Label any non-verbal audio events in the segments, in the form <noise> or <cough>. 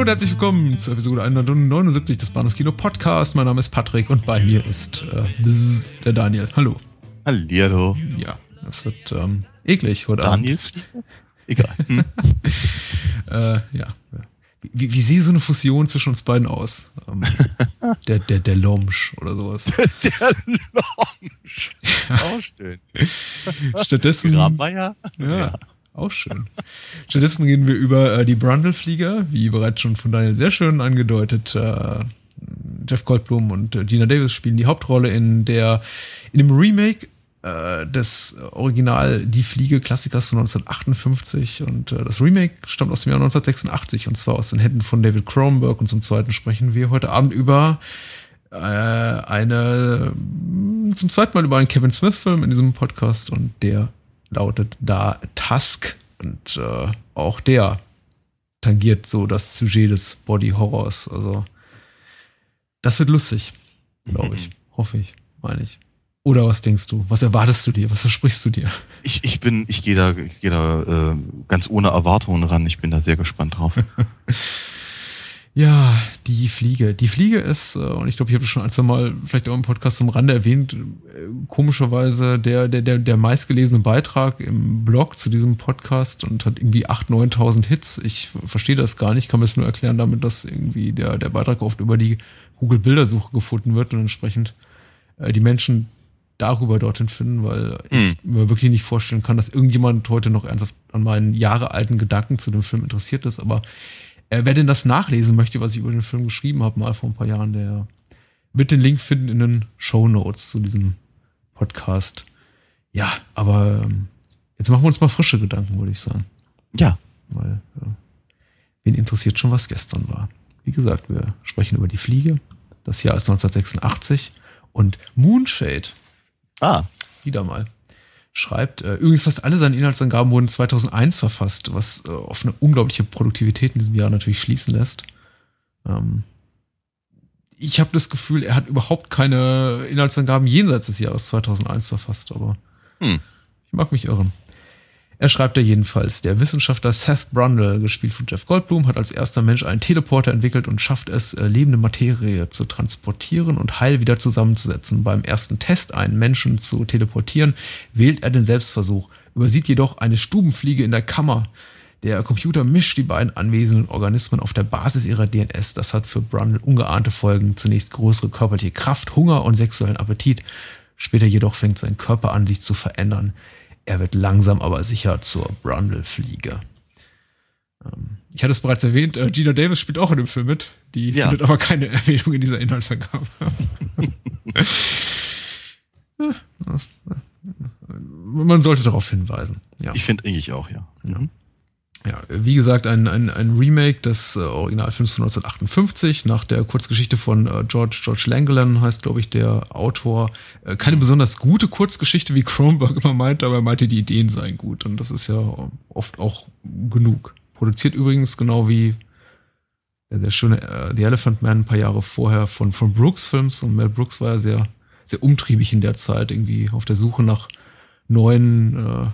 Hallo und herzlich willkommen zur Episode 179 des Bahnhofskino Podcast. Mein Name ist Patrick und bei mir ist äh, bzz, der Daniel. Hallo. Hallihallo. Ja, das wird ähm, eklig heute Daniel? Egal. Hm. <laughs> Äh, ja. Wie, wie sieht so eine Fusion zwischen uns beiden aus? Ähm, <laughs> der, der, der Lomsch oder sowas. <laughs> Der Lounge. Auch schön. Stattdessen. Grabmeier? Ja, auch schön. Stattdessen reden wir über äh, die Brundle-Flieger, wie bereits schon von Daniel sehr schön angedeutet. Äh, Jeff Goldblum und äh, Gina Davis spielen die Hauptrolle in der in dem Remake äh, des Original Die Fliege Klassikers von 1958 und äh, das Remake stammt aus dem Jahr 1986 und zwar aus den Händen von David Cronenberg und zum zweiten sprechen wir heute Abend über äh, eine zum zweiten Mal über einen Kevin Smith Film in diesem Podcast und der lautet da Tusk und äh, auch der tangiert so das Sujet des Body Horrors. Also das wird lustig, glaube ich, <laughs> hoffe ich, meine ich. Oder was denkst du? Was erwartest du dir? Was versprichst du dir? Ich, ich bin, ich gehe da, ich geh da äh, ganz ohne Erwartungen ran. Ich bin da sehr gespannt drauf. <laughs> Ja, die Fliege. Die Fliege ist, äh, und ich glaube, ich habe das schon ein, zwei Mal vielleicht auch im Podcast am Rande erwähnt, äh, komischerweise der, der, der, der meistgelesene Beitrag im Blog zu diesem Podcast und hat irgendwie 8.000, 9.000 Hits. Ich verstehe das gar nicht, kann mir es nur erklären damit, dass irgendwie der, der Beitrag oft über die Google-Bildersuche gefunden wird und entsprechend äh, die Menschen darüber dorthin finden, weil ich mir wirklich nicht vorstellen kann, dass irgendjemand heute noch ernsthaft an meinen jahrealten Gedanken zu dem Film interessiert ist, aber äh, wer denn das nachlesen möchte, was ich über den Film geschrieben habe, mal vor ein paar Jahren, der wird den Link finden in den Show Notes zu diesem Podcast. Ja, aber ähm, jetzt machen wir uns mal frische Gedanken, würde ich sagen. Ja. Weil äh, wen interessiert schon, was gestern war? Wie gesagt, wir sprechen über die Fliege. Das Jahr ist 1986 und Moonshade, Ah, wieder mal, schreibt, äh, übrigens fast alle seine Inhaltsangaben wurden 2001 verfasst, was äh, auf eine unglaubliche Produktivität in diesem Jahr natürlich schließen lässt. Ähm, ich habe das Gefühl, er hat überhaupt keine Inhaltsangaben jenseits des Jahres 2001 verfasst, aber Hm. ich mag mich irren. Er schreibt da jedenfalls, der Wissenschaftler Seth Brundle, gespielt von Jeff Goldblum, hat als erster Mensch einen Teleporter entwickelt und schafft es, äh, lebende Materie zu transportieren und heil wieder zusammenzusetzen. Beim ersten Test, einen Menschen zu teleportieren, wählt er den Selbstversuch, übersieht jedoch eine Stubenfliege in der Kammer. Der Computer mischt die beiden anwesenden Organismen auf der Basis ihrer DNS. Das hat für Brundle ungeahnte Folgen. Zunächst größere körperliche Kraft, Hunger und sexuellen Appetit. Später jedoch fängt sein Körper an, sich zu verändern. Er wird langsam aber sicher zur Brundle-Fliege. Ähm, Ich hatte es bereits erwähnt, äh, Gina Davis spielt auch in dem Film mit. Die Ja. findet aber keine Erwähnung in dieser Inhaltsangabe. <laughs> Ja, äh, Man sollte darauf hinweisen. Ja. ich finde eigentlich auch, ja. Mhm. Ja, wie gesagt, ein, ein, ein Remake des äh, Originalfilms von 1958 nach der Kurzgeschichte von äh, George George Langland heißt, glaube ich, der Autor. Äh, keine besonders gute Kurzgeschichte, wie <laughs> Kronberg immer meinte, aber er meinte, die Ideen seien gut und das ist ja oft auch genug. Produziert übrigens genau wie der, der schöne äh, The Elephant Man ein paar Jahre vorher von, von Brooks Films und Mel Brooks war ja sehr, sehr umtriebig in der Zeit, irgendwie auf der Suche nach neuen äh,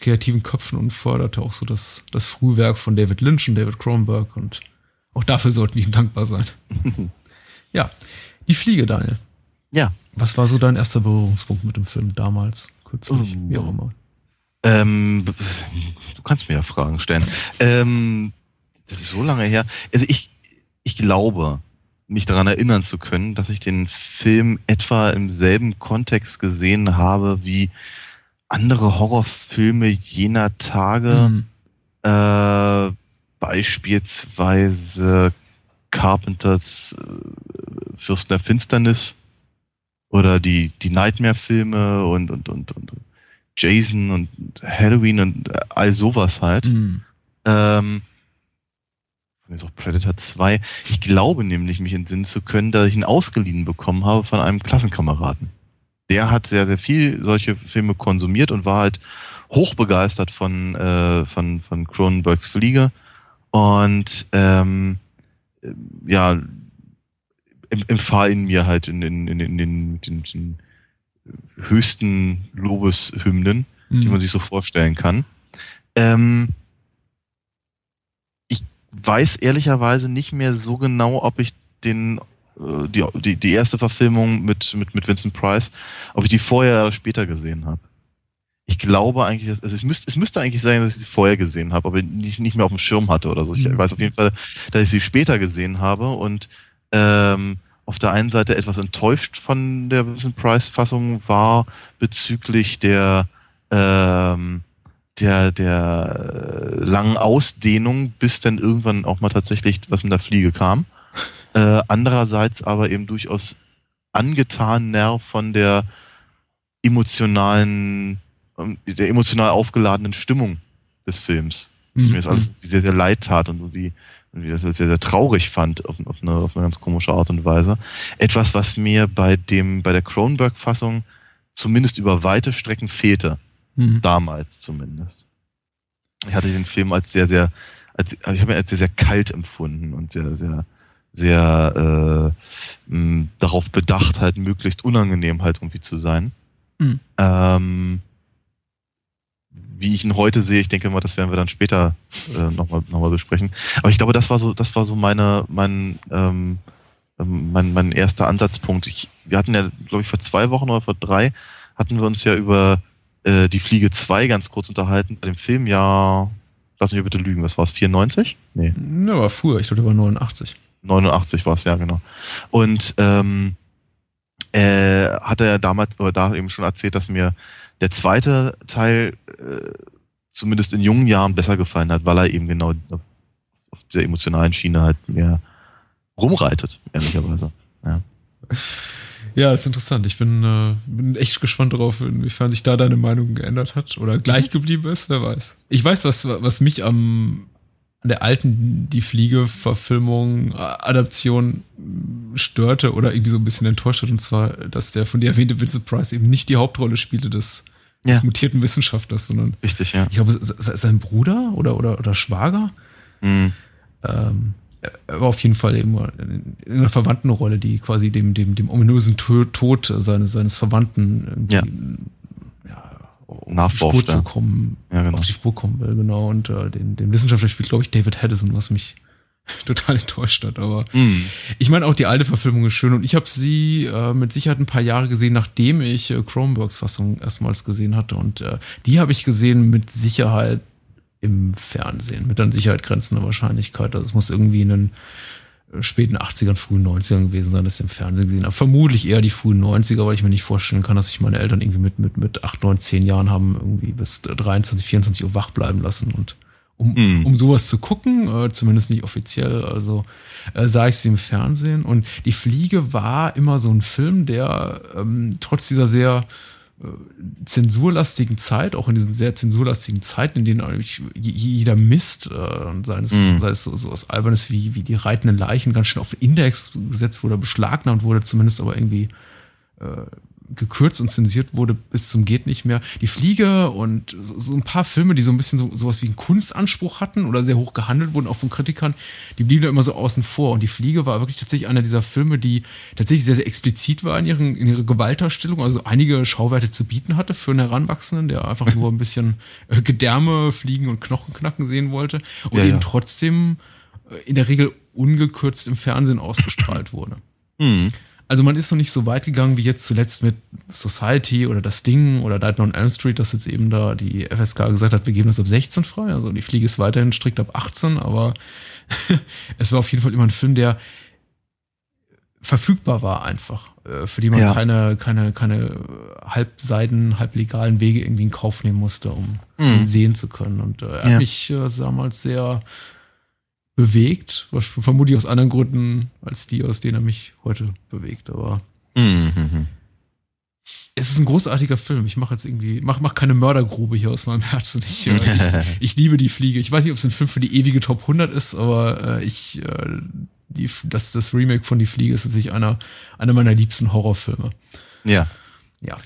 kreativen Köpfen und förderte auch so das, das Frühwerk von David Lynch und David Cronenberg und auch dafür sollten wir ihm dankbar sein. <laughs> ja, die Fliege, Daniel. Ja. Was war so dein erster Berührungspunkt mit dem Film damals? Kürzlich, Oh. wie auch immer. Ähm, du kannst mir ja Fragen stellen. Ähm, das ist so lange her. Also ich, ich glaube, mich daran erinnern zu können, dass ich den Film etwa im selben Kontext gesehen habe wie andere Horrorfilme jener Tage. Mhm. Äh, beispielsweise Carpenters äh, Fürsten der Finsternis oder die, die Nightmare-Filme und, und, und, und Jason und Halloween und all sowas halt. Mhm. Ähm, jetzt auch Predator 2. Ich glaube nämlich, mich entsinnen zu können, dass ich ihn ausgeliehen bekommen habe von einem Klassenkameraden. Der hat sehr, sehr viel solche Filme konsumiert und war halt hochbegeistert von, äh, von, von Cronenbergs Fliege. Und ähm, ja, empfahl ihn mir halt in, in, in, in den, den, den höchsten Lobeshymnen, mhm. die man sich so vorstellen kann. Ähm, ich weiß ehrlicherweise nicht mehr so genau, ob ich den die, die, die erste Verfilmung mit, mit, mit Vincent Price, ob ich die vorher oder später gesehen habe. Ich glaube eigentlich, dass, also es, müsste, es müsste eigentlich sein, dass ich sie vorher gesehen habe, aber nicht, nicht mehr auf dem Schirm hatte oder so. Ich mhm. weiß auf jeden Fall, dass ich sie später gesehen habe und ähm, auf der einen Seite etwas enttäuscht von der Vincent Price-Fassung war bezüglich der ähm, der, der äh, langen Ausdehnung, bis dann irgendwann auch mal tatsächlich was mit der Fliege kam. Äh, andererseits aber eben durchaus angetaner von der emotionalen, ähm, der emotional aufgeladenen Stimmung des Films. Das mhm. mir das alles sehr, sehr leid tat und wie, wie das sehr, sehr traurig fand auf, auf, eine, auf eine ganz komische Art und Weise. Etwas, was mir bei dem, bei der Cronenberg-Fassung zumindest über weite Strecken fehlte. Mhm. Damals zumindest. Ich hatte den Film als sehr, sehr, als, ich habe ihn als sehr, sehr kalt empfunden und sehr, sehr, sehr äh, mh, darauf bedacht, halt möglichst unangenehm halt irgendwie zu sein. Mhm. Ähm, wie ich ihn heute sehe, ich denke mal, das werden wir dann später äh, nochmal noch mal besprechen. Aber ich glaube, das war so, das war so meine, mein, ähm, ähm, mein, mein erster Ansatzpunkt. Ich, wir hatten ja, glaube ich, vor zwei Wochen oder vor drei hatten wir uns ja über äh, die Fliege 2 ganz kurz unterhalten. Bei dem Film ja, lass mich bitte lügen, was war es, 94? Nee. Ja, war früher, ich glaube, der war 89. 89 war es, ja, genau. Und ähm, äh, hat er damals oder da eben schon erzählt, dass mir der zweite Teil äh, zumindest in jungen Jahren besser gefallen hat, weil er eben genau auf, auf der emotionalen Schiene halt mehr rumreitet, ehrlicherweise. Ja. Ja, ist interessant. Ich bin, äh, bin echt gespannt darauf, inwiefern sich da deine Meinung geändert hat oder gleich mhm. geblieben ist, wer weiß. Ich weiß, was, was mich am an der alten Die Fliege-Verfilmung, Adaption störte oder irgendwie so ein bisschen enttäuscht hat, und zwar, dass der von dir erwähnte Vincent Price eben nicht die Hauptrolle spielte des, ja. des mutierten Wissenschaftlers, sondern Richtig, ja. ich glaube, sein Bruder oder, oder, oder Schwager. Mhm. Ähm, er war auf jeden Fall eben in einer Verwandtenrolle, die quasi dem, dem, dem ominösen Tod seines, seines Verwandten ja. Die Spur zu kommen, ja, genau. auf die Spur kommen will, genau. Und äh, den, den Wissenschaftler spielt, glaube ich, David Haddison, was mich <laughs> total enttäuscht hat. Aber mm. ich meine, auch die alte Verfilmung ist schön und ich habe sie äh, mit Sicherheit ein paar Jahre gesehen, nachdem ich äh, Cronenbergs Fassung erstmals gesehen hatte. Und äh, die habe ich gesehen mit Sicherheit im Fernsehen mit an Sicherheit grenzender Wahrscheinlichkeit. Also es muss irgendwie äh, späten 80ern, frühen 90ern gewesen sein, dass ich im Fernsehen gesehen habe. Vermutlich eher die frühen 90er, weil ich mir nicht vorstellen kann, dass sich meine Eltern irgendwie mit, mit, mit 8, 9, 10 Jahren haben irgendwie bis 23, 24 Uhr wach bleiben lassen und um, mm. um sowas zu gucken, äh, zumindest nicht offiziell, also äh, sah ich sie im Fernsehen und die Fliege war immer so ein Film, der ähm, trotz dieser sehr zensurlastigen Zeit, auch in diesen sehr zensurlastigen Zeiten, in denen eigentlich jeder Mist, äh, sei es, mhm. sei es so, so was Albernes wie, wie die reitenden Leichen ganz schön auf den Index gesetzt wurde, beschlagnahmt wurde, zumindest aber irgendwie äh, gekürzt und zensiert wurde bis zum geht nicht mehr. Die Fliege und so, ein paar Filme, die so ein bisschen so sowas wie einen Kunstanspruch hatten oder sehr hoch gehandelt wurden, auch von Kritikern, die blieben da immer so außen vor. Und die Fliege war wirklich tatsächlich einer dieser Filme, die tatsächlich sehr, sehr explizit war in, ihren, in ihrer Gewaltdarstellung, also einige Schauwerte zu bieten hatte für einen Heranwachsenden, der einfach <laughs> nur ein bisschen äh, Gedärme fliegen und Knochen knacken sehen wollte und ja, eben ja. trotzdem äh, in der Regel ungekürzt im Fernsehen ausgestrahlt wurde. Mhm. Also man ist noch nicht so weit gegangen wie jetzt zuletzt mit Society oder das Ding oder Nightmare on Elm Street, dass jetzt eben da die FSK gesagt hat, wir geben das ab 16 frei. Also die Fliege ist weiterhin strikt ab 18, aber <laughs> es war auf jeden Fall immer ein Film, der verfügbar war einfach, äh, für die man ja. keine, keine, keine halbseiden, halblegalen Wege irgendwie in Kauf nehmen musste, um mhm. ihn sehen zu können. Und äh, er ja. hat mich äh, damals sehr bewegt. Vermutlich aus anderen Gründen als die, aus denen er mich heute bewegt. Aber mhm. es ist ein großartiger Film. Ich mache jetzt irgendwie, mach, mach keine Mördergrube hier aus meinem Herzen. Ich, äh, ich, <laughs> ich, liebe die Fliege. Ich weiß nicht, ob es ein Film für die ewige Top 100 ist, aber äh, ich, äh, die, das, das Remake von Die Fliege ist tatsächlich einer, einer meiner liebsten Horrorfilme. Ja. Ja.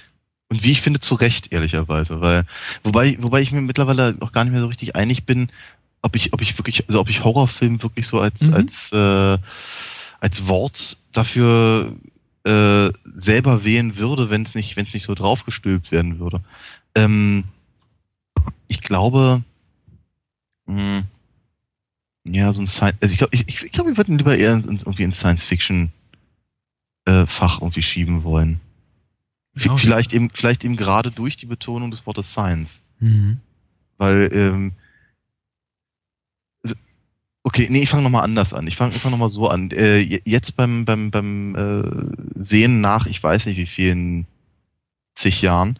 Und wie ich finde, zu Recht, ehrlicherweise, weil, wobei, wobei ich mir mittlerweile auch gar nicht mehr so richtig einig bin, ob ich, ob ich wirklich, also ob ich Horrorfilm wirklich so als, mhm. als, äh, als Wort dafür äh, selber wählen würde, wenn es nicht, wenn es nicht so draufgestülpt werden würde. Ähm, ich glaube, mh, hm, ja, so ein Science, also ich glaube, ich, ich, ich glaube, wir würden lieber eher ins, irgendwie ins Science-Fiction äh, irgendwie schieben wollen. Okay. Vielleicht eben, vielleicht eben gerade durch die Betonung des Wortes Science. Mhm. Weil, ähm, okay, nee, ich fange nochmal anders an. Ich fange fang nochmal so an. Äh, jetzt beim, beim, beim äh, Sehen nach, ich weiß nicht wie vielen zig Jahren,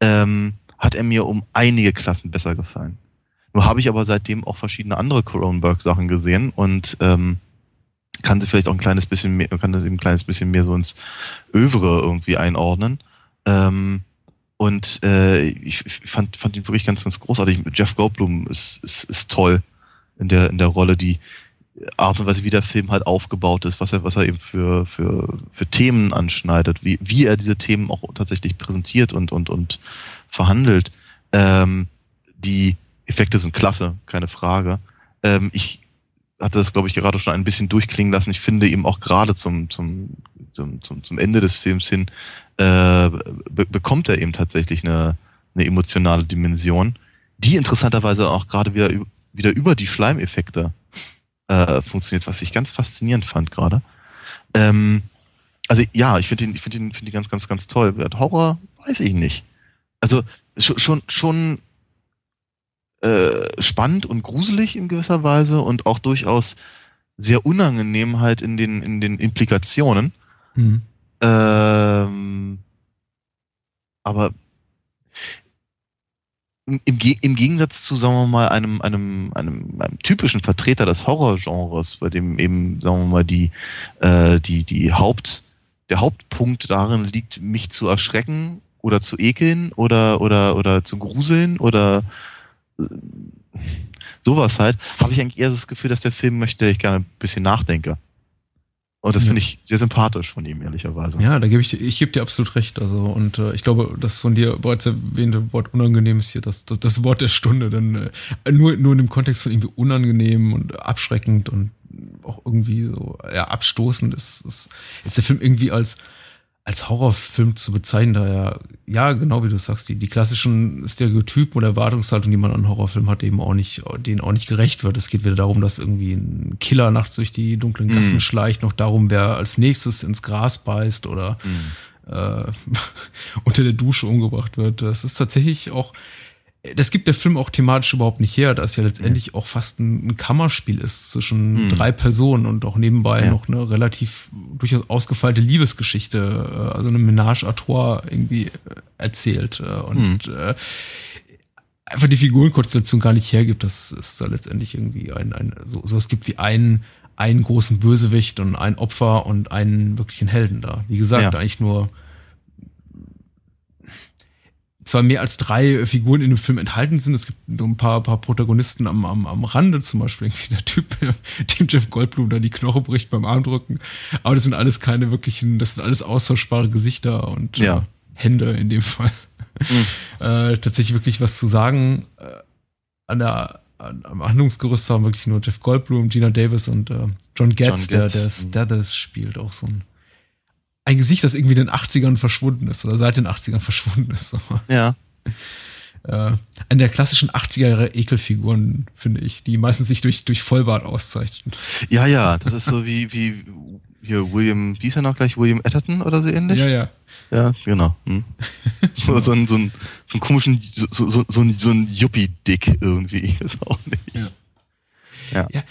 ähm, hat er mir um einige Klassen besser gefallen. Nur habe ich aber seitdem auch verschiedene andere Cronenberg-Sachen gesehen und ähm, kann sie vielleicht auch ein kleines bisschen mehr, kann das ein kleines bisschen mehr so ins Övre irgendwie einordnen. Ähm, und äh, ich fand, fand ihn wirklich ganz, ganz großartig. Jeff Goldblum ist, ist, ist toll in der, in der Rolle, die Art und Weise, wie der Film halt aufgebaut ist, was er, was er eben für, für, für Themen anschneidet, wie, wie er diese Themen auch tatsächlich präsentiert und, und, und verhandelt. Ähm, die Effekte sind klasse, keine Frage. Ähm, ich hatte das, glaube ich, gerade schon ein bisschen durchklingen lassen. Ich finde eben auch gerade zum, zum, zum, zum, zum Ende des Films hin äh, be bekommt er eben tatsächlich eine, eine emotionale Dimension, die interessanterweise auch gerade wieder, wieder über die Schleimeffekte äh, funktioniert, was ich ganz faszinierend fand gerade. Ähm, also ja, ich finde ihn, ich finde ihn, finde ihn ganz, ganz, ganz toll. Horror, weiß ich nicht. Also schon, schon, schon äh, spannend und gruselig in gewisser Weise und auch durchaus sehr unangenehm halt in den, in den Implikationen. Mhm. Ähm, aber im, im, Gegensatz zu, sagen wir mal, einem, einem, einem, einem typischen Vertreter des Horrorgenres, bei dem eben, sagen wir mal, die, äh, die, die Haupt, der Hauptpunkt darin liegt, mich zu erschrecken oder zu ekeln oder, oder, oder zu gruseln oder sowas halt, habe ich eigentlich eher das Gefühl, dass der Film möchte, ich gerne ein bisschen nachdenke. Und das ja. finde ich sehr sympathisch von ihm, ehrlicherweise. Ja, da gebe ich, ich gebe dir absolut recht. Also, und äh, ich glaube, das von dir bereits erwähnte Wort unangenehm ist hier das, das, das Wort der Stunde. Denn äh, nur, nur in dem Kontext von irgendwie unangenehm und abschreckend und auch irgendwie so ja, abstoßend ist, ist, ist der Film irgendwie als als Horrorfilm zu bezeichnen, da ja, ja, genau wie du sagst, die, die klassischen Stereotypen oder Erwartungshaltungen, die man an Horrorfilm hat, eben auch nicht, denen auch nicht gerecht wird. Es geht weder darum, dass irgendwie ein Killer nachts durch die dunklen mhm. Gassen mm. schleicht, noch darum, wer als nächstes ins Gras beißt oder mm. äh, <laughs> unter der Dusche umgebracht wird. Das ist tatsächlich auch das gibt der Film auch thematisch überhaupt nicht her, da es ja letztendlich ja. auch fast ein, ein, Kammerspiel ist zwischen hm. drei Personen und auch nebenbei ja. noch eine relativ durchaus ausgefeilte Liebesgeschichte, äh, also eine Ménage à trois irgendwie äh, erzählt äh, und hm. äh, einfach die Figurenkonstellation gar nicht hergibt, dass es da letztendlich irgendwie ein, ein so, so es gibt wie einen einen großen Bösewicht und ein Opfer und einen wirklichen Helden da. Wie gesagt, ja. eigentlich nur zwar mehr als drei Figuren in dem Film enthalten sind. Es gibt so ein paar, paar Protagonisten am, am, am Rande, zum Beispiel irgendwie der Typ, <laughs> dem Jeff Goldblum da die Knoche bricht beim Armdrücken. Aber das sind alles keine wirklichen, das sind alles austauschbare Gesichter und ja. äh, Hände in dem Fall. Mhm. <laughs> äh, tatsächlich wirklich was zu sagen. Äh, an der an, am Handlungsgerüst haben wirklich nur Jeff Goldblum, Gina Davis und äh, John Getz, John Getz. der, der Stathis spielt, auch so ein ein Gesicht, das irgendwie in den 80ern verschwunden ist oder seit den 80ern verschwunden ist. Ja. Äh, eine der klassischen 80er Jahre Ekelfiguren, finde ich, die meistens sich durch, durch Vollbart auszeichnen. Ja, ja, das ist so wie, wie hier William, wie ist er noch gleich, William Atherton oder so ähnlich? Ja, ja. Ja, genau. Hm. <laughs> so, so, ein, so, ein, so ein komischen, so, so, so ein, so ein Yuppie-Dick irgendwie. <laughs> Ist auch nicht. Ja. ja. ja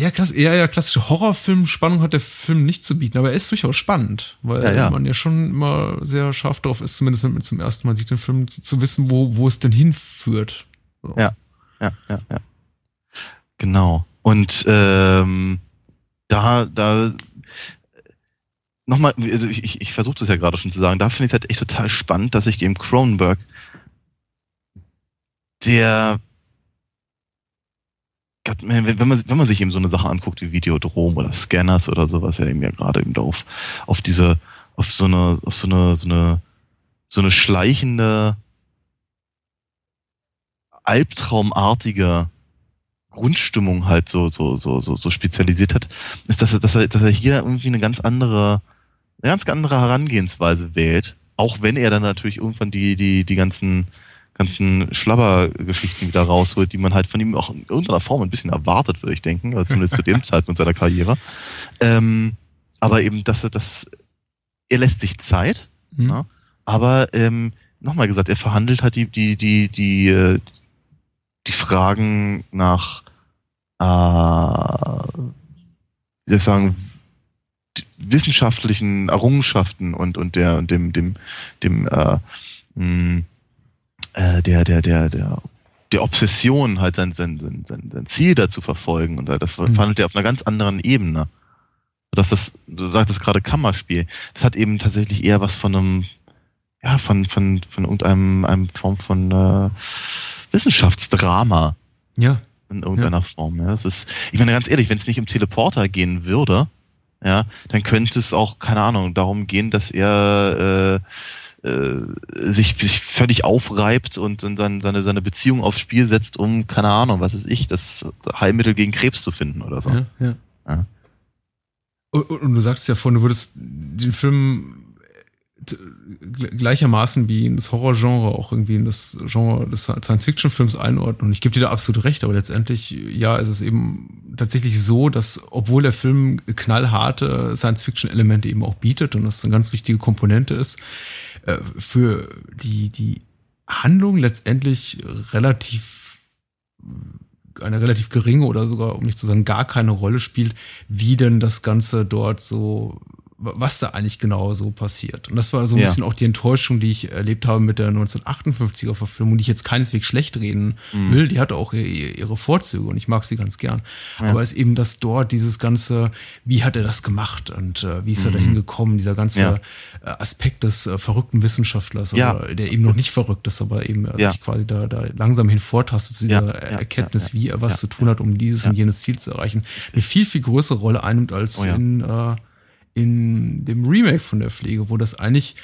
eher, klass eher, eher klassische Horrorfilm-Spannung hat der Film nicht zu bieten, aber er ist durchaus spannend, weil ja, ja. man ja schon immer sehr scharf darauf ist, zumindest wenn man zum ersten Mal sieht den Film, zu, zu wissen, wo, wo es denn hinführt. So. Ja, ja, ja, ja. Genau. Und ähm, da, da nochmal, also ich, ich, ich versuche das ja gerade schon zu sagen, da finde ich es halt echt total spannend, dass ich eben Cronenberg, der wenn, wenn, man, wenn man sich eben so eine Sache anguckt wie Videodrom oder Scanners oder sowas, ja eben ja gerade eben auf, auf diese, auf so eine, auf so eine, so eine, so eine schleichende, albtraumartige Grundstimmung halt so, so, so, so, so spezialisiert hat, ist, dass er, dass er, dass er hier irgendwie eine ganz andere, eine ganz andere Herangehensweise wählt. Auch wenn er dann natürlich irgendwann die, die, die ganzen, ganzen Schlabbergeschichten wieder rausholt, die man halt von ihm auch in irgendeiner Form ein bisschen erwartet, würde ich denken, also zumindest zu dem <laughs> Zeitpunkt seiner Karriere. Ähm, aber eben, dass er das, er lässt sich Zeit, mhm. ne? aber ähm, nochmal gesagt, er verhandelt halt die, die, die, die, äh, die Fragen nach, äh, wie soll ich sagen, wissenschaftlichen Errungenschaften und, und der, und dem, dem, dem, äh, mh, äh, der, der, der, der, der Obsession halt sein, sein, sein, sein Ziel da zu verfolgen und das mhm. verhandelt er auf einer ganz anderen Ebene. Dass das, du sagtest gerade Kammerspiel, das hat eben tatsächlich eher was von einem, ja, von, von, von irgendeinem einem Form von äh, Wissenschaftsdrama. Ja. In irgendeiner ja. Form. Ja. Das ist, ich meine ganz ehrlich, wenn es nicht um Teleporter gehen würde, ja, dann könnte es auch, keine Ahnung, darum gehen, dass er äh, äh, sich, sich völlig aufreibt und, und dann seine, seine Beziehung aufs Spiel setzt, um, keine Ahnung, was ist ich, das Heilmittel gegen Krebs zu finden oder so. Ja, ja. ja. Und, und, du sagst ja vorhin, du würdest den Film gleichermaßen wie in das Horrorgenre auch irgendwie in das Genre des Science-Fiction-Films einordnen. Und ich gebe dir da absolut recht, aber letztendlich, ja, ist es eben tatsächlich so, dass obwohl der Film knallharte Science-Fiction-Elemente eben auch bietet und das eine ganz wichtige Komponente ist, äh, für die, die Handlung letztendlich relativ eine relativ geringe oder sogar, um nicht zu sagen, gar keine Rolle spielt, wie denn das Ganze dort so was da eigentlich genau so passiert. Und das war so ein ja. bisschen auch die Enttäuschung, die ich erlebt habe mit der 1958er Verfilmung, die ich jetzt keineswegs schlecht reden mhm. will. Die hatte auch ihre Vorzüge und ich mag sie ganz gern. Ja. Aber es ist eben das dort, dieses ganze, wie hat er das gemacht und äh, wie ist er mhm. dahin gekommen, dieser ganze ja. Äh, Aspekt des äh, verrückten Wissenschaftlers, oder, der eben noch nicht verrückt ist, aber eben äh, sich quasi da, da langsam hinvortastet zu dieser Erkenntnis, wie er was zu tun hat, um dieses und jenes Ziel zu erreichen, eine viel, viel größere Rolle einnimmt als oh in äh, in dem Remake von der Pflege, wo das eigentlich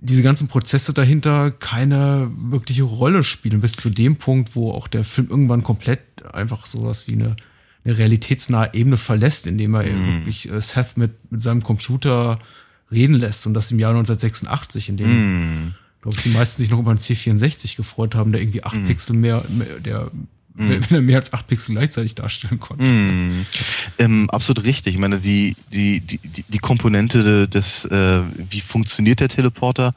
diese ganzen Prozesse dahinter keine wirkliche Rolle spielen, bis zu dem Punkt, wo auch der Film irgendwann komplett einfach sowas wie eine, eine realitätsnahe Ebene verlässt, indem er mm. wirklich äh, Seth mit, mit seinem Computer reden lässt und das im Jahr 1986, in dem mm. glaube ich, die meisten sich noch über einen C64 gefreut haben, der irgendwie acht mm. Pixel mehr, mehr, der Mhm. Wenn er mehr als acht Pixel gleichzeitig darstellen konnte. Mhm. Ähm, absolut richtig. Ich meine, die, die, die, die Komponente des, äh, wie funktioniert der Teleporter,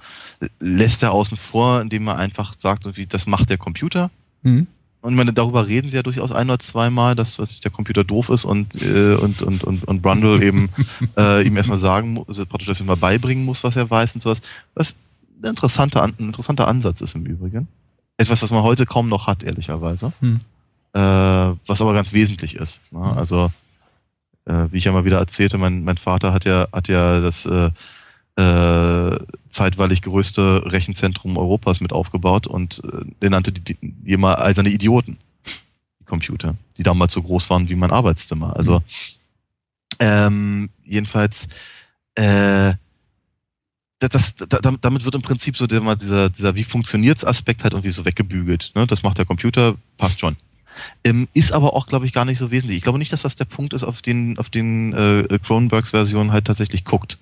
lässt er außen vor, indem er einfach sagt, das macht der Computer. Mhm. Und ich meine, darüber reden sie ja durchaus ein oder zweimal, dass was der Computer doof ist und, äh, und, und, und, und Brundle eben <laughs> äh, ihm erstmal sagen muss, also praktisch das mal beibringen muss, was er weiß und sowas. Was ein interessanter, ein interessanter Ansatz ist im Übrigen. Etwas, was man heute kaum noch hat, ehrlicherweise. Hm. Äh, was aber ganz wesentlich ist. Ne? Hm. Also, äh, wie ich ja mal wieder erzählte, mein, mein Vater hat ja, hat ja das äh, äh, zeitweilig größte Rechenzentrum Europas mit aufgebaut und äh, der nannte die, die, die immer eiserne Idioten, die Computer, die damals so groß waren wie mein Arbeitszimmer. Also, hm. ähm, jedenfalls, äh, das, das, damit wird im Prinzip so der, dieser, dieser wie funktioniert's Aspekt halt irgendwie so weggebügelt. Ne? Das macht der Computer, passt schon. Ähm, ist aber auch, glaube ich, gar nicht so wesentlich. Ich glaube nicht, dass das der Punkt ist, auf den, auf den äh, Cronenbergs Version halt tatsächlich guckt.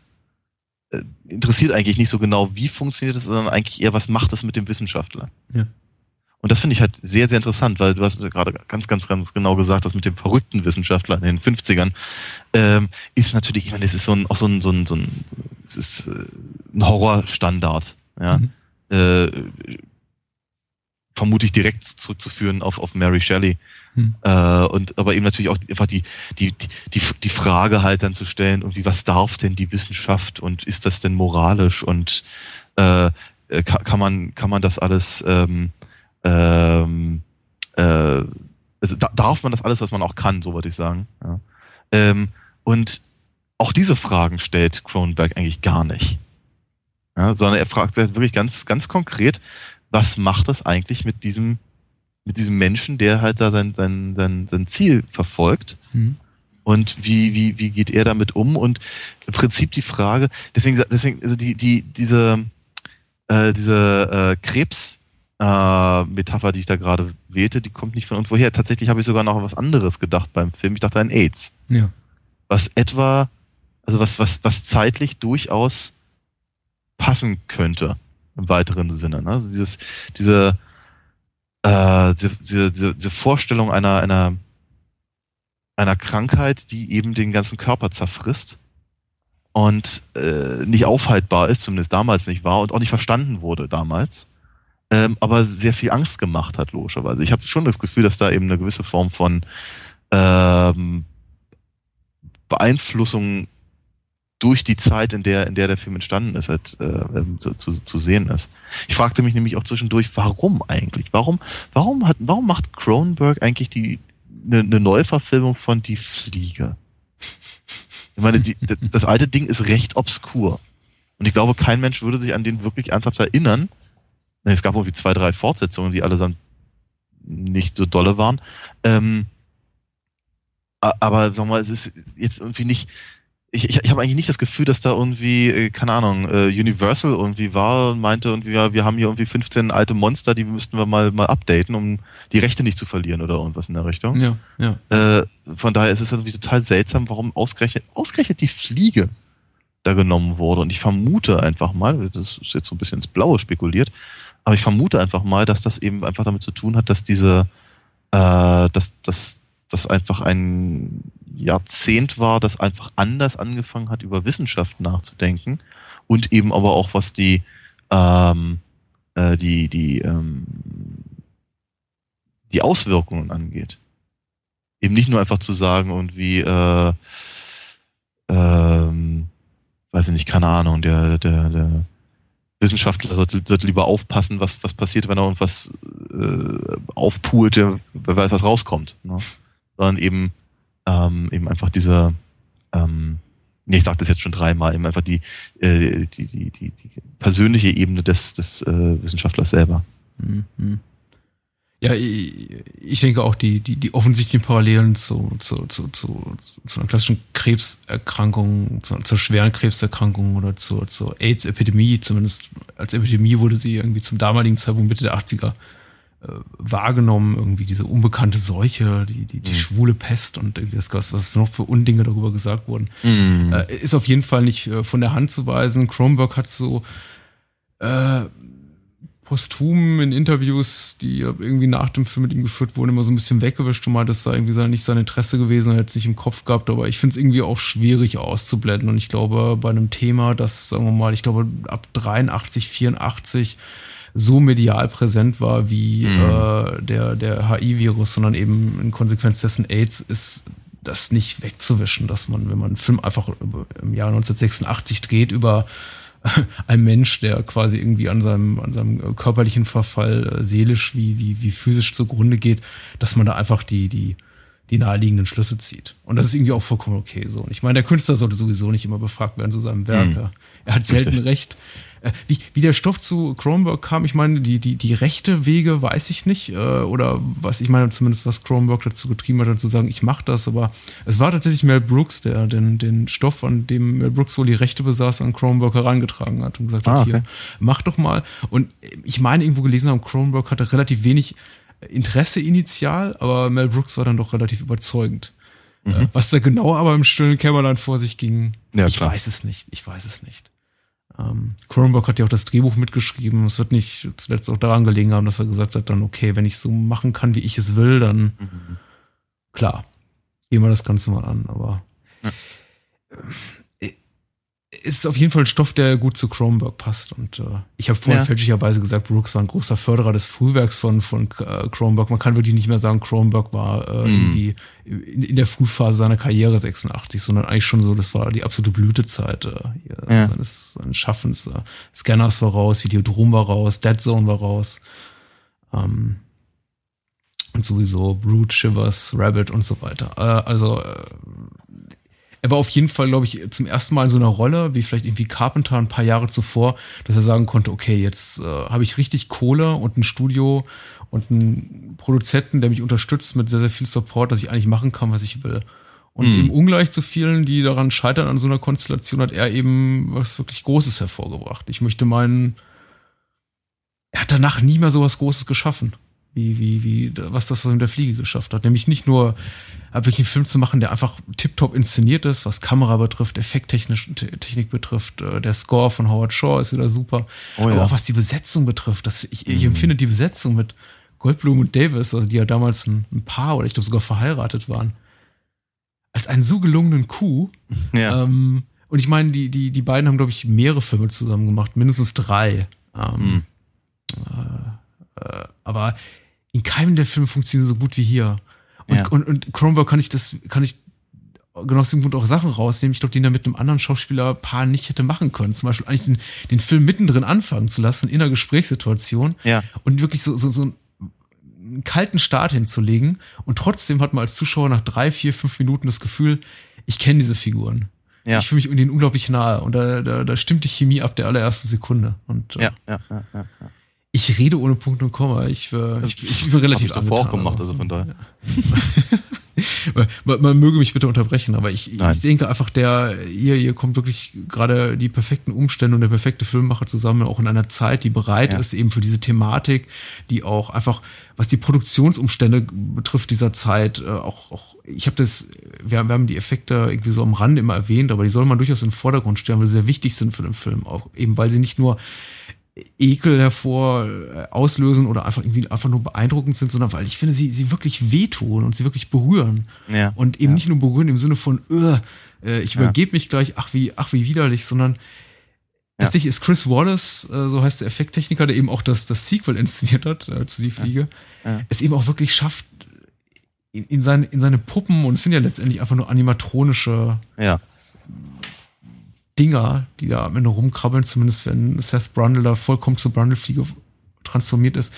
Äh, interessiert eigentlich nicht so genau, wie funktioniert es, sondern eigentlich eher, was macht es mit dem Wissenschaftler. Ja. Und das finde ich halt sehr, sehr interessant, weil du hast gerade ganz, ganz, ganz genau gesagt, das mit dem verrückten Wissenschaftler in den 50ern ähm, ist natürlich, ich meine, das ist so ein, auch so ein, so ein, so ein, es ist äh, ein Horrorstandard. Ja. Mhm. Äh, vermutlich direkt zurückzuführen auf, auf Mary Shelley. Hm. Äh, und aber eben natürlich auch einfach die, die, die, die Frage halt dann zu stellen, irgendwie, was darf denn die Wissenschaft und ist das denn moralisch und äh, kann, kann man, kann man das alles ähm, ähm, äh, also da, darf man das alles, was man auch kann, so würde ich sagen. Ja. Ähm, und auch diese Fragen stellt Cronenberg eigentlich gar nicht. Ja, sondern er fragt wirklich ganz, ganz konkret, was macht das eigentlich mit diesem, mit diesem Menschen, der halt da sein, sein, sein, sein Ziel verfolgt? Mhm. Und wie, wie, wie geht er damit um? Und im Prinzip die Frage, deswegen, deswegen, also die, die, diese, äh, diese äh, Krebs, äh, Metapher, die ich da gerade wählte, die kommt nicht von irgendwoher. Tatsächlich habe ich sogar noch was anderes gedacht beim Film. Ich dachte an AIDS. Ja. Was etwa, also was, was, was zeitlich durchaus passen könnte im weiteren Sinne. Ne? Also dieses, diese, äh, diese, diese, diese Vorstellung einer, einer, einer Krankheit, die eben den ganzen Körper zerfrisst und äh, nicht aufhaltbar ist, zumindest damals nicht war und auch nicht verstanden wurde damals, ähm, aber sehr viel Angst gemacht hat, logischerweise. Ich habe schon das Gefühl, dass da eben eine gewisse Form von ähm, Beeinflussung durch die Zeit, in der, in der der Film entstanden ist, halt, äh, zu, zu sehen ist. Ich fragte mich nämlich auch zwischendurch, warum eigentlich? Warum, warum hat, warum macht Cronenberg eigentlich die, eine, eine Neuverfilmung von Die Fliege? Ich meine, die, das alte Ding ist recht obskur. Und ich glaube, kein Mensch würde sich an den wirklich ernsthaft erinnern. Es gab irgendwie zwei, drei Fortsetzungen, die allesamt nicht so dolle waren. Ähm, aber sag mal, es ist jetzt irgendwie nicht, ich, ich, ich habe eigentlich nicht das Gefühl, dass da irgendwie, äh, keine Ahnung, äh, Universal irgendwie war und meinte irgendwie, ja, wir haben hier irgendwie 15 alte Monster, die müssten wir mal, mal updaten, um die Rechte nicht zu verlieren oder irgendwas in der Richtung. Ja, ja. Äh, von daher ist es irgendwie total seltsam, warum ausgerechnet, ausgerechnet die Fliege da genommen wurde. Und ich vermute einfach mal, das ist jetzt so ein bisschen ins Blaue spekuliert, aber ich vermute einfach mal, dass das eben einfach damit zu tun hat, dass diese, äh, dass, dass, dass einfach ein Jahrzehnt war, das einfach anders angefangen hat, über Wissenschaft nachzudenken und eben aber auch was die ähm, äh, die die ähm, die Auswirkungen angeht. Eben nicht nur einfach zu sagen und wie äh, ähm, weiß ich nicht, keine Ahnung, der der der Wissenschaftler sollte, sollte lieber aufpassen, was was passiert, wenn er irgendwas äh, aufpult, wer weiß, was rauskommt, ne? sondern eben ähm, eben einfach diese, ähm, nee, ich sage das jetzt schon dreimal, eben einfach die, äh, die, die, die, die persönliche Ebene des, des äh, Wissenschaftlers selber. Mhm. Ja, ich, denke auch die, die, die offensichtlichen Parallelen zu, zu, zu, zu, zu einer klassischen Krebserkrankung, zu, zur schweren Krebserkrankung oder zur, zur AIDS-Epidemie, zumindest als Epidemie wurde sie irgendwie zum damaligen Zeitpunkt Mitte der 80er äh, wahrgenommen, irgendwie diese unbekannte Seuche, die, die, die mhm. schwule Pest und irgendwie das, was noch für Undinge darüber gesagt wurden, mhm. äh, ist auf jeden Fall nicht äh, von der Hand zu weisen. Kronberg hat so äh, posthum in Interviews, die irgendwie nach dem Film mit ihm geführt wurden, immer so ein bisschen weggewischt. Und mal, das sei irgendwie nicht sein Interesse gewesen, er hätte es nicht im Kopf gehabt, aber ich finde es irgendwie auch schwierig auszublenden. Und ich glaube, bei einem Thema, das, sagen wir mal, ich glaube, ab 83, 84 so medial präsent war wie mhm. äh, der, der HIV-Virus, sondern eben in Konsequenz dessen AIDS ist das nicht wegzuwischen, dass man, wenn man einen Film einfach im Jahr 1986 dreht über <laughs> ein Mensch, der quasi irgendwie an seinem, an seinem körperlichen Verfall äh, seelisch wie, wie, wie physisch zugrunde geht, dass man da einfach die, die, die naheliegenden Schlüsse zieht. Und das ist irgendwie auch vollkommen okay so. Und ich meine, der Künstler sollte sowieso nicht immer befragt werden zu seinem Werk. Mhm. Er hat selten Richtig. recht. <laughs> Wie, wie der Stoff zu Cronenberg kam, ich meine, die, die, die rechte Wege weiß ich nicht. Äh, oder was, ich meine zumindest, was Cronenberg dazu getrieben hat, dann zu sagen, ich mache das. Aber es war tatsächlich Mel Brooks, der den, den Stoff, an dem Mel Brooks wohl die Rechte besaß, an Cronenberg herangetragen hat und gesagt ah, hat, hier, mach doch mal. Und ich meine, irgendwo gelesen haben, Cronenberg hatte relativ wenig Interesse initial, aber Mel Brooks war dann doch relativ überzeugend. Mhm. Äh, was da genau aber im stillen Kämmerlein vor sich ging, ja, ich weiß es nicht. Ich weiß es nicht. Ähm, Cronenberg hat ja auch das Drehbuch mitgeschrieben. Es wird nicht zuletzt auch daran gelegen haben, dass er gesagt hat, dann okay, wenn ich so machen kann, wie ich es will, dann mhm. klar, gehen wir das Ganze mal an. Aber ja ist auf jeden Fall ein Stoff, der gut zu Cronenberg passt. Und äh, ich habe vorhin ja. fälschlicherweise gesagt, Brooks war ein großer Förderer des Frühwerks von, von äh, Cronenberg. Man kann wirklich nicht mehr sagen, Cronenberg war äh, mhm. irgendwie in, in, der Frühphase seiner Karriere 86, sondern eigentlich schon so, das war die absolute Blütezeit äh, ja. seines, seines Schaffens. Äh, Scanners war raus, Videodrom war raus, Dead Zone war raus. Ähm, und sowieso Brood, Shivers, Rabbit und so weiter. Äh, also äh, er war auf jeden Fall, glaube ich, zum ersten Mal in so einer Rolle, wie vielleicht irgendwie Carpenter ein paar Jahre zuvor, dass er sagen konnte, okay, jetzt äh, habe ich richtig Kohle und ein Studio und einen Produzenten, der mich unterstützt mit sehr, sehr viel Support, dass ich eigentlich machen kann, was ich will. Und Mhm. eben ungleich zu vielen, die daran scheitern an so einer Konstellation, hat er eben was wirklich Großes hervorgebracht. Ich möchte meinen, er hat danach nie mehr sowas Großes geschaffen, wie, wie, wie, was das mit der Fliege geschafft hat. Nämlich nicht nur äh, wirklich einen Film zu machen, der einfach tiptop inszeniert ist, was Kamera betrifft, Effekttechnisch, Te- Technik betrifft, äh, der Score von Howard Shaw ist wieder super. Oh Aber ja. auch was die Besetzung betrifft, das, ich, ich Mhm. empfinde die Besetzung mit Goldblum und Davis, also die ja damals ein, ein Paar oder ich glaube sogar verheiratet waren, als einen so gelungenen Coup. Ja. Ähm, und ich meine, die, die, die beiden haben, glaube ich, mehrere Filme zusammen gemacht, mindestens drei. Ähm, Mhm. äh, aber in keinem der Filme funktioniert so gut wie hier. Und, Ja. und, und Cronenberg kann ich das, kann ich genau aus dem Grund auch Sachen rausnehmen. Ich glaube, den er mit einem anderen Schauspielerpaar nicht hätte machen können. Zum Beispiel eigentlich den, den Film mittendrin anfangen zu lassen, in einer Gesprächssituation ja. und wirklich so, so, so einen kalten Start hinzulegen. Und trotzdem hat man als Zuschauer nach drei, vier, fünf Minuten das Gefühl, ich kenne diese Figuren. Ja. Ich fühle mich ihnen unglaublich nahe. Und da, da, da stimmt die Chemie ab der allerersten Sekunde. Und äh, Ja, ja, ja, ja. Ich rede ohne Punkt und Komma. Ich, äh, ich, ich bin relativ Hab ich davor auch gemacht, also von daher. <laughs> man, man möge mich bitte unterbrechen, aber ich, Nein. ich denke einfach, der hier, hier kommt wirklich gerade die perfekten Umstände und der perfekte Filmemacher zusammen, auch in einer Zeit, die bereit Ja. ist eben für diese Thematik, die auch einfach, was die Produktionsumstände betrifft dieser Zeit, äh, auch, auch ich habe das, wir, haben- wir haben die Effekte irgendwie so am Rande immer erwähnt, aber die soll man durchaus in den Vordergrund stellen, weil sie sehr wichtig sind für den Film, auch eben weil sie nicht nur Ekel hervor äh, auslösen oder einfach irgendwie einfach nur beeindruckend sind, sondern weil ich finde, sie, sie wirklich wehtun und sie wirklich berühren. Ja. Und eben ja. nicht nur berühren im Sinne von, äh, ich Ja. übergebe mich gleich, ach wie, ach wie widerlich, sondern tatsächlich ist Chris Wallace, äh, so heißt der Effekttechniker, der eben auch das, das Sequel inszeniert hat äh, zu Die Fliege, Ja. es eben auch wirklich schafft, in, in, seine, in seine Puppen, und es sind ja letztendlich einfach nur animatronische Ja. Dinger, die da am Ende rumkrabbeln, zumindest wenn Seth Brundle da vollkommen zur Brundle-Fliege transformiert ist,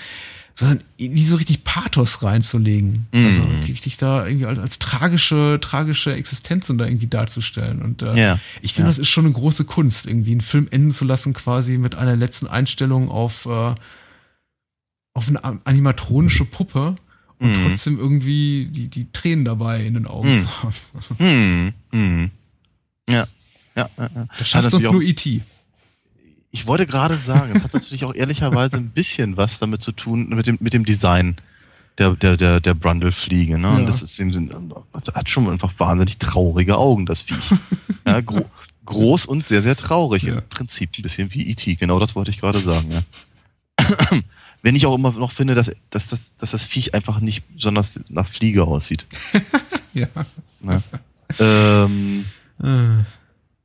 sondern in die so richtig Pathos reinzulegen. Mhm. Also die richtig da irgendwie als, als tragische, tragische Existenzen da irgendwie darzustellen. Und äh, Ja. ich finde, Ja. das ist schon eine große Kunst, irgendwie einen Film enden zu lassen, quasi mit einer letzten Einstellung auf, äh, auf eine animatronische Puppe und Mhm. trotzdem irgendwie die, die Tränen dabei in den Augen Mhm. zu haben. <laughs> Hm. Hm. Ja. Ja. Das schafft natürlich nur auch- E.T. Ich wollte gerade sagen, es hat natürlich auch ehrlicherweise ein bisschen was damit zu tun, mit dem, mit dem Design der, der, der, der Brundle-Fliege. Ne? Ja. Und das ist eben, hat schon einfach wahnsinnig traurige Augen, das Viech. ja, gro groß und sehr, sehr traurig. Ja. Im Prinzip ein bisschen wie E.T., genau das wollte ich gerade sagen, ja. <clears throat> Wenn ich auch immer noch finde, dass, dass, dass, dass das Viech einfach nicht besonders nach Fliege aussieht. <laughs> Ja. Ne? ähm, Äh.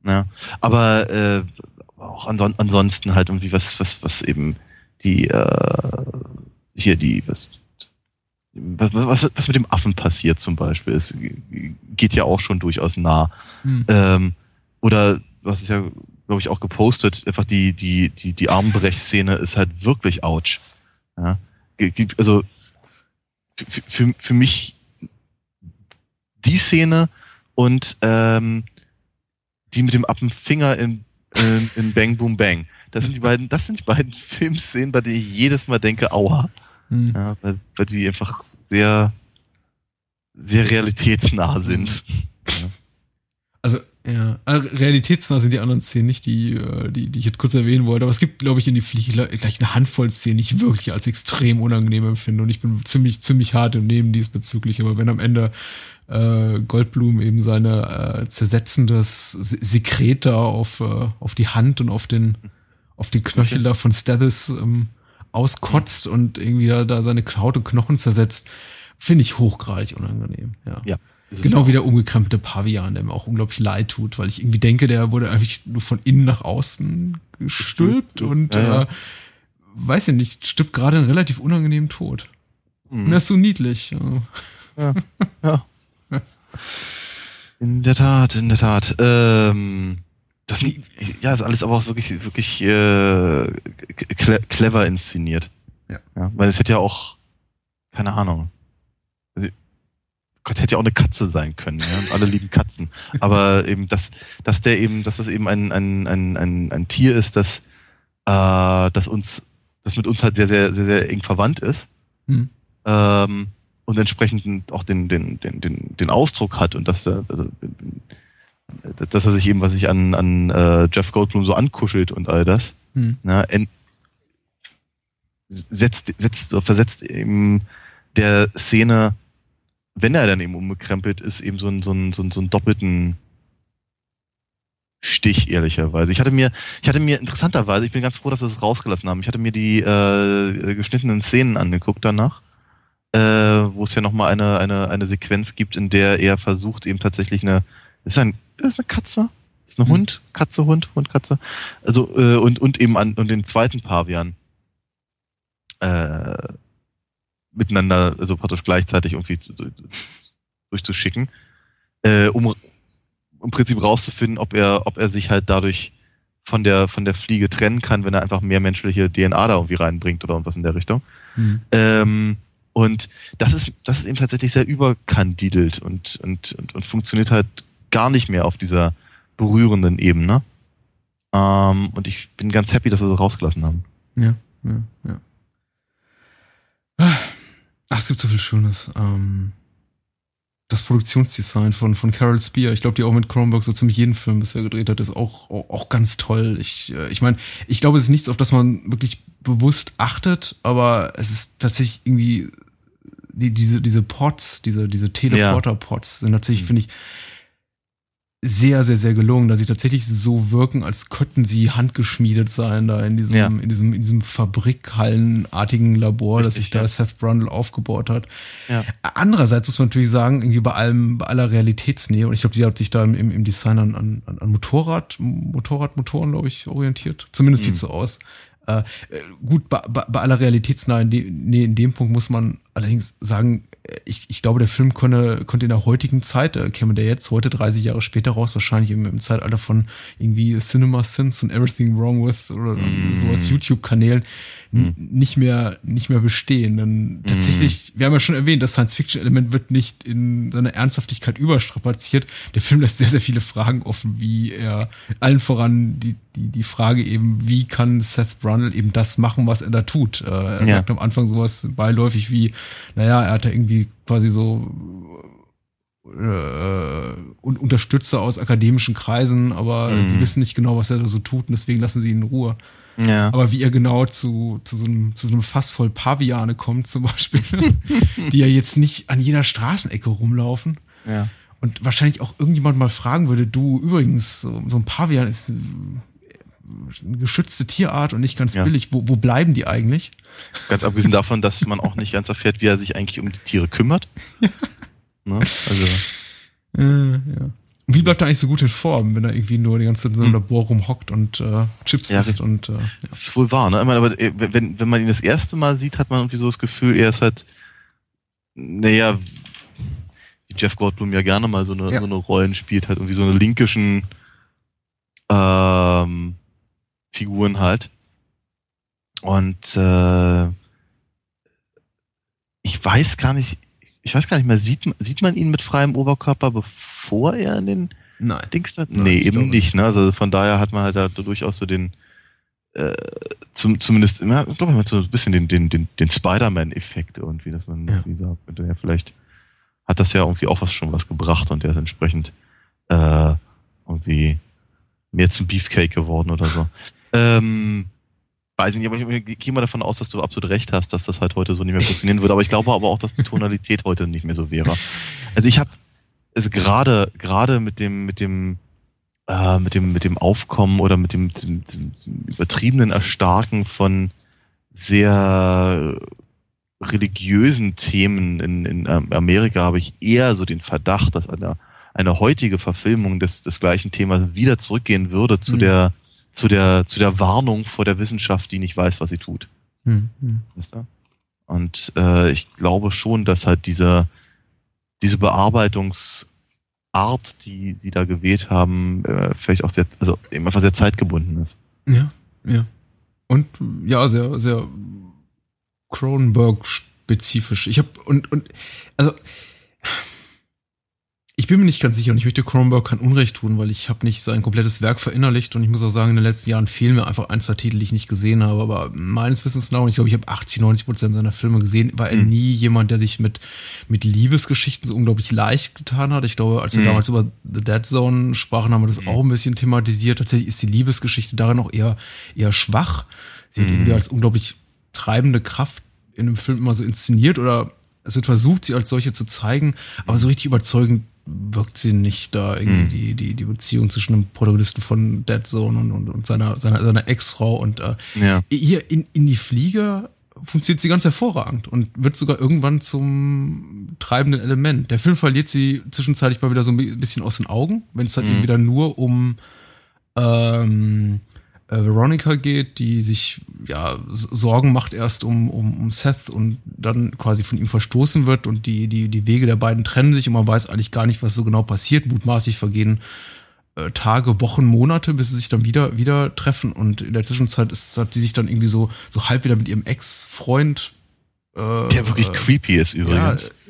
Ja, aber äh, auch anson ansonsten halt irgendwie was, was, was eben die äh, hier die was, was, was, was mit dem Affen passiert zum Beispiel, es geht ja auch schon durchaus nah. Hm. Ähm, oder was ist ja, glaube ich, auch gepostet, einfach die, die, die, die Armbrechszene ist halt wirklich ouch. Ja? Also für, für, für mich die Szene und ähm, die mit dem Appenfinger in, in, in Bang Boom Bang. Das sind die beiden, das sind die beiden <laughs> Filmszenen, bei denen ich jedes Mal denke, aua. Hm. Ja, weil, weil die einfach sehr, sehr realitätsnah sind. Also, ja, also realitätsnah sind die anderen Szenen nicht, die, äh, die, die ich jetzt kurz erwähnen wollte. Aber es gibt, glaube ich, in die Fliege gleich eine Handvoll Szenen, die ich wirklich als extrem unangenehm empfinde. Und ich bin ziemlich, ziemlich hart im Nehmen diesbezüglich. Aber wenn am Ende äh, Goldblum eben seine äh, zersetzendes Se- Sekret da auf, äh, auf die Hand und auf den, auf den Knöchel da von Stathis ähm, auskotzt und irgendwie da, da seine Haut und Knochen zersetzt, finde ich hochgradig unangenehm. Ja. Ja. Genau wie der umgekrempte Pavian, der mir auch unglaublich leid tut, weil ich irgendwie denke, der wurde eigentlich nur von innen nach außen gestülpt und Ja, ja. Äh, weiß ja nicht, stirbt gerade einen relativ unangenehmen Tod. Und Mhm. er ist so niedlich. Ja. Ja. In der Tat, in der Tat. Ähm, das, ja, ist alles aber auch wirklich, wirklich äh, cle clever inszeniert. Ja. ja. Weil es hätte ja auch, keine Ahnung. Gott, hätte ja auch eine Katze sein können, ja? Und alle lieben Katzen. Aber eben, dass, dass der eben, dass das eben ein, ein, ein, ein, ein Tier ist, das, äh, das uns, das mit uns halt sehr, sehr, sehr, sehr eng verwandt ist. Hm. Ähm, und entsprechend auch den, den, den, den, den Ausdruck hat und dass er, also, dass er sich eben, was sich an, an äh, Jeff Goldblum so ankuschelt und all das, hm. na, en, setzt, setzt, versetzt eben der Szene wenn er dann eben umgekrempelt ist, eben so einen, so einen, so einen, so einen doppelten Stich, ehrlicherweise. Ich hatte mir, ich hatte mir interessanterweise, ich bin ganz froh, dass sie es rausgelassen haben. Ich hatte mir die äh, geschnittenen Szenen angeguckt danach, äh, wo es ja nochmal eine, eine, eine Sequenz gibt, in der er versucht, eben tatsächlich eine, ist ein, ist eine Katze? Ist ein mhm. Hund? Katze, Hund, Hund, Katze? Also, äh, und, und eben an, und den zweiten Pavian. Äh, miteinander, also praktisch gleichzeitig irgendwie zu, durchzuschicken, äh, um im Prinzip rauszufinden, ob er, ob er sich halt dadurch von der, von der Fliege trennen kann, wenn er einfach mehr menschliche DNA da irgendwie reinbringt oder irgendwas in der Richtung. Mhm. Ähm, und das ist, das ist eben tatsächlich sehr überkandidelt und, und, und, und funktioniert halt gar nicht mehr auf dieser berührenden Ebene. Ähm, und ich bin ganz happy, dass wir sie rausgelassen haben. Ja, ja, ja. Ach, es gibt so viel Schönes. Ähm, das Produktionsdesign von, von Carol Spear, ich glaube, die auch mit Cronenberg so ziemlich jeden Film bisher gedreht hat, ist auch, auch, auch ganz toll. Ich, äh, ich meine, ich glaube, es ist nichts, auf das man wirklich bewusst achtet, aber es ist tatsächlich irgendwie die, diese, diese Pots, diese, diese Teleporter-Pots sind tatsächlich, mhm. finde ich, sehr, sehr, sehr gelungen, dass sie tatsächlich so wirken, als könnten sie handgeschmiedet sein, da in diesem, ja. in diesem, in diesem Fabrikhallenartigen Labor, Richtig, das sich da ja. Seth Brundle aufgebaut hat. Ja. Andererseits muss man natürlich sagen, irgendwie bei allem, bei aller Realitätsnähe, und ich glaube, sie hat sich da im, im Design an, an, an Motorrad, Motorradmotoren, glaube ich, orientiert. Zumindest mhm. sieht so aus. Äh, gut, bei, bei, bei aller Realitätsnähe in, de, nee, in dem Punkt muss man allerdings sagen, ich, ich glaube, der Film konnte, konnte in der heutigen Zeit, äh, käme der jetzt heute 30 Jahre später raus, wahrscheinlich im, im Zeitalter von irgendwie Cinema Sins und Everything Wrong With oder mm. sowas YouTube-Kanälen mm. nicht mehr, nicht mehr bestehen. Denn mm. tatsächlich, wir haben ja schon erwähnt, das Science-Fiction-Element wird nicht in seiner Ernsthaftigkeit überstrapaziert. Der Film lässt sehr, sehr viele Fragen offen, wie er allen voran die, die, die Frage eben, wie kann Seth Brundle eben das machen, was er da tut? Äh, er ja. sagt am Anfang sowas beiläufig wie, naja, er hat da irgendwie quasi so äh, und Unterstützer aus akademischen Kreisen, aber mhm. die wissen nicht genau, was er da so tut und deswegen lassen sie ihn in Ruhe. Ja. Aber wie er genau zu, zu, so einem, zu so einem Fass voll Paviane kommt, zum Beispiel, <laughs> die ja jetzt nicht an jeder Straßenecke rumlaufen. Ja. Und wahrscheinlich auch irgendjemand mal fragen würde, du, übrigens, so, so ein Pavian ist eine geschützte Tierart und nicht ganz ja. billig. Wo, wo bleiben die eigentlich? Ganz abgesehen davon, dass man auch nicht ganz erfährt, wie er sich eigentlich um die Tiere kümmert. <laughs> ne? Also. Äh, ja. Wie bleibt er eigentlich so gut in Form, wenn er irgendwie nur die ganze Zeit in so einem hm. Labor rumhockt und äh, Chips ja, isst und äh, ja. Das ist wohl wahr, ne? Ich meine, aber äh, wenn, wenn man ihn das erste Mal sieht, hat man irgendwie so das Gefühl, er ist halt, naja, wie Jeff Goldblum ja gerne mal so eine, ja. so eine Rollen spielt, halt irgendwie so eine linkischen ähm, Figuren halt. Und äh, ich weiß gar nicht, ich weiß gar nicht mehr, sieht, sieht man ihn mit freiem Oberkörper, bevor er in den Nein. Dings hat? Nee, eben nicht. Ne? Also von daher hat man halt da durchaus so den, äh, zum, zumindest, ja, glaube ich, so ein bisschen den, den, den, den Spider-Man-Effekt irgendwie, dass man ja. wie sagt, ja, vielleicht hat das ja irgendwie auch was schon was gebracht und der ist entsprechend äh, irgendwie mehr zum Beefcake geworden oder so. Ähm, weiß nicht, aber ich gehe mal davon aus, dass du absolut recht hast, dass das halt heute so nicht mehr funktionieren würde. Aber ich glaube aber auch, dass die Tonalität heute nicht mehr so wäre. Also ich habe es gerade gerade mit dem mit dem äh, mit dem mit dem Aufkommen oder mit dem, dem, dem, übertriebenen Erstarken von sehr religiösen Themen in, in ähm, Amerika habe ich eher so den Verdacht, dass eine, eine heutige Verfilmung des, des gleichen Themas wieder zurückgehen würde zu mhm. der zu der, zu der Warnung vor der Wissenschaft, die nicht weiß, was sie tut. Mhm. Weißt du? Und äh, ich glaube schon, dass halt diese, diese Bearbeitungsart, die sie da gewählt haben, äh, vielleicht auch sehr, also eben einfach sehr zeitgebunden ist. Ja, ja. Und ja, sehr, sehr Cronenberg-spezifisch. Ich habe und, und, also ich bin mir nicht ganz sicher und ich möchte Cronenberg kein Unrecht tun, weil ich habe nicht sein komplettes Werk verinnerlicht und ich muss auch sagen, in den letzten Jahren fehlen mir einfach ein, zwei Titel, die ich nicht gesehen habe. Aber meines Wissens nach, und ich glaube, ich habe 80, 90 Prozent seiner Filme gesehen, war er mhm. nie jemand, der sich mit, mit Liebesgeschichten so unglaublich leicht getan hat. Ich glaube, als wir mhm. damals über The Dead Zone sprachen, haben wir das mhm. auch ein bisschen thematisiert. Tatsächlich ist die Liebesgeschichte darin auch eher, eher schwach. Sie mhm. irgendwie als unglaublich treibende Kraft in einem Film immer so inszeniert oder es wird versucht, sie als solche zu zeigen, aber so richtig überzeugend wirkt sie nicht da irgendwie mhm. die, die, die Beziehung zwischen dem Protagonisten von Dead Zone und, und, und seiner, seiner, seiner Ex-Frau und äh, ja. hier in, in die Flieger funktioniert sie ganz hervorragend und wird sogar irgendwann zum treibenden Element. Der Film verliert sie zwischenzeitlich mal wieder so ein bisschen aus den Augen, wenn es halt mhm. eben wieder nur um ähm, äh, Veronica geht, die sich ja Sorgen macht erst um, um, um Seth und dann quasi von ihm verstoßen wird und die, die, die Wege der beiden trennen sich und man weiß eigentlich gar nicht, was so genau passiert. Mutmaßlich vergehen äh, Tage, Wochen, Monate, bis sie sich dann wieder, wieder treffen und in der Zwischenzeit ist, hat sie sich dann irgendwie so, so halb wieder mit ihrem Ex-Freund äh, der wirklich creepy ist übrigens. <laughs>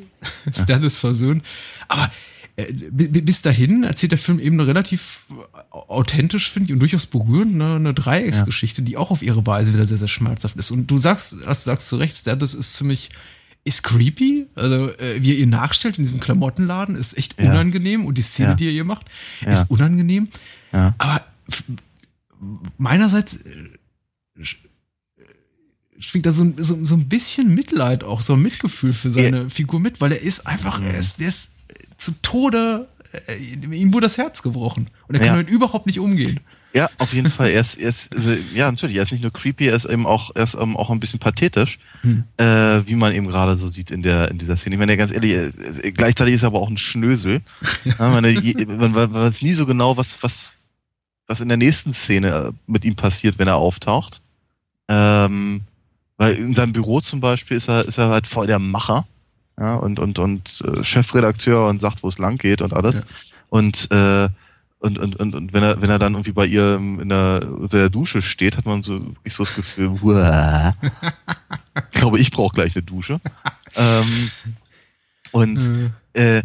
Ja, Status versöhnt. Aber äh, bis dahin erzählt der Film eben eine relativ authentisch, finde ich, und durchaus berührend, eine, eine Dreiecksgeschichte, ja. die auch auf ihre Weise wieder sehr, sehr schmerzhaft ist. Und du sagst, das sagst zu Recht, das ist ziemlich, ist creepy. Also, äh, wie ihr ihr nachstellt in diesem Klamottenladen, ist echt ja. unangenehm. Und die Szene, ja. die ihr hier macht, ist unangenehm. Aber meinerseits äh, schwingt da so, so, so ein bisschen Mitleid auch, so ein Mitgefühl für seine Figur mit, weil er ist einfach, mhm. er ist, der ist zu Tode, äh, ihm wurde das Herz gebrochen. Und er kann ja. damit überhaupt nicht umgehen. Ja, auf jeden Fall. Er ist, er ist also, ja, natürlich, er ist nicht nur creepy, er ist eben auch, er ist ähm, auch ein bisschen pathetisch, hm. äh, wie man eben gerade so sieht in der, in dieser Szene. Ich meine, ganz ehrlich, äh, gleichzeitig ist er aber auch ein Schnösel. <laughs> ja, meine, man, man weiß nie so genau, was, was, was in der nächsten Szene äh, mit ihm passiert, wenn er auftaucht. Ähm, weil in seinem Büro zum Beispiel ist er, ist er halt voll der Macher ja, und, und, und äh, Chefredakteur und sagt, wo es lang geht und alles. Ja. Und, äh, und, und, und, und wenn er, wenn er dann irgendwie bei ihr in der, unter der Dusche steht, hat man so wirklich so das Gefühl, <laughs> ich glaube, ich brauche gleich eine Dusche. ähm, und äh,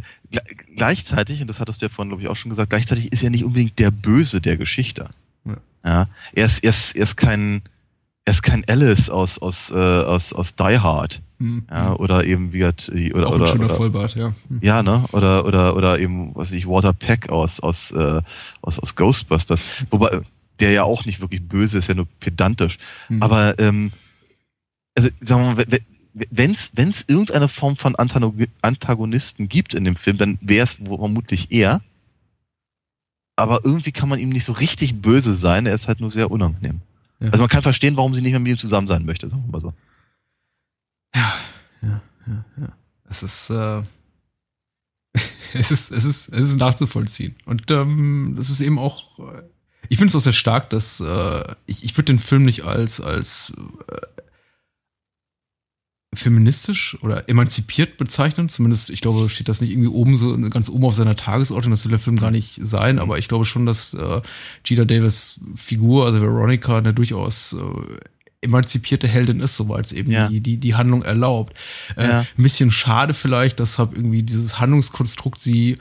gleichzeitig, und das hattest du ja vorhin, glaube ich, auch schon gesagt, gleichzeitig ist er nicht unbedingt der Böse der Geschichte. Ja. ja er, ist, er, ist, er ist kein, er ist kein Alice aus, aus, äh, aus, aus Die Hard. Mhm. Ja, oder eben wie hat, oder, Auch ein oder, schöner oder, Vollbart, ja. Mhm. Ja, ne? Oder, oder, oder eben, was weiß ich, Walter Peck aus, aus, äh, aus, aus Ghostbusters. Wobei, der ja auch nicht wirklich böse ist, ja nur pedantisch. Mhm. Aber, ähm, also, sagen wir mal, wenn es irgendeine Form von Antagonisten gibt in dem Film, dann wäre es vermutlich er. Aber irgendwie kann man ihm nicht so richtig böse sein, er ist halt nur sehr unangenehm. Ja. Also man kann verstehen, warum sie nicht mehr mit ihm zusammen sein möchte, sagen wir mal so. Ja, ja, ja, ja. Es ist, äh, <laughs> es ist, es ist, es ist nachzuvollziehen. Und ähm, das ist eben auch, ich finde es auch sehr stark, dass äh, ich, ich würde den Film nicht als, als äh, feministisch oder emanzipiert bezeichnen. Zumindest, ich glaube, steht das nicht irgendwie oben so ganz oben auf seiner Tagesordnung. Das will der Film gar nicht sein. Aber ich glaube schon, dass äh, Gina Davis Figur, also Veronica, eine durchaus äh, emanzipierte Heldin ist, soweit es eben ja. die, die, die Handlung erlaubt. Äh, ja. Ein bisschen schade vielleicht, deshalb irgendwie dieses Handlungskonstrukt sie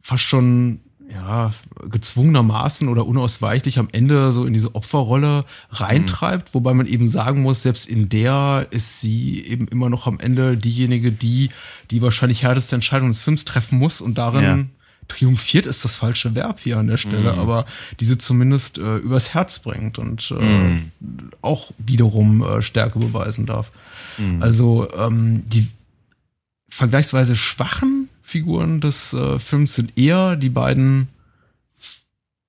fast schon ja, gezwungenermaßen oder unausweichlich am Ende so in diese Opferrolle reintreibt, mhm. wobei man eben sagen muss, selbst in der ist sie eben immer noch am Ende diejenige, die die wahrscheinlich härteste Entscheidung des Films treffen muss und darin triumphiert ist das falsche Verb hier an der Stelle, mm. aber diese zumindest äh, übers Herz bringt und äh, mm. auch wiederum äh, Stärke beweisen darf. Mm. Also ähm, die vergleichsweise schwachen Figuren des äh, Films sind eher die beiden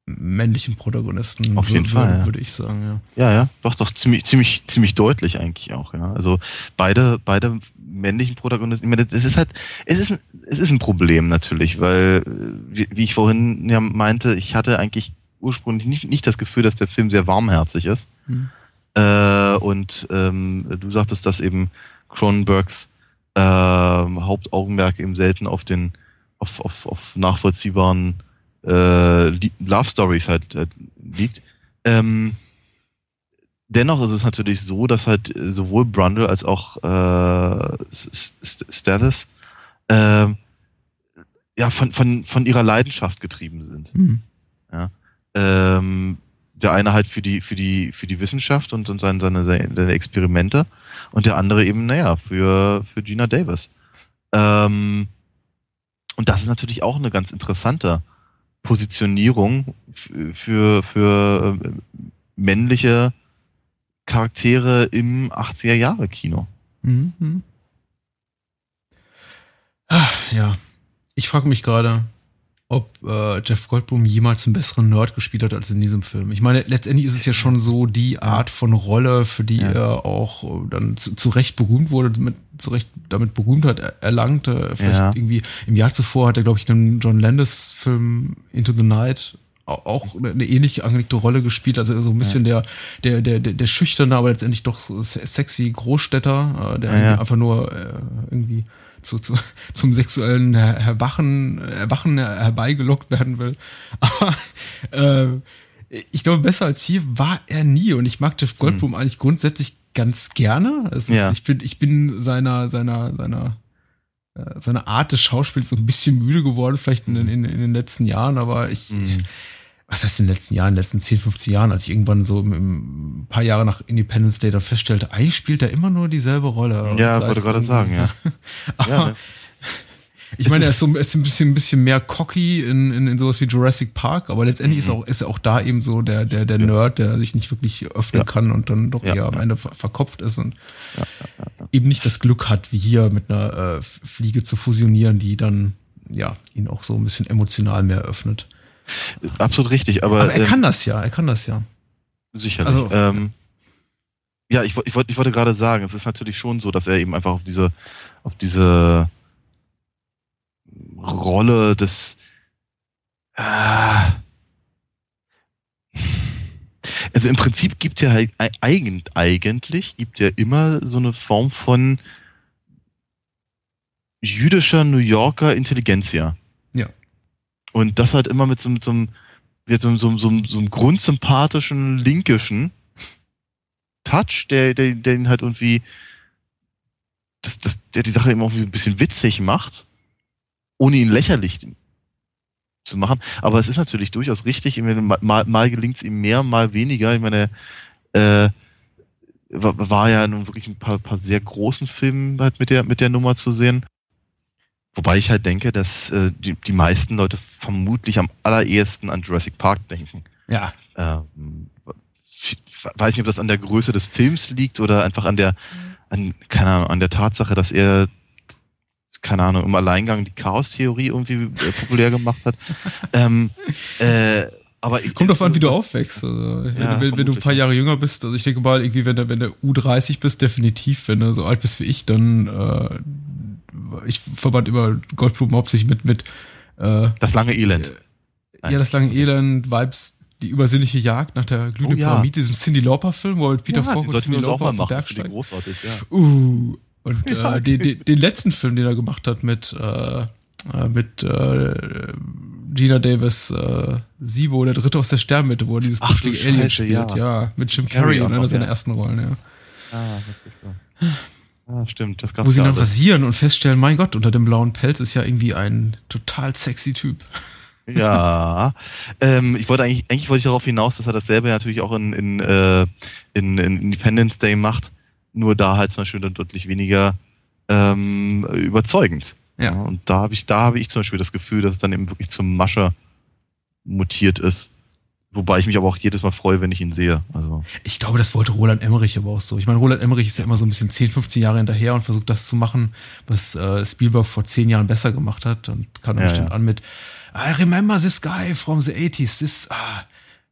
männlichen Protagonisten. Auf jeden Fall, ja. würde ich sagen, ja. Ja, ja, doch, doch, ziemlich, ziemlich, ziemlich deutlich eigentlich auch, ja. Also beide, beide männlichen Protagonisten, ich meine, das ist halt, es ist, ein, es ist ein Problem natürlich, weil, wie, wie ich vorhin ja meinte, ich hatte eigentlich ursprünglich nicht, nicht das Gefühl, dass der Film sehr warmherzig ist. Mhm. Äh, und ähm, du sagtest, dass eben Cronenbergs äh, Hauptaugenmerk eben selten auf den, auf, auf, auf nachvollziehbaren äh, Love Stories halt äh, liegt. Ähm, dennoch ist es natürlich so, dass halt sowohl Brundle als auch äh, Stathis äh, ja, von, von, von ihrer Leidenschaft getrieben sind. Mhm. Ja. Ähm, der eine halt für die, für die, für die Wissenschaft und, und seine, seine, seine Experimente und der andere eben, naja, für, für Gina Davis. Ähm, und das ist natürlich auch eine ganz interessante Positionierung für, für äh, männliche Charaktere im 80er Jahre Kino. Mhm. mhm. Ach, ja, ich frage mich gerade, ob äh, Jeff Goldblum jemals einen besseren Nerd gespielt hat als in diesem Film. Ich meine, letztendlich ist es ja schon so die Art von Rolle, für die ja. er auch äh, dann zu, zu, Recht berühmt wurde, mit, zu Recht damit Berühmtheit erlangte. Vielleicht ja. irgendwie im Jahr zuvor hat er, glaube ich, einen John Landis-Film Into the Night auch eine ähnlich angelegte Rolle gespielt, also so ein bisschen ja. der, der, der, der schüchterne, aber letztendlich doch sexy Großstädter, äh, der ja. einfach nur äh, irgendwie zu, zu, <laughs> zum sexuellen Erwachen, Erwachen herbeigelockt werden will. <laughs> Aber äh, ich glaube, besser als hier war er nie. Und ich mag Jeff Goldblum hm. eigentlich grundsätzlich ganz gerne. Es ja. ich bin, ich bin seiner, seiner, seiner, äh, seiner Art des Schauspiels so ein bisschen müde geworden, vielleicht in, in, in den letzten Jahren, aber ich, mhm was heißt in den letzten Jahren, in den letzten 10, 15 Jahren, als ich irgendwann so ein paar Jahre nach Independence Day da feststellte, eigentlich spielt er immer nur dieselbe Rolle. Ja, wollte gerade sagen, ja. <laughs> ja ich meine, er ist so ist ein bisschen, ein bisschen mehr cocky in, in, in sowas wie Jurassic Park, aber letztendlich mhm. ist, auch, ist er auch da eben so der, der, der ja. Nerd, der sich nicht wirklich öffnen ja. kann und dann doch ja. eher am Ende verkopft ist und eben nicht das Glück hat, wie hier mit einer äh, Fliege zu fusionieren, die dann ja ihn auch so ein bisschen emotional mehr öffnet. Absolut richtig, aber. Aber er ähm, kann das ja, er kann das ja. Sicherlich. Also, ähm, ja, ich, ich, wollte, ich wollte gerade sagen, es ist natürlich schon so, dass er eben einfach auf diese, auf diese Rolle des. Äh, also im Prinzip gibt er halt eigentlich gibt er immer so eine Form von jüdischer New Yorker Intelligenzia. Und das halt immer mit so, mit so, einem, mit so, so, so, so einem grundsympathischen, linkischen Touch, der, der, der ihn halt irgendwie, das, das, der die Sache immer irgendwie ein bisschen witzig macht, ohne ihn lächerlich zu machen. Aber es ist natürlich durchaus richtig. Mal, mal gelingt es ihm mehr, mal weniger. Ich meine, äh, war, ja nun wirklich ein paar, paar sehr großen Filmen halt mit der, mit der Nummer zu sehen. Wobei ich halt denke, dass äh, die, die meisten Leute vermutlich am allerersten an Jurassic Park denken. Ja. Ähm, weiß nicht, ob das an der Größe des Films liegt oder einfach an der, an, keine Ahnung, an der Tatsache, dass er, keine Ahnung, im Alleingang die Chaos-Theorie irgendwie äh, populär gemacht hat. <laughs> ähm, äh, aber ich, Kommt drauf an, wie du aufwächst. Also, ja, wenn, wenn, du ein paar Jahre jünger bist, also ich denke mal, irgendwie, wenn du, wenn du U30 bist, definitiv, wenn du so alt bist wie ich, dann äh, ich verband immer Goldblum hauptsächlich mit, mit äh, Das lange Elend. Äh, ja, das lange Elend, Vibes, die übersinnliche Jagd nach der glühenden oh, ja. Pyramide, diesem Cindy Lauper-Film, wo er Peter ja, Falk und Cindy Lauper auf den Berg steigt. großartig, ja. Uh, und <laughs> äh, den, den, den letzten Film, den er gemacht hat mit, äh, äh mit äh, Gina Davis, äh, Sibo, der Dritte aus der Sternmitte, wo er dieses Ach, Alien spielt. Ja. ja, mit Jim Carrey in einer seiner ersten Rollen, ja. Ah, das ist klar. Ah, stimmt, das gab's Wo sie dann rasieren und feststellen, mein Gott, unter dem blauen Pelz ist ja irgendwie ein total sexy Typ. <laughs> Ja, ähm, ich wollte eigentlich, eigentlich wollte ich darauf hinaus, dass er dasselbe natürlich auch in, in, äh, in, in Independence Day macht, nur da halt zum Beispiel dann deutlich weniger ähm, überzeugend. Ja. ja. Und da habe ich, da habe ich zum Beispiel das Gefühl, dass es dann eben wirklich zum Mascher mutiert ist. Wobei ich mich aber auch jedes Mal freue, wenn ich ihn sehe. Also. Ich glaube, das wollte Roland Emmerich aber auch so. Ich meine, Roland Emmerich ist ja immer so ein bisschen 10, 15 Jahre hinterher und versucht das zu machen, was äh, Spielberg vor 10 Jahren besser gemacht hat und kann ja, bestimmt ja. an mit I remember this guy from the 80s. This, ah,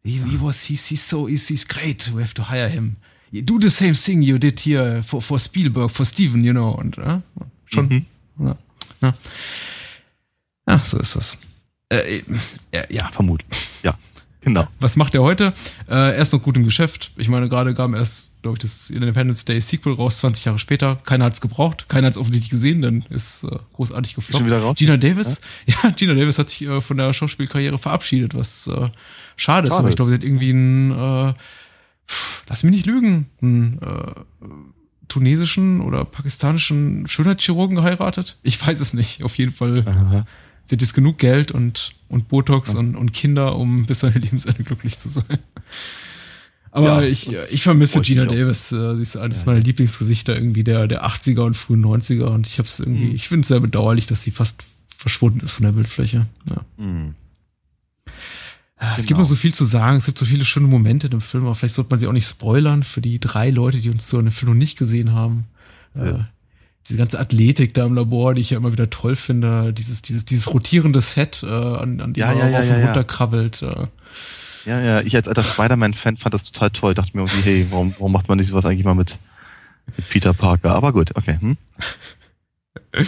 he, he was, he's, he's so, he's, he's great. We have to hire him. You do the same thing you did here for, for Spielberg, for Steven, you know. Und äh, schon. Mhm. Ja, ja. ja, so ist das. Äh, äh ja, vermutlich. Ja. Genau. Was macht er heute? Äh, er ist noch gut im Geschäft. Ich meine, gerade kam erst, glaube ich, das Independence Day Sequel raus, 20 Jahre später. Keiner hat es gebraucht, keiner hat es offensichtlich gesehen, denn ist äh, großartig gefloppt. Schon wieder raus? Gina Davis, ja, <laughs> ja Gina Davis hat sich äh, von der Schauspielkarriere verabschiedet, was äh, schade ist. Aber ich glaube, sie hat irgendwie einen, äh, pff, lass mich nicht lügen, einen äh, tunesischen oder pakistanischen Schönheitschirurgen geheiratet. Ich weiß es nicht. Auf jeden Fall. Aha sie hat jetzt genug Geld und, und Botox und, und Kinder, um bis ihr Lebensende glücklich zu sein. Aber Ja, ich, ich vermisse Gina mich auch. Davis. äh, Sie ist eines Ja, meiner Lieblingsgesichter irgendwie der, der 80er und frühen 90er und ich hab's irgendwie, Mhm. ich finde es sehr bedauerlich, dass sie fast verschwunden ist von der Bildfläche. Ja. Hm. Es Genau. gibt noch so viel zu sagen, es gibt so viele schöne Momente in dem Film, aber vielleicht sollte man sie auch nicht spoilern für die drei Leute, die uns so in dem Film noch nicht gesehen haben. Ja. Diese ganze Athletik da im Labor, die ich ja immer wieder toll finde, dieses, dieses, dieses rotierende Set, äh, an, an dem Ja, man ja, ja, rauf ja, und ja. runter krabbelt. Äh. Ja, ja, ich als alter Spider-Man-Fan fand das total toll. Dachte mir irgendwie, hey, warum, warum macht man nicht sowas eigentlich mal mit, mit Peter Parker? Aber gut, okay. Hm? <laughs>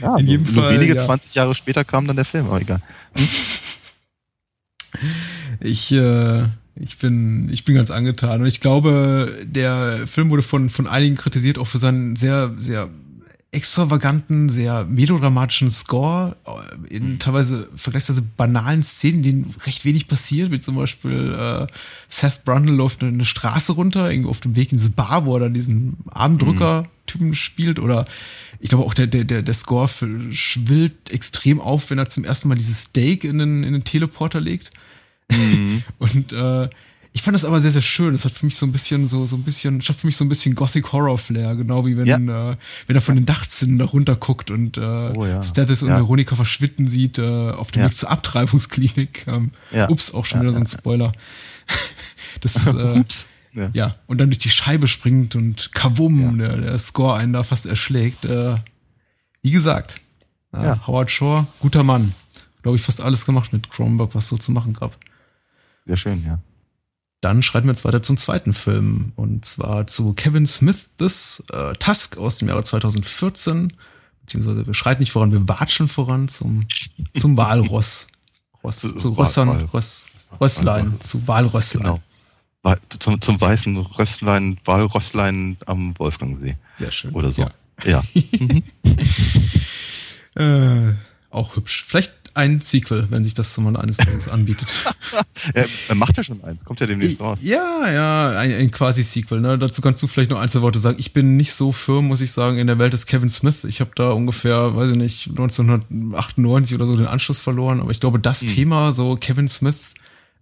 Ja, In nur- jedem nur Fall, wenige ja. 20 Jahre später kam dann der Film, aber egal. <laughs> Ich, äh, ich bin, ich bin ganz angetan. Und ich glaube, der Film wurde von, von einigen kritisiert, auch für seinen sehr, sehr extravaganten, sehr melodramatischen Score, äh, in teilweise vergleichsweise banalen Szenen, denen recht wenig passiert, wie zum Beispiel äh, Seth Brundle läuft eine Straße runter, irgendwo auf dem Weg in diese Bar, wo er dann diesen Armdrücker-Typen spielt, oder ich glaube auch der, der, der, der Score schwillt extrem auf, wenn er zum ersten Mal dieses Steak in den, in den Teleporter legt. Mhm. <laughs> Und äh, ich fand das aber sehr, sehr schön. Das hat für mich so ein bisschen, so, so ein bisschen, schafft für mich so ein bisschen Gothic Horror Flair, genau wie wenn, äh, wenn er von den Dachzinnen da runter guckt und äh, Oh ja. Stathis und Ja. Veronika verschwinden sieht äh, auf dem Ja. Weg zur Abtreibungsklinik. Ähm, Ja. Ups, auch schon Ja, wieder so ein ja, Spoiler. <laughs> Das, äh, <laughs> Ups. Ja. ja, und dann durch die Scheibe springt und kavum, der, der Score einen da fast erschlägt. Äh, wie gesagt, äh, Ja. Howard Shore, guter Mann. Glaube ich, fast alles gemacht mit Cronenberg, was so zu machen gab. Sehr schön, ja. Dann schreiten wir jetzt weiter zum zweiten Film und zwar zu Kevin Smith This äh, Tusk aus dem Jahre 2014. Beziehungsweise wir schreiten nicht voran, wir watschen voran zum, zum Walross. Ross, Zu- Rössern, Röss, Rösslein, zu Walrösslein. Genau. Zum, zum weißen Röstlein, Walröstlein am Wolfgangsee. Sehr schön. Oder so. Ja. Ja. <laughs> Äh, auch hübsch. Vielleicht ein Sequel, wenn sich das mal eines Tages anbietet. <laughs> er, er macht ja schon eins, kommt ja demnächst raus. Ja, ja, ein, ein Quasi-Sequel. Ne? Dazu kannst du vielleicht noch ein, zwei Worte sagen. Ich bin nicht so firm, muss ich sagen, in der Welt des Kevin Smith. Ich habe da ungefähr, weiß ich nicht, 1998 oder so den Anschluss verloren. Aber ich glaube, das Hm. Thema, so Kevin Smith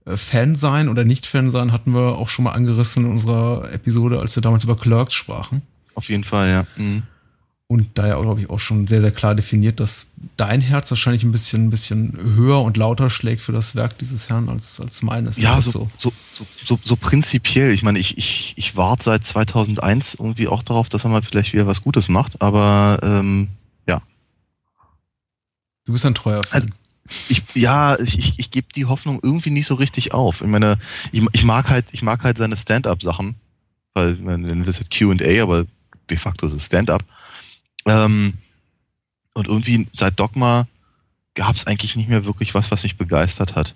äh, Fan sein oder nicht Fan sein, hatten wir auch schon mal angerissen in unserer Episode, als wir damals über Clerks sprachen. Auf jeden Fall, ja. Mhm. Und daher glaube ich auch schon sehr, sehr klar definiert, dass dein Herz wahrscheinlich ein bisschen, ein bisschen höher und lauter schlägt für das Werk dieses Herrn als, als meines. Ist Ja, das so, so, so, so, so prinzipiell. Ich meine, ich, ich, ich warte seit 2001 irgendwie auch darauf, dass er mal vielleicht wieder was Gutes macht, aber ähm, ja. Du bist ein treuer Fan. Also- Ich, ja, ich, ich, ich gebe die Hoffnung irgendwie nicht so richtig auf. Ich meine, ich, ich mag halt, ich mag halt seine Stand-up-Sachen, weil ich meine, das ist jetzt Q&A, aber de facto ist es Stand-up. Ähm, und irgendwie seit Dogma gab es eigentlich nicht mehr wirklich was, was mich begeistert hat.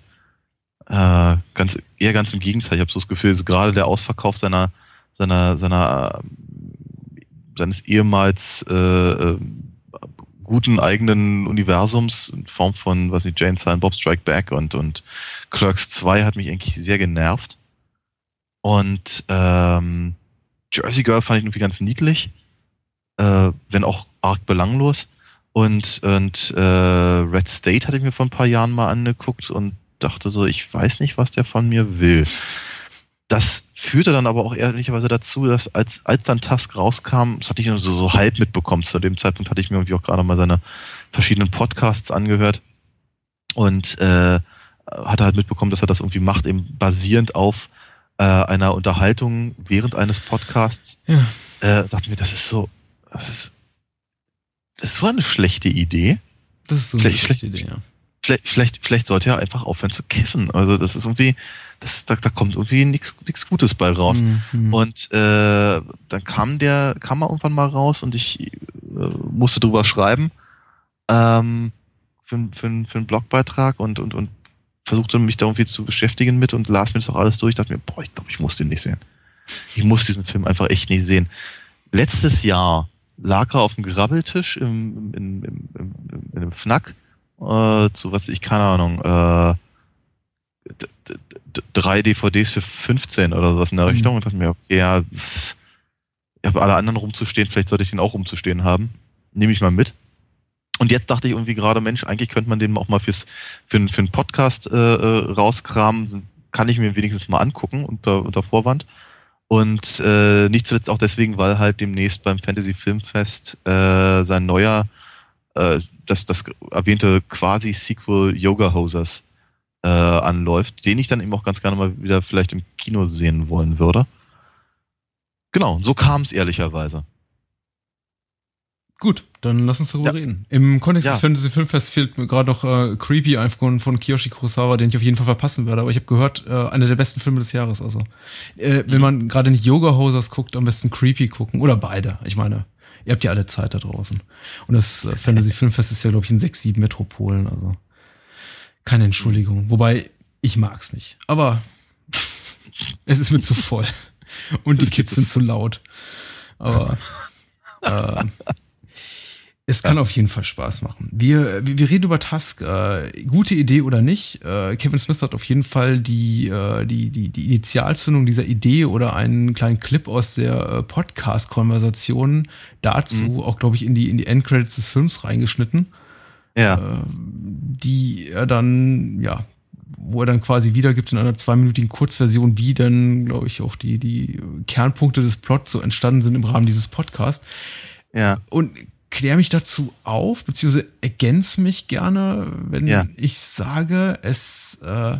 Äh, ganz, eher ganz im Gegenteil. Ich habe so das Gefühl, so gerade der Ausverkauf seiner, seiner, seiner, äh, seines ehemals äh, äh, guten eigenen Universums in Form von, was ich, Jane Silent Bob Strike Back und, und Clerks 2 hat mich eigentlich sehr genervt. Und ähm, Jersey Girl fand ich irgendwie ganz niedlich, äh, wenn auch arg belanglos. Und, und äh, Red State hatte ich mir vor ein paar Jahren mal angeguckt und dachte so, ich weiß nicht, was der von mir will. Das führte dann aber auch ehrlicherweise dazu, dass als, als dann Tusk rauskam, das hatte ich nur so, so halb mitbekommen. Zu dem Zeitpunkt hatte ich mir irgendwie auch gerade mal seine verschiedenen Podcasts angehört und äh, hatte halt mitbekommen, dass er das irgendwie macht, eben basierend auf äh, einer Unterhaltung während eines Podcasts. Ja. Äh, dachte mir, das ist so, das ist, das ist so eine schlechte Idee. Das ist so eine Vielleicht- schlechte Idee, ja. Vielleicht, vielleicht, vielleicht sollte er einfach aufhören zu kiffen. Also das ist irgendwie, das, da, da kommt irgendwie nichts Gutes bei raus. Mhm. Und äh, dann kam der, kam er irgendwann mal raus und ich äh, musste drüber schreiben ähm, für, für, für einen Blogbeitrag und, und, und versuchte mich da irgendwie zu beschäftigen mit und las mir das auch alles durch. dachte mir, boah, ich glaube, ich muss den nicht sehen. Ich muss diesen Film einfach echt nicht sehen. Letztes Jahr lag er auf dem Grabbeltisch im, im, im, im, im, in einem Fnack äh, zu was ich, keine Ahnung, äh, drei DVDs für 15 oder sowas in der Mhm. Richtung und dachte mir, okay, ja, pff, ich habe alle anderen rumzustehen, vielleicht sollte ich den auch rumzustehen haben. Nehme ich mal mit. Und jetzt dachte ich irgendwie gerade, Mensch, eigentlich könnte man den auch mal fürs, für, für einen Podcast äh, äh, rauskramen. Kann ich mir wenigstens mal angucken unter, unter Vorwand. Und äh, nicht zuletzt auch deswegen, weil halt demnächst beim Fantasy Filmfest äh, sein neuer, äh, das, das erwähnte quasi Sequel Yoga Hosers äh, anläuft, den ich dann eben auch ganz gerne mal wieder vielleicht im Kino sehen wollen würde. Genau, so kam es ehrlicherweise. Gut, dann lass uns darüber ja. reden. Im Kontext ja. des Fantasy Filmfest fehlt mir gerade noch äh, Creepy von, von Kiyoshi Kurosawa, den ich auf jeden Fall verpassen werde. Aber ich habe gehört, äh, einer der besten Filme des Jahres. Also, äh, mhm. wenn man gerade nicht Yoga Hosers guckt, am besten Creepy gucken oder beide. Ich meine, ihr habt ja alle Zeit da draußen. Und das äh, Fantasy Filmfest ist ja glaube ich in sechs, sieben Metropolen. Also keine Entschuldigung. Wobei ich mag's nicht. Aber <laughs> es ist mir zu voll und die Kids sind zu laut. Aber <laughs> äh, es kann ja. auf jeden Fall Spaß machen. Wir, wir, wir reden über Task. Äh, gute Idee oder nicht? Äh, Kevin Smith hat auf jeden Fall die, äh, die, die, die Initialzündung dieser Idee oder einen kleinen Clip aus der äh, Podcast-Konversation dazu mhm. auch, glaube ich, in die, in die Endcredits des Films reingeschnitten. Ja. Äh, die er dann, ja, wo er dann quasi wiedergibt in einer zweiminütigen Kurzversion, wie dann, glaube ich, auch die, die Kernpunkte des Plots so entstanden sind im Rahmen dieses Podcasts. Ja. Und klär mich dazu auf, beziehungsweise ergänze mich gerne, wenn ja. ich sage, es äh,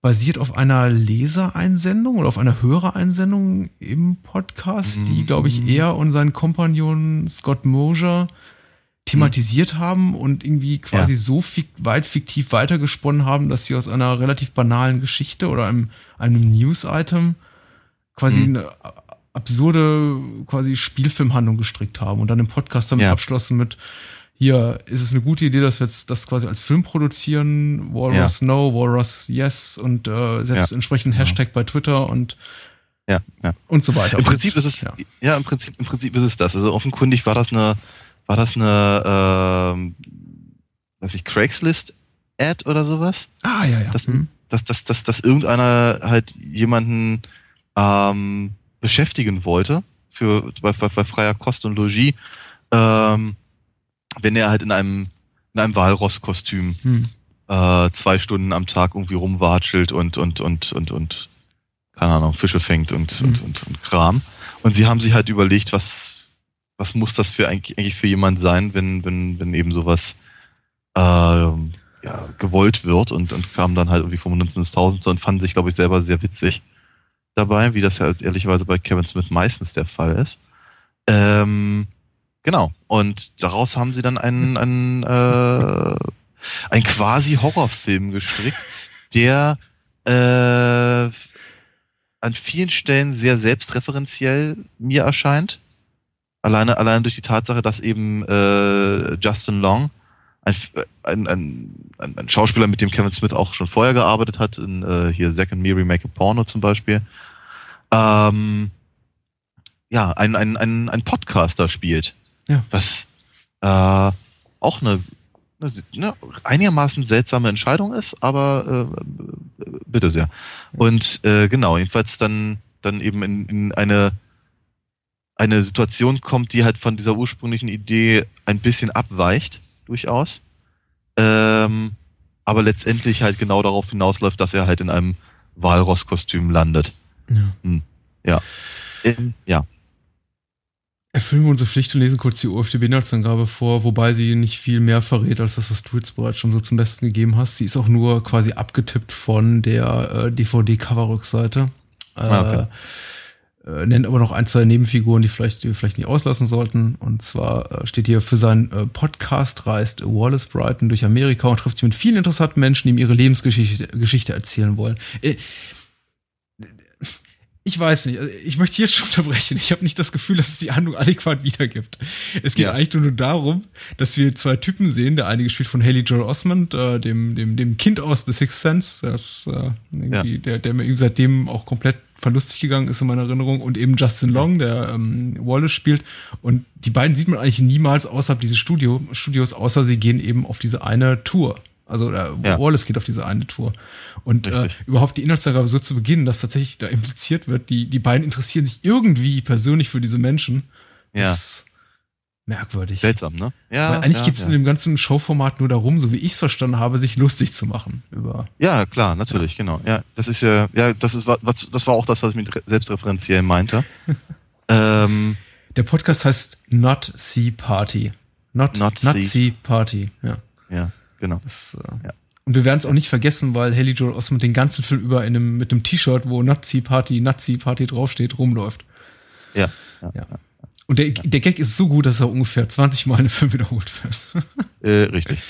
basiert auf einer Lesereinsendung oder auf einer Hörereinsendung im Podcast, mhm. die, glaube ich, er und sein Kompagnon Scott Mosier thematisiert mhm. haben und irgendwie quasi ja. so fik weit fiktiv weitergesponnen haben, dass sie aus einer relativ banalen Geschichte oder einem, einem News-Item quasi mhm. eine absurde quasi Spielfilmhandlung gestrickt haben und dann im Podcast damit ja. abschlossen mit hier ist es eine gute Idee, dass wir jetzt das quasi als Film produzieren, Walrus ja. No, Walrus Yes und äh, setzt ja. entsprechend Hashtag bei Twitter und ja, ja. und so weiter. Im Prinzip und, ist es ja. ja, im Prinzip im Prinzip ist es das. Also offenkundig war das eine war das eine ähm, weiß ich Craigslist Ad oder sowas? Ah ja ja. Dass, mhm. dass, dass, dass, dass irgendeiner halt jemanden ähm, beschäftigen wollte, für, bei, bei, freier Kost und Logis, ähm, wenn er halt in einem, in einem Walross-Kostüm hm. äh, zwei Stunden am Tag irgendwie rumwatschelt und, und, und, und, und, keine Ahnung, Fische fängt und, hm. und, und, und Kram. Und sie haben sich halt überlegt, was, was muss das für eigentlich für jemand sein, wenn, wenn, wenn eben sowas äh, ja, gewollt wird und, und kamen dann halt irgendwie vom 19.000 und fanden sich, glaube ich, selber sehr witzig dabei, wie das ja ehrlicherweise bei Kevin Smith meistens der Fall ist. Ähm, genau. Und daraus haben sie dann einen, <laughs> einen, äh, einen quasi Horrorfilm gestrickt, der äh, an vielen Stellen sehr selbstreferenziell mir erscheint. Alleine, alleine durch die Tatsache, dass eben äh, Justin Long, ein, ein, ein, ein, Schauspieler, mit dem Kevin Smith auch schon vorher gearbeitet hat, in äh, hier Second Me Remake a Porno zum Beispiel, ähm, ja, ein, ein, ein, ein Podcaster spielt. Ja. Was äh, auch eine, eine, eine einigermaßen seltsame Entscheidung ist, aber äh, bitte sehr. Und äh, genau, jedenfalls dann, dann eben in, in eine, eine Situation kommt, die halt von dieser ursprünglichen Idee ein bisschen abweicht, durchaus. Ähm, aber letztendlich halt genau darauf hinausläuft, dass er halt in einem Walross-Kostüm landet. Ja. Hm. Ja. Ähm, ja. Erfüllen wir unsere Pflicht und lesen kurz die OFDB-Inhaltsangabe vor, wobei sie nicht viel mehr verrät als das, was du jetzt bereits schon so zum Besten gegeben hast. Sie ist auch nur quasi abgetippt von der äh, DVD-Cover-Rückseite. Äh, ah, okay. äh, nennt aber noch ein, zwei Nebenfiguren, die vielleicht, die wir vielleicht nicht auslassen sollten. Und zwar äh, steht hier für seinen äh, Podcast reist Wallace Brighton durch Amerika und trifft sich mit vielen interessanten Menschen, die ihm ihre Lebensgeschichte Geschichte erzählen wollen. Ich weiß nicht, also ich möchte hier schon <laughs> unterbrechen. Ich habe nicht das Gefühl, dass es die Handlung adäquat wiedergibt. Es geht ja. eigentlich nur darum, dass wir zwei Typen sehen. Der eine gespielt von Haley Joel Osmond, äh, dem, dem, dem Kind aus The Sixth Sense, das, äh, ja. der, der mir seitdem auch komplett verlustig gegangen ist in meiner Erinnerung. Und eben Justin Long, der ähm, Wallace spielt. Und die beiden sieht man eigentlich niemals außerhalb dieses Studio, Studios, außer sie gehen eben auf diese eine Tour. Also äh, ja. Wallace geht auf diese eine Tour. Und äh, überhaupt die Inhaltsangabe so zu beginnen, dass tatsächlich da impliziert wird, die, die beiden interessieren sich irgendwie persönlich für diese Menschen. Ja. merkwürdig. Seltsam, ne? Ja. Weil eigentlich ja, geht's ja. in dem ganzen Showformat nur darum, so wie ich es verstanden habe, sich lustig zu machen über. Ja, klar, natürlich, genau. Ja, das ist ja, ja, das ist was, das war auch das, was ich mit selbstreferenziell meinte. <laughs> ähm, Der Podcast heißt Not See Party. Not, not, not see. see. Party, ja. Ja, genau. Das, äh, ja. Und wir werden es auch nicht vergessen, weil Haley Joel Osment den ganzen Film über in einem, mit einem T-Shirt, wo Nazi Party, Nazi Party draufsteht, rumläuft. Ja. ja, ja. Und der, der Gag ist so gut, dass er ungefähr 20 Mal im Film wiederholt wird. Äh, richtig. <laughs>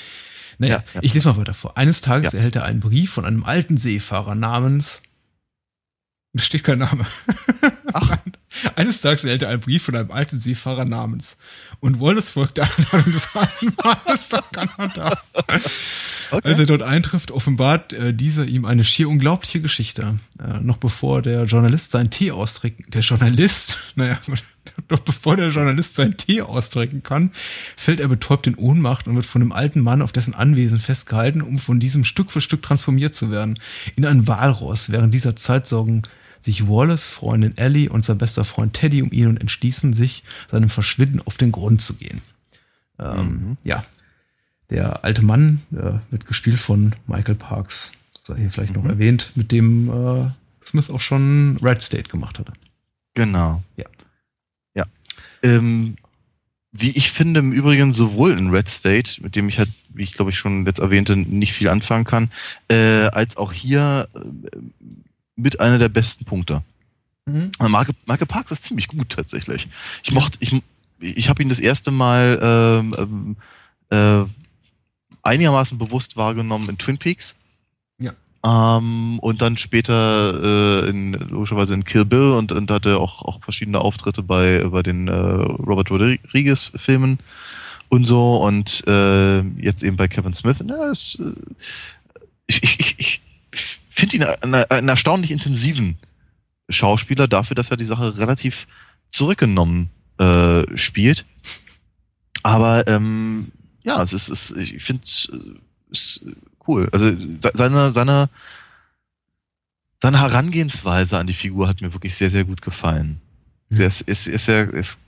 Naja, ja, ich lese mal weiter vor. Eines Tages erhält er einen Brief von einem alten Seefahrer namens. Da steht kein Name. Ach. <laughs> Eines Tages erhält er einen Brief von einem alten Seefahrer namens. Und Wallace folgt der Einladung des alten Mannes nach Kanada. Okay. Als er dort eintrifft, offenbart äh, dieser ihm eine schier unglaubliche Geschichte. Äh, noch bevor der Journalist seinen Tee austrinken, der Journalist, <laughs> naja, <laughs> noch bevor der Journalist seinen Tee austrinken kann, fällt er betäubt in Ohnmacht und wird von einem alten Mann auf dessen Anwesen festgehalten, um von diesem Stück für Stück transformiert zu werden. In ein Walross. Während dieser Zeit sorgen sich Wallace, Freundin Ellie und sein bester Freund Teddy um ihn und entschließen sich, seinem Verschwinden auf den Grund zu gehen. Ähm, mhm. Ja, der alte Mann äh, wird gespielt von Michael Parks, sei hier vielleicht mhm. noch erwähnt, mit dem äh, Smith auch schon Red State gemacht hatte. Genau. Ja. Ja. Ähm, wie ich finde, im Übrigen sowohl in Red State, mit dem ich halt, wie ich glaube ich schon jetzt erwähnte, nicht viel anfangen kann, äh, als auch hier äh, mit einer der besten Punkte. Mhm. Marke, Marke Parks ist ziemlich gut tatsächlich. Ich mochte, ich, ich habe ihn das erste Mal ähm, ähm äh, einigermaßen bewusst wahrgenommen in Twin Peaks. Ja. Ähm, und dann später äh, in, logischerweise in Kill Bill und, und hatte auch, auch verschiedene Auftritte bei, bei den äh, Robert Rodriguez-Filmen und so und äh, jetzt eben bei Kevin Smith. Ja, es, äh, ich ich, ich, ich finde ihn einen, erstaunlich intensiven Schauspieler dafür, dass er die Sache relativ zurückgenommen äh, spielt. Aber ähm, ja, es ist, es, ich finde es äh, cool. Also seine, seine, seine Herangehensweise an die Figur hat mir wirklich sehr, sehr gut gefallen. Mhm. Der ist, ist, ist, ist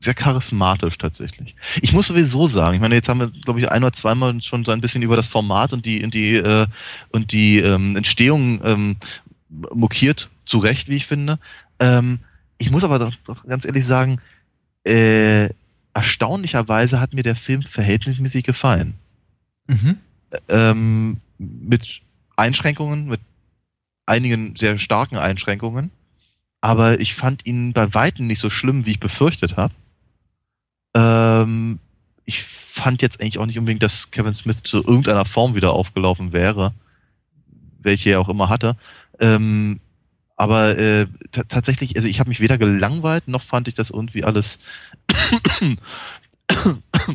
sehr charismatisch tatsächlich. Ich muss sowieso sagen, ich meine, jetzt haben wir, glaube ich, ein oder zweimal schon so ein bisschen über das Format und die, und die, äh, und die ähm, Entstehung ähm, mokiert, zu Recht, wie ich finde. Ähm, ich muss aber doch, doch ganz ehrlich sagen, äh, erstaunlicherweise hat mir der Film verhältnismäßig gefallen. Mhm. Ähm, mit Einschränkungen, mit einigen sehr starken Einschränkungen. Aber ich fand ihn bei Weitem nicht so schlimm, wie ich befürchtet habe. Ähm, ich fand jetzt eigentlich auch nicht unbedingt, dass Kevin Smith zu irgendeiner Form wieder aufgelaufen wäre, welche er auch immer hatte. Ähm, aber äh, tatsächlich, also ich habe mich weder gelangweilt, noch fand ich das irgendwie alles <coughs>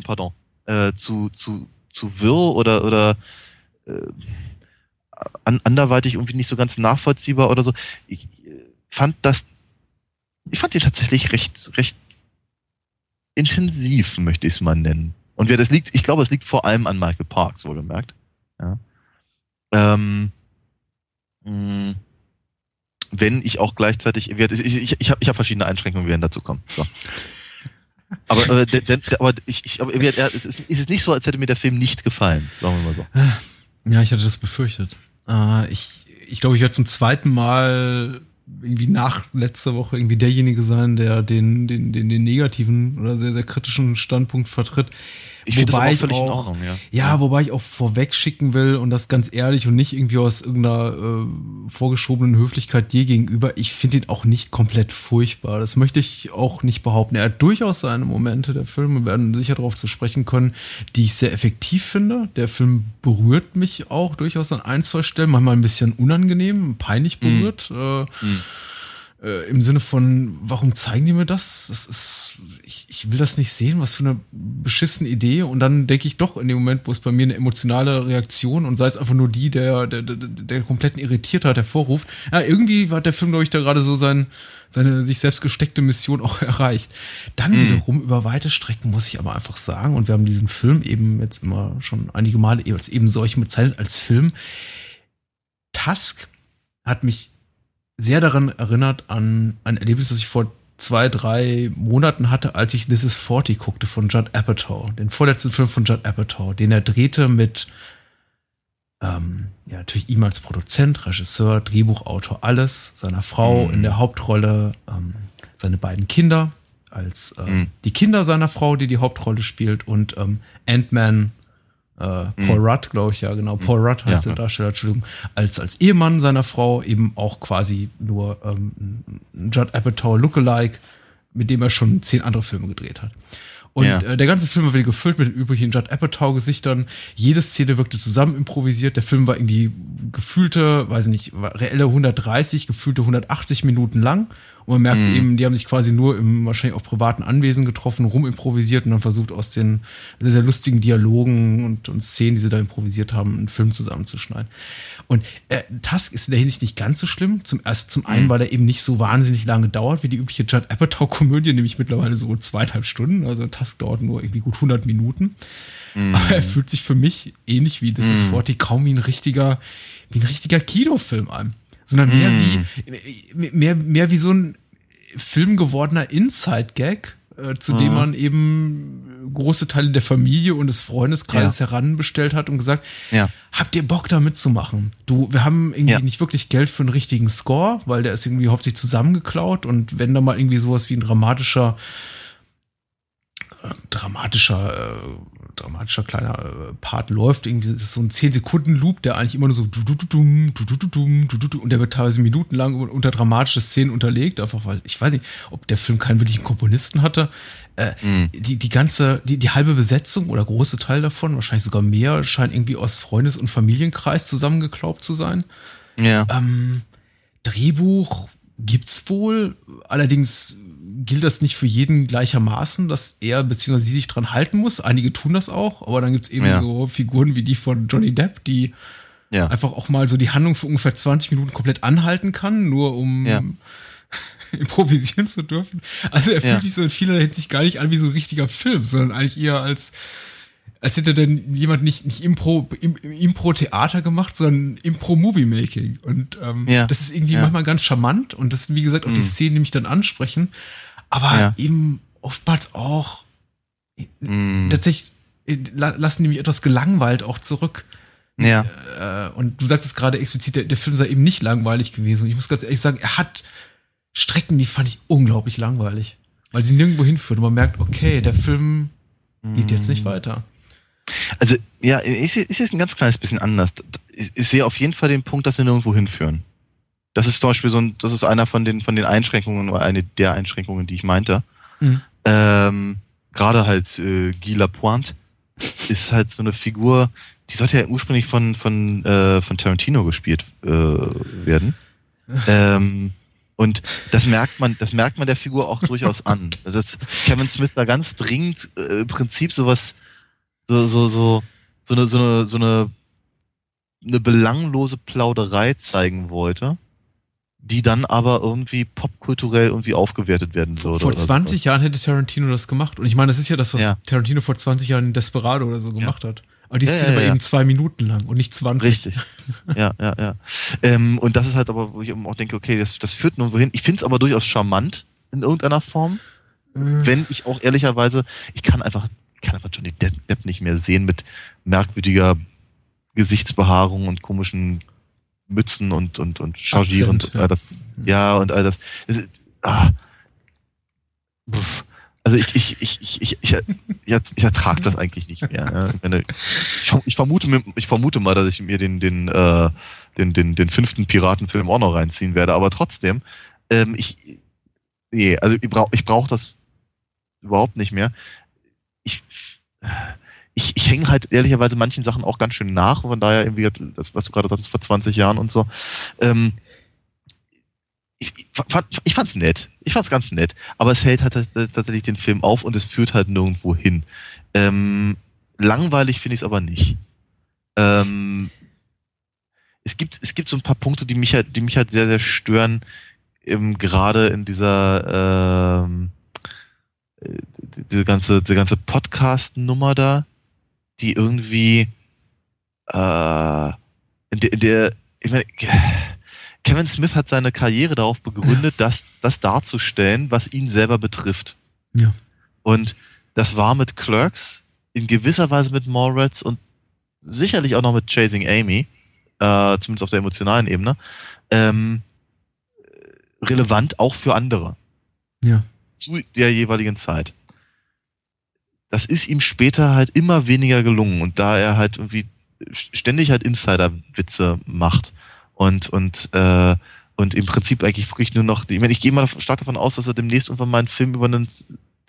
pardon, äh, zu, zu, zu wirr oder, oder äh, an, anderweitig irgendwie nicht so ganz nachvollziehbar oder so. Ich äh, fand das, ich fand die tatsächlich recht, recht intensiv, möchte ich es mal nennen. Und wer das liegt, ich glaube, es liegt vor allem an Michael Parks, wohlgemerkt. Ja. Ähm, mh, wenn ich auch gleichzeitig, ich, ich, ich habe hab verschiedene Einschränkungen, wir werden dazu kommen. So. Aber, aber, aber, ich, ich, aber es ist, ist es nicht so, als hätte mir der Film nicht gefallen, sagen wir mal so. Ja, ich hatte das befürchtet. Äh, ich ich glaube, ich werde zum zweiten Mal irgendwie nach letzter Woche irgendwie derjenige sein, der den, den, den, den negativen oder sehr, sehr kritischen Standpunkt vertritt. Ich finde das auch völlig auch, in Ordnung, ja. ja. wobei ich auch vorweg schicken will und das ganz ehrlich und nicht irgendwie aus irgendeiner äh, vorgeschobenen Höflichkeit dir gegenüber. Ich finde ihn auch nicht komplett furchtbar. Das möchte ich auch nicht behaupten. Er hat durchaus seine Momente der Filme, wir werden sicher darauf zu sprechen können, die ich sehr effektiv finde. Der Film berührt mich auch durchaus an ein, zwei Stellen, manchmal ein bisschen unangenehm, peinlich mhm. berührt. Mm. Äh, mm äh, Im Sinne von, warum zeigen die mir das? Das ist, ich, ich will das nicht sehen, was für eine beschissene Idee. Und dann denke ich doch in dem Moment, wo es bei mir eine emotionale Reaktion und sei es einfach nur die, der, der, der, der kompletten Irritiertheit hervorruft. Ja, irgendwie hat der Film, glaube ich, da gerade so sein, seine sich selbst gesteckte Mission auch <laughs> erreicht. Dann mhm. wiederum über weite Strecken muss ich aber einfach sagen, und wir haben diesen Film eben jetzt immer schon einige Male als eben solchen bezeichnet als Film. Tusk hat mich sehr daran erinnert an ein Erlebnis, das ich vor zwei, drei Monaten hatte, als ich This is 40 guckte von Judd Apatow, den vorletzten Film von Judd Apatow, den er drehte mit ähm, ja, natürlich ihm als Produzent, Regisseur, Drehbuchautor, alles, seiner Frau mhm. in der Hauptrolle, ähm, seine beiden Kinder als äh, mhm. die Kinder seiner Frau, die die Hauptrolle spielt und ähm, Ant-Man äh, Paul mhm. Rudd, glaube ich, ja, genau. Paul Rudd heißt ja. der Darsteller, Entschuldigung, als, als Ehemann seiner Frau eben auch quasi nur ähm, Judd Apatow Lookalike, mit dem er schon zehn andere Filme gedreht hat. Und ja. äh, der ganze Film war wieder gefüllt mit den üblichen Judd Apatow-Gesichtern. Jede Szene wirkte zusammen improvisiert. Der Film war irgendwie gefühlte, weiß ich nicht, reelle 130, gefühlte 180 Minuten lang. Und man merkt mhm. eben, die haben sich quasi nur im wahrscheinlich auch privaten Anwesen getroffen, rumimprovisiert und dann versucht aus den sehr, sehr lustigen Dialogen und, und Szenen, die sie da improvisiert haben, einen Film zusammenzuschneiden. Und äh, Tusk ist in der Hinsicht nicht ganz so schlimm. Zum erst zum einen, mhm. weil er eben nicht so wahnsinnig lange dauert wie die übliche Judd Apatow-Komödie, nämlich mittlerweile so zweieinhalb Stunden. Also Tusk dauert nur irgendwie gut 100 Minuten. Mhm. Aber er fühlt sich für mich ähnlich wie This mhm. is 40 kaum wie ein richtiger, wie ein richtiger Kinofilm an sondern mehr mm. wie mehr, mehr wie so ein Film gewordener Inside-Gag, äh, zu mm. dem man eben große Teile der Familie und des Freundeskreises ja. heranbestellt hat und gesagt, ja. habt ihr Bock da mitzumachen? Du, wir haben irgendwie ja. nicht wirklich Geld für einen richtigen Score, weil der ist irgendwie hauptsächlich zusammengeklaut und wenn da mal irgendwie sowas wie ein dramatischer äh, dramatischer äh, dramatischer kleiner äh, Part läuft. Irgendwie ist es so ein 10-Sekunden-Loop, der eigentlich immer nur so und der wird teilweise minutenlang unter dramatische Szenen unterlegt, einfach weil ich weiß nicht, ob der Film keinen wirklichen Komponisten hatte. Äh, mm. die, die ganze, die, die halbe Besetzung oder große Teil davon, wahrscheinlich sogar mehr, scheint irgendwie aus Freundes- und Familienkreis zusammengeklaubt zu sein. Ja. Ähm, Drehbuch gibt's wohl, allerdings gilt das nicht für jeden gleichermaßen, dass er bzw. sie sich dran halten muss. Einige tun das auch, aber dann gibt's eben ja. so Figuren wie die von Johnny Depp, die ja. einfach auch mal so die Handlung für ungefähr 20 Minuten komplett anhalten kann, nur um ja. <laughs> improvisieren zu dürfen. Also er fühlt sich so in vieler Hinsicht gar nicht an wie so ein richtiger Film, sondern eigentlich eher als als hätte denn jemand nicht, nicht Impro, Impro-Theater gemacht, sondern Impro-Movie-Making. Und ähm, ja. das ist irgendwie ja. manchmal ganz charmant und das sind, wie gesagt, auch mhm. die Szenen, die mich dann ansprechen. Aber ja. eben oftmals auch mhm. tatsächlich äh, lassen die mich etwas gelangweilt auch zurück. Ja. Äh, und du sagtest gerade explizit, der, der Film sei eben nicht langweilig gewesen. Und ich muss ganz ehrlich sagen, er hat Strecken, die fand ich unglaublich langweilig. Weil sie nirgendwo hinführen. Und man merkt, okay, der Film geht jetzt nicht mhm. weiter. Also, ja, ist, ist jetzt ein ganz kleines bisschen anders. Ich, ich sehe auf jeden Fall den Punkt, dass sie nirgendwo hinführen. Das ist zum Beispiel so ein, das ist einer von den, von den Einschränkungen oder eine der Einschränkungen, die ich meinte. Mhm. Ähm, Gerade halt äh, Guy Lapointe ist halt so eine Figur, die sollte ja ursprünglich von, von, äh, von Tarantino gespielt äh, werden. <laughs> ähm, und das merkt man, das merkt man der Figur auch durchaus an. Also dass Kevin Smith da ganz dringend äh, im Prinzip sowas so, so, so, so eine, so eine, so eine, eine belanglose Plauderei zeigen wollte, die dann aber irgendwie popkulturell irgendwie aufgewertet werden würde. Vor 20 so. Jahren hätte Tarantino das gemacht. Und ich meine, das ist ja das, was ja. Tarantino vor 20 Jahren in Desperado oder so gemacht ja. hat. Aber die Szene ja, ja, war eben zwei Minuten lang und nicht 20. Richtig. ja, ja, ja. Ähm, und das ist halt aber, wo ich auch denke, okay, das, das führt nirgendwo hin. Ich finde es aber durchaus charmant in irgendeiner Form. Äh. Wenn ich auch ehrlicherweise, ich kann einfach kann einfach Johnny Depp nicht mehr sehen mit merkwürdiger Gesichtsbehaarung und komischen Mützen und, und, und Chargieren und all das. Ja, und all das. ist, ah, also ich, ich, ich, ich, ich, ich, ich, ertrage das eigentlich nicht mehr. Ich, ich, vermute, ich vermute mal, dass ich mir den, den, äh, den, den, den fünften Piratenfilm auch noch reinziehen werde, aber trotzdem, ähm, ich, nee, also ich brauche ich brauch das überhaupt nicht mehr ich, ich, ich hänge halt ehrlicherweise manchen Sachen auch ganz schön nach, von daher irgendwie, das, was du gerade sagtest, vor 20 Jahren und so. Ähm, ich, fand, ich fand's nett. Ich fand's ganz nett. Aber es hält halt tatsächlich den Film auf und es führt halt nirgendwo hin. Ähm, langweilig finde ich es aber nicht. Ähm, es gibt, es gibt so ein paar Punkte, die mich halt, die mich halt sehr, sehr stören, ähm, gerade in dieser, ähm, diese ganze, diese ganze Podcast-Nummer da, die irgendwie äh, in, der, in der, ich meine, Kevin Smith hat seine Karriere darauf begründet, ja. das, das darzustellen, was ihn selber betrifft. Ja. Und das war mit Clerks, in gewisser Weise mit Mallrats und sicherlich auch noch mit Chasing Amy, äh, zumindest auf der emotionalen Ebene, ähm, relevant auch für andere. Ja. Zu der jeweiligen Zeit. Das ist ihm später halt immer weniger gelungen und da er halt irgendwie ständig halt Insider-Witze macht und, und, äh, und im Prinzip eigentlich wirklich nur noch, ich meine, ich gehe mal stark davon aus, dass er demnächst irgendwann mal einen Film über einen,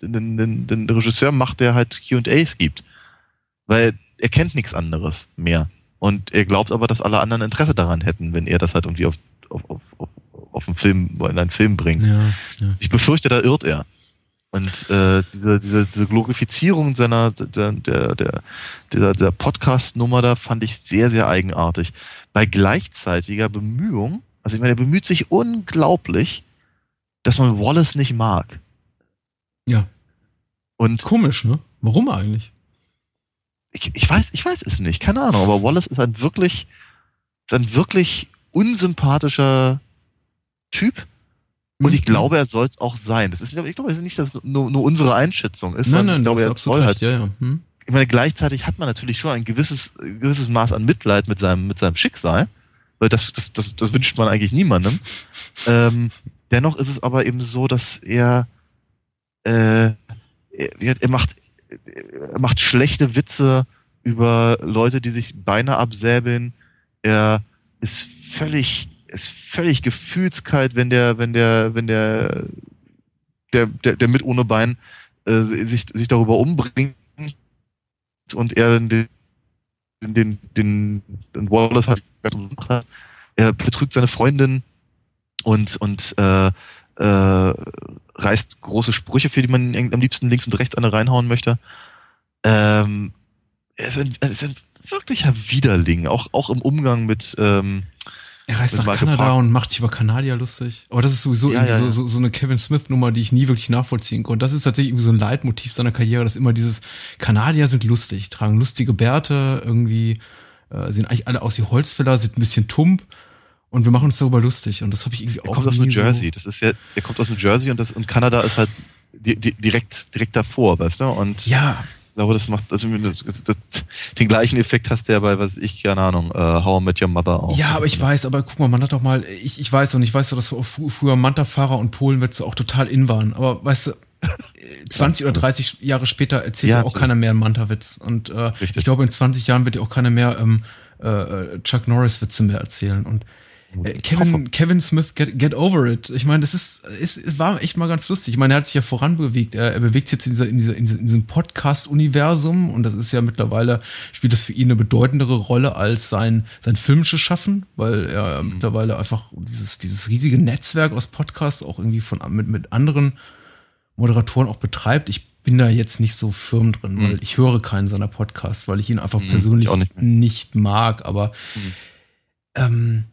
einen, einen, einen Regisseur macht, der halt Q&As gibt. Weil er kennt nichts anderes mehr. Und er glaubt aber, dass alle anderen Interesse daran hätten, wenn er das halt irgendwie auf, auf, auf, auf einen Film, in einen Film bringt. Ja, ja. Ich befürchte, da irrt er. Und äh, diese, diese, diese Glorifizierung seiner der, der, der, dieser, dieser Podcast-Nummer da fand ich sehr, sehr eigenartig. Bei gleichzeitiger Bemühung, also ich meine, er bemüht sich unglaublich, dass man Wallace nicht mag. Ja. Und komisch, ne? Warum eigentlich? Ich, ich weiß, ich weiß es nicht, keine Ahnung, aber Wallace ist ein wirklich, ist ein wirklich unsympathischer Typ und ich mhm. glaube, er soll es auch sein. Das ist, ich glaube, es ist nicht, dass es nur, nur unsere Einschätzung ist. Nein, nein, ich glaube, er soll halt. Ja, ja. Hm. Ich meine, gleichzeitig hat man natürlich schon ein gewisses, gewisses Maß an Mitleid mit seinem, mit seinem Schicksal. Weil das, das, das, das wünscht man eigentlich niemandem. <laughs> ähm, dennoch ist es aber eben so, dass er, äh, er, er macht, er macht schlechte Witze über Leute, die sich Beine absäbeln. Er ist völlig ist völlig gefühlskalt, wenn der, wenn der, wenn der, der, der, der mit ohne Bein äh, sich, sich darüber umbringt und er den, den, den, den Wallace hat, er betrügt seine Freundin und, und äh, äh, reißt große Sprüche, für die man am liebsten links und rechts eine reinhauen möchte. Ähm, er ist ein, ist ein wirklicher Widerling, auch, auch im Umgang mit, ähm, er reist nach Kanada und macht sich über Kanadier lustig. Aber das ist sowieso ja, ja, so, so, so, eine Kevin Smith-Nummer, die ich nie wirklich nachvollziehen konnte. Das ist tatsächlich irgendwie so ein Leitmotiv seiner Karriere, dass immer dieses Kanadier sind lustig, tragen lustige Bärte, irgendwie äh, sehen eigentlich alle aus wie Holzfäller, sind ein bisschen tump und wir machen uns darüber lustig. Und das habe ich irgendwie er auch. Er kommt aus New Jersey. Das ist ja, er kommt aus New Jersey und das und Kanada ist halt di di direkt direkt davor, weißt du? Und ja glaube, das macht, also das, das, den gleichen Effekt hast du ja bei, was ich, keine Ahnung, uh, How I Met Your Mother auch. Ja, aber ich weiß, aber guck mal, man hat doch mal, ich, ich weiß und ich weiß so, dass früher Manta-Fahrer und Polenwitze auch total in waren, aber weißt du, 20 oder 30 Jahre später erzählt ja, auch so. keiner mehr einen Manta-Witz und äh, ich glaube, in 20 Jahren wird ja auch keiner mehr ähm, äh, Chuck Norris-Witze mehr erzählen und äh, Kevin, Kevin Smith, get, get over it. Ich meine, das ist, ist, es war echt mal ganz lustig. Ich meine, er hat sich ja voranbewegt. Er, er bewegt sich jetzt in, dieser, in, dieser, in diesem Podcast-Universum und das ist ja mittlerweile, spielt das für ihn eine bedeutendere Rolle als sein, sein filmisches Schaffen, weil er mhm. mittlerweile einfach dieses, dieses riesige Netzwerk aus Podcasts auch irgendwie von, mit, mit anderen Moderatoren auch betreibt. Ich bin da jetzt nicht so firm drin, mhm. weil ich höre keinen seiner Podcasts, weil ich ihn einfach mhm, persönlich nicht, nicht, mag, aber mhm. ähm,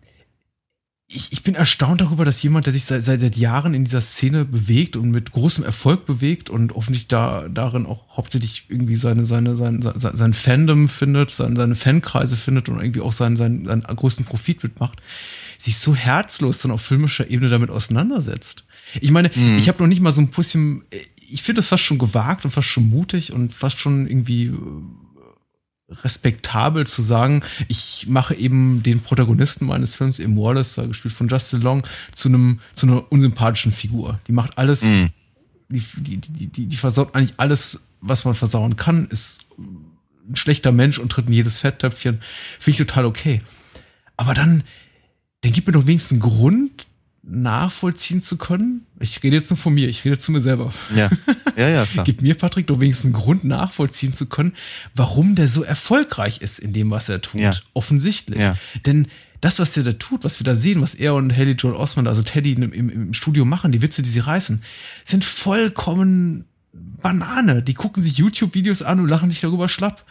ich, ich bin erstaunt darüber, dass jemand, der sich seit, seit Jahren in dieser Szene bewegt und mit großem Erfolg bewegt und offensichtlich da darin auch hauptsächlich irgendwie seine, seine, sein, sein, sein Fandom findet, seine, seine Fankreise findet und irgendwie auch seinen, seinen, seinen größten Profit mitmacht, sich so herzlos dann auf filmischer Ebene damit auseinandersetzt. Ich meine, mhm. ich habe noch nicht mal so ein bisschen, ich finde das fast schon gewagt und fast schon mutig und fast schon irgendwie respektabel zu sagen, ich mache eben den Protagonisten meines Films, eben Wallace, gespielt von Justin Long, zu einem, zu einer unsympathischen Figur. Die macht alles, die, die, die, die, die versaut eigentlich alles, was man versauen kann, ist ein schlechter Mensch und tritt in jedes Fetttöpfchen. Finde ich total okay. Aber dann, dann gibt mir doch wenigstens einen Grund, nachvollziehen zu können. Ich rede jetzt nur von mir, ich rede zu mir selber. Ja, ja, ja. <laughs> Klar. Gibt mir Patrick doch wenigstens einen Grund nachvollziehen zu können, warum der so erfolgreich ist in dem, was er tut. Ja. Offensichtlich. Ja. Denn das, was der da tut, was wir da sehen, was er und Haley Joel Osman, also Teddy im, im, im Studio machen, die Witze, die sie reißen, sind vollkommen Banane. Die gucken sich YouTube-Videos an und lachen sich darüber schlapp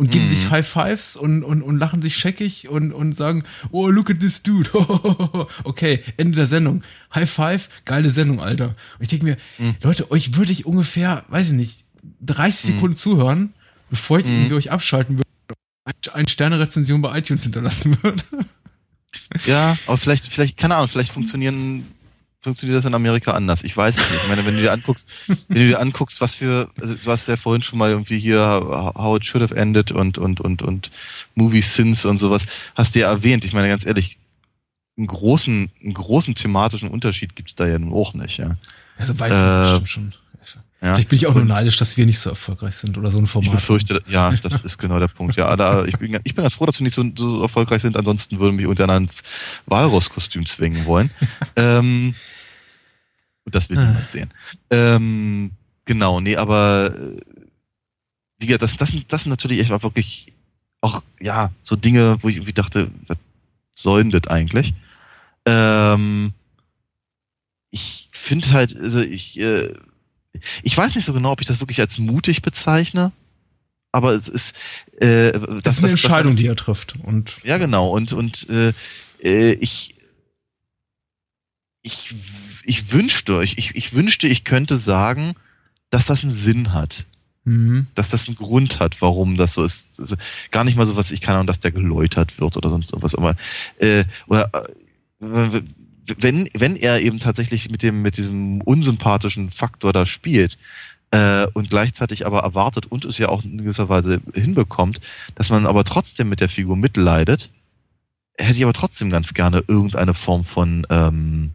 und geben mhm. sich High Fives und, und, und lachen sich scheckig und, und sagen, oh, look at this dude. <laughs> okay, Ende der Sendung. High Five, geile Sendung, Alter. Und ich denke mir, mhm. Leute, euch würde ich ungefähr, weiß ich nicht, 30 mhm. Sekunden zuhören, bevor ich mhm. irgendwie euch abschalten würde, eine Sterne-Rezension bei iTunes hinterlassen würde. Ja, aber vielleicht, vielleicht, keine Ahnung, vielleicht funktionieren, funktioniert das in Amerika anders. Ich weiß es nicht. Ich meine, wenn du dir anguckst, wenn du dir anguckst, was für, also du hast ja vorhin schon mal irgendwie hier How It Should Have Ended und, und, und, und Movie Sins und sowas, hast du ja erwähnt. Ich meine, ganz ehrlich, einen großen, einen großen thematischen Unterschied gibt's da ja nun auch nicht, ja. Also weit äh, schon. Ja. Vielleicht bin ich auch nur neidisch, dass wir nicht so erfolgreich sind oder so ein Format. Ich befürchte, <laughs> ja, das ist genau der Punkt. Ja, da, ich, bin, ich bin ganz froh, dass wir nicht so, so erfolgreich sind. Ansonsten würden wir uns unter ins Walross-Kostüm zwingen wollen. <laughs> ähm, und das will ah. niemand sehen. Ähm, genau, nee, aber äh, wie gesagt, das, das, das sind natürlich echt wirklich auch, ja, so Dinge, wo ich irgendwie dachte, was soll denn das eigentlich? Ähm, ich finde halt, also ich, äh, ich weiß nicht so genau, ob ich das wirklich als mutig bezeichne, aber es ist äh, das, das ist eine das, Entscheidung, das, die er trifft und ja genau und und äh, äh, ich ich ich wünschte ich, ich ich wünschte ich könnte sagen, dass das einen Sinn hat. Mhm. Dass das einen Grund hat, warum das so ist. Also gar nicht mal so was, ich kann Ahnung, dass der geläutert wird oder sonst irgendwas. Aber äh, oder äh, wenn, wenn er eben tatsächlich mit dem, mit diesem unsympathischen Faktor da spielt, äh, und gleichzeitig aber erwartet und es ja auch in gewisser Weise hinbekommt, dass man aber trotzdem mit der Figur mitleidet, hätte ich aber trotzdem ganz gerne irgendeine Form von, ähm,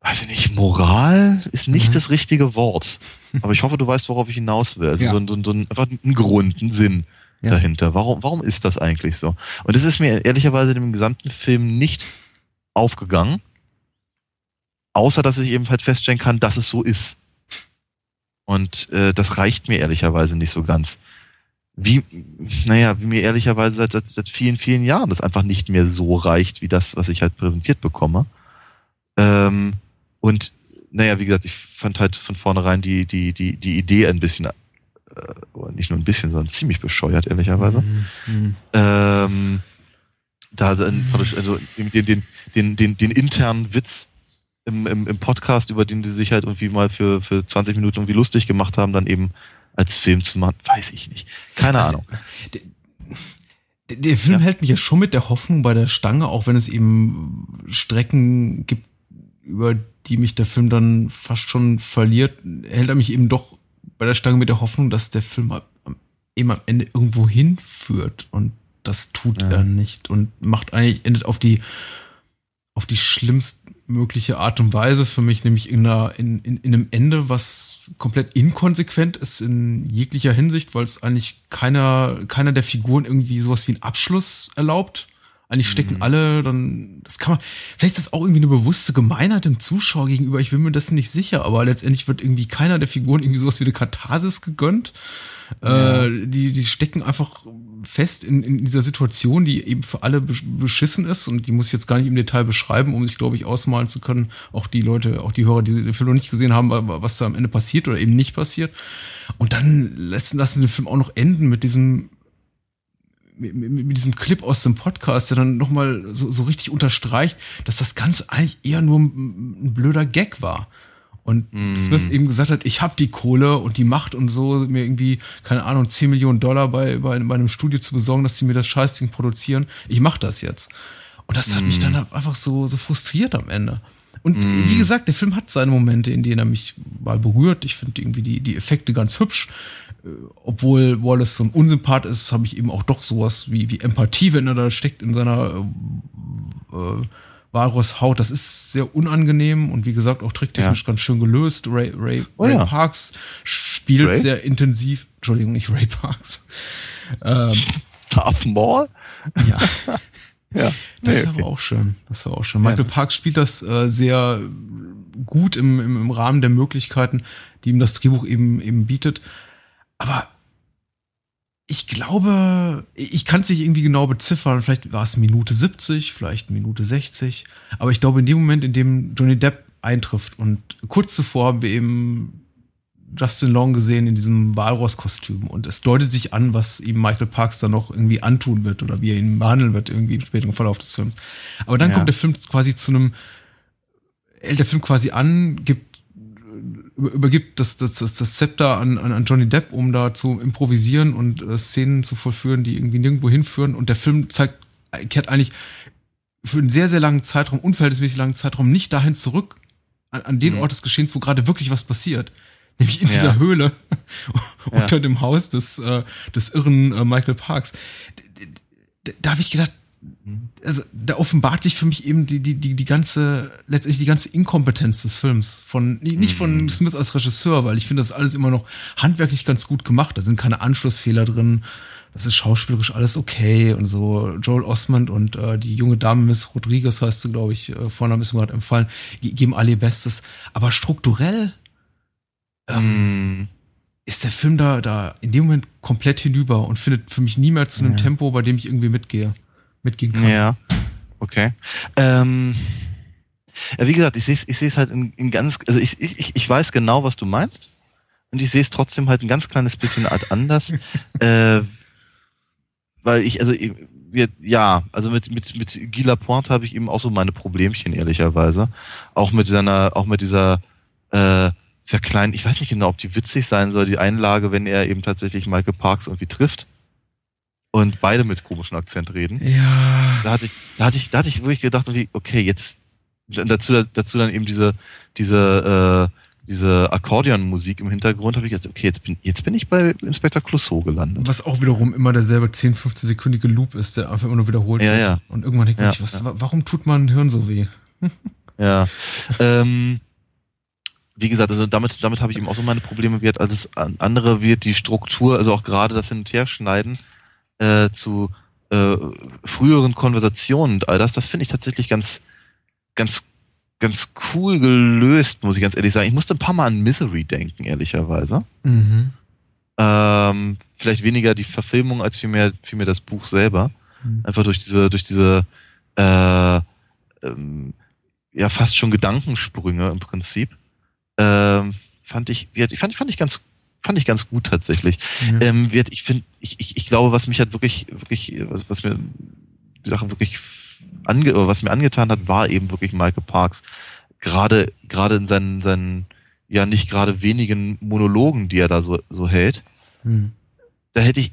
weiß ich nicht, Moral ist nicht mhm. das richtige Wort. Aber ich hoffe, du weißt, worauf ich hinaus will. Also ja. so, so, so ein, einfach ein Grund, ein Sinn ja. dahinter. Warum, warum ist das eigentlich so? Und es ist mir ehrlicherweise im gesamten Film nicht aufgegangen. Außer, dass ich eben halt feststellen kann, dass es so ist. Und äh, das reicht mir ehrlicherweise nicht so ganz. Wie, naja, wie mir ehrlicherweise seit, seit, seit vielen, vielen Jahren das einfach nicht mehr so reicht, wie das, was ich halt präsentiert bekomme. Ähm, und naja, wie gesagt, ich fand halt von vornherein die, die, die, die Idee ein bisschen, äh, nicht nur ein bisschen, sondern ziemlich bescheuert, ehrlicherweise. Mhm. Ähm, da also den, den, den, den, den internen Witz im, im, im Podcast, über den die sich halt irgendwie mal für, für 20 Minuten irgendwie lustig gemacht haben, dann eben als Film zu machen, weiß ich nicht. Keine also, Ahnung. Der, der Film ja. hält mich ja schon mit der Hoffnung bei der Stange, auch wenn es eben Strecken gibt, über die mich der Film dann fast schon verliert, hält er mich eben doch bei der Stange mit der Hoffnung, dass der Film eben am Ende irgendwo hinführt und das tut ja. er nicht und macht eigentlich, endet auf die, auf die schlimmstmögliche Art und Weise für mich, nämlich in, einer, in, in, in einem Ende, was komplett inkonsequent ist in jeglicher Hinsicht, weil es eigentlich keiner, keiner der Figuren irgendwie sowas wie einen Abschluss erlaubt. Eigentlich stecken mhm. alle, dann, das kann man, vielleicht ist das auch irgendwie eine bewusste Gemeinheit dem Zuschauer gegenüber, ich bin mir das nicht sicher, aber letztendlich wird irgendwie keiner der Figuren irgendwie sowas wie eine Katharsis gegönnt. Ja. Äh, die, die stecken einfach fest in, in dieser Situation, die eben für alle beschissen ist und die muss ich jetzt gar nicht im Detail beschreiben, um sich, glaube ich, ausmalen zu können, auch die Leute, auch die Hörer, die den Film noch nicht gesehen haben, was da am Ende passiert oder eben nicht passiert. Und dann lassen, lassen den Film auch noch enden mit diesem mit, mit diesem Clip aus dem Podcast, der dann nochmal so, so richtig unterstreicht, dass das Ganze eigentlich eher nur ein, ein blöder Gag war. Und mm. Smith eben gesagt hat, ich habe die Kohle und die Macht und so, mir irgendwie, keine Ahnung, 10 Millionen Dollar bei, bei, bei einem Studio zu besorgen, dass sie mir das Scheißding produzieren. Ich mache das jetzt. Und das hat mm. mich dann einfach so, so frustriert am Ende. Und mm. wie gesagt, der Film hat seine Momente, in denen er mich mal berührt. Ich finde irgendwie die, die Effekte ganz hübsch. Äh, obwohl Wallace so ein Unsympath ist, habe ich eben auch doch sowas wie, wie Empathie, wenn er da steckt in seiner äh, äh, Walrus Haut. Das ist sehr unangenehm und wie gesagt auch tricktechnisch ja. ganz schön gelöst. Ray, Ray, oh, Ray ja. Parks spielt Ray? sehr intensiv. Entschuldigung, nicht Ray Parks. Ähm, Darth Maul? Ja. <laughs> ja. Das nee, war okay. auch schön. Das war auch schön. Michael. Parks spielt das äh, sehr gut im, im, im Rahmen der Möglichkeiten, die ihm das Drehbuch eben, eben bietet. Aber ich glaube, ich kann es nicht irgendwie genau beziffern. Vielleicht war es Minute 70, vielleicht Minute 60. Aber ich glaube, in dem Moment, in dem Johnny Depp eintrifft und kurz zuvor haben wir eben Justin Long gesehen in diesem Walross-Kostüm und es deutet sich an, was ihm Michael Parks dann noch irgendwie antun wird oder wie er ihn behandeln wird irgendwie im späteren Verlauf des Films. Aber dann ja. kommt der Film quasi zu einem, hält der Film quasi an, gibt übergibt das, das, das, das Zepter an, an, an Johnny Depp, um da zu improvisieren und äh, Szenen zu vollführen, die irgendwie nirgendwo hinführen. Und der Film zeigt kehrt eigentlich für einen sehr, sehr langen Zeitraum, unverhältnismäßig langen Zeitraum, nicht dahin zurück, an, an den mhm. Ort des Geschehens, wo gerade wirklich was passiert. Nämlich in ja. dieser Höhle <laughs> unter ja. dem Haus des, äh, des irren äh, Michael Parks. Da, da habe ich gedacht, also da offenbart sich für mich eben die, die, die, die ganze, letztendlich die ganze Inkompetenz des Films. Von, nicht von mhm. Smith als Regisseur, weil ich finde das alles immer noch handwerklich ganz gut gemacht. Da sind keine Anschlussfehler drin das ist schauspielerisch alles okay und so. Joel Osmond und äh, die junge Dame Miss Rodriguez heißt sie, glaube ich, äh, Vorname ist mir gerade empfallen, geben alle ihr Bestes. Aber strukturell ähm, mm. ist der Film da, da in dem Moment komplett hinüber und findet für mich nie mehr zu einem ja. Tempo, bei dem ich irgendwie mitgehe, mitgehen kann. Ja, okay. Ähm, ja, wie gesagt, ich sehe es ich seh's halt in, in ganz, also ich, ich, ich weiß genau, was du meinst. Und ich sehe es trotzdem halt ein ganz kleines bisschen anders. <laughs> äh, weil ich, also wir, ja, also mit, mit, mit Guy Lapointe habe ich eben auch so meine Problemchen, ehrlicherweise. Auch mit seiner, auch mit dieser, äh, sehr kleinen, ich weiß nicht genau, ob die witzig sein soll, die Einlage, wenn er eben tatsächlich Michael Parks irgendwie trifft und beide mit komischem Akzent reden. Ja. Da hatte ich, da hatte ich, da hatte ich wirklich gedacht, okay, jetzt dazu, dazu dann eben diese, diese äh, diese Akkordeonmusik im Hintergrund, habe ich jetzt, okay, jetzt bin, jetzt bin ich bei Inspector Clouseau gelandet. Was auch wiederum immer derselbe 10, 15-sekündige Loop ist, der einfach immer nur wiederholt ja, wird. Ja. Und irgendwann denke ja, ich, was, ja. warum tut mein Hirn so weh? <laughs> ja. ähm, wie gesagt, also damit, damit habe ich eben auch so meine Probleme. Wird alles andere wird die Struktur, also auch gerade das Hin- und Herschneiden äh, zu äh, früheren Konversationen und all das, das finde ich tatsächlich ganz, ganz ganz cool gelöst, muss ich ganz ehrlich sagen. Ich musste ein paar Mal an Misery denken, ehrlicherweise. Mhm. Ähm, vielleicht weniger die Verfilmung als vielmehr, vielmehr das Buch selber. Mhm. Einfach durch diese, durch diese äh, ähm, ja fast schon Gedankensprünge im Prinzip. Ähm, fand ich, ich fand, fand ich ganz fand ich ganz gut tatsächlich. Ja. Ähm, ich finde, ich, ich, ich glaube, was mich hat wirklich, wirklich, was, was mir die Sache wirklich ange was mir angetan hat, war eben wirklich Michael Parks. Gerade, gerade in seinen, seinen, ja nicht gerade wenigen Monologen, die er da so, so hält. Hm. Da hätte ich,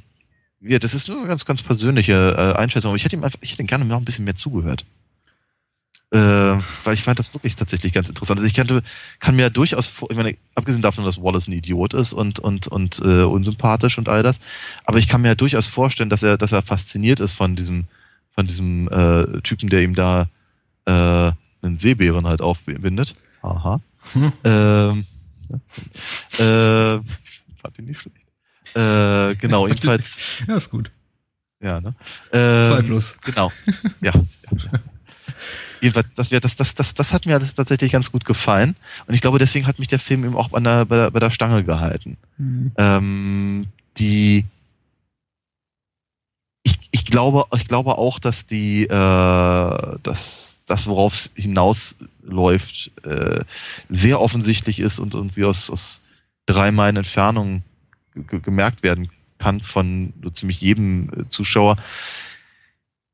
ja, das ist nur eine ganz, ganz persönliche äh, Einschätzung, aber ich hätte ihm einfach, ich hätte gerne noch ein bisschen mehr zugehört. Äh, weil ich fand das wirklich tatsächlich ganz interessant. Also ich kannte, kann mir durchaus vor, ich meine, abgesehen davon, dass Wallace ein Idiot ist und, und, und äh, unsympathisch und all das, aber ich kann mir ja durchaus vorstellen, dass er, dass er fasziniert ist von diesem, von diesem äh, Typen, der ihm da äh, einen Seebären halt aufbindet. Aha. Hm. Ähm, <laughs> äh, fand ihn nicht schlecht. Äh, genau, jedenfalls. Ja, ist gut. Ja, ne? Ähm, Zwei plus. Genau. <laughs> Ja. ja. Jedenfalls, das, das, das, das, das hat mir alles tatsächlich ganz gut gefallen. Und ich glaube, deswegen hat mich der Film eben auch bei der, bei der, bei der Stange gehalten. Mhm. Ähm, die, ich glaube, ich glaube auch, dass die, äh, dass das, worauf es hinausläuft, äh, sehr offensichtlich ist und irgendwie aus, aus drei Meilen Entfernung gemerkt werden kann von so ziemlich jedem äh, Zuschauer.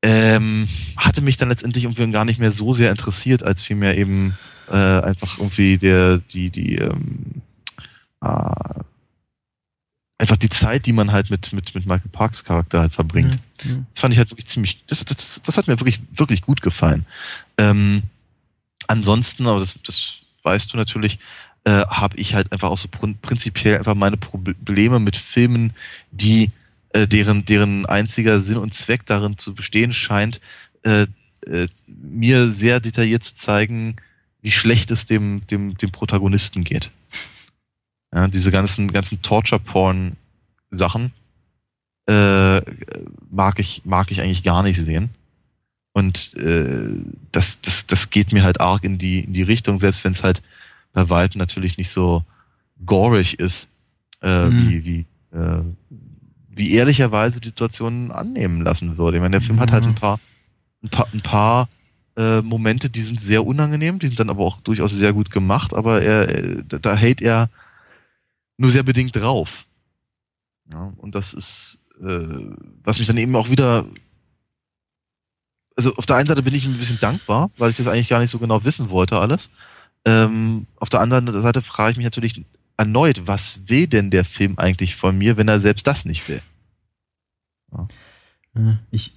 Ähm, hatte mich dann letztendlich irgendwie gar nicht mehr so sehr interessiert, als vielmehr eben äh, einfach irgendwie der, die, die, ähm, äh, einfach die Zeit, die man halt mit, mit, mit Michael Parks Charakter halt verbringt. Ja, ja. Das fand ich halt wirklich ziemlich, das, das, das hat mir wirklich, wirklich gut gefallen. Ähm, ansonsten, aber das, das weißt du natürlich, äh, habe ich halt einfach auch so prinzipiell einfach meine Probleme mit Filmen, die äh, deren, deren einziger Sinn und Zweck darin zu bestehen scheint, äh, äh, mir sehr detailliert zu zeigen, wie schlecht es dem, dem, dem Protagonisten geht. Ja, diese ganzen, ganzen Torture-Porn-Sachen äh, mag, ich, mag ich eigentlich gar nicht sehen. Und äh, das, das, das geht mir halt arg in die, in die Richtung, selbst wenn es halt bei weitem natürlich nicht so gorig ist, äh, mhm. wie, wie, äh, wie ehrlicherweise die Situationen annehmen lassen würde. Ich meine, der Film mhm. hat halt ein paar, ein paar, ein paar äh, Momente, die sind sehr unangenehm, die sind dann aber auch durchaus sehr gut gemacht, aber er, da hält er nur sehr bedingt drauf. Ja, und das ist, äh, was mich dann eben auch wieder. Also auf der einen Seite bin ich ein bisschen dankbar, weil ich das eigentlich gar nicht so genau wissen wollte, alles. Ähm, auf der anderen Seite frage ich mich natürlich erneut, was will denn der Film eigentlich von mir, wenn er selbst das nicht will? Ja. Ich,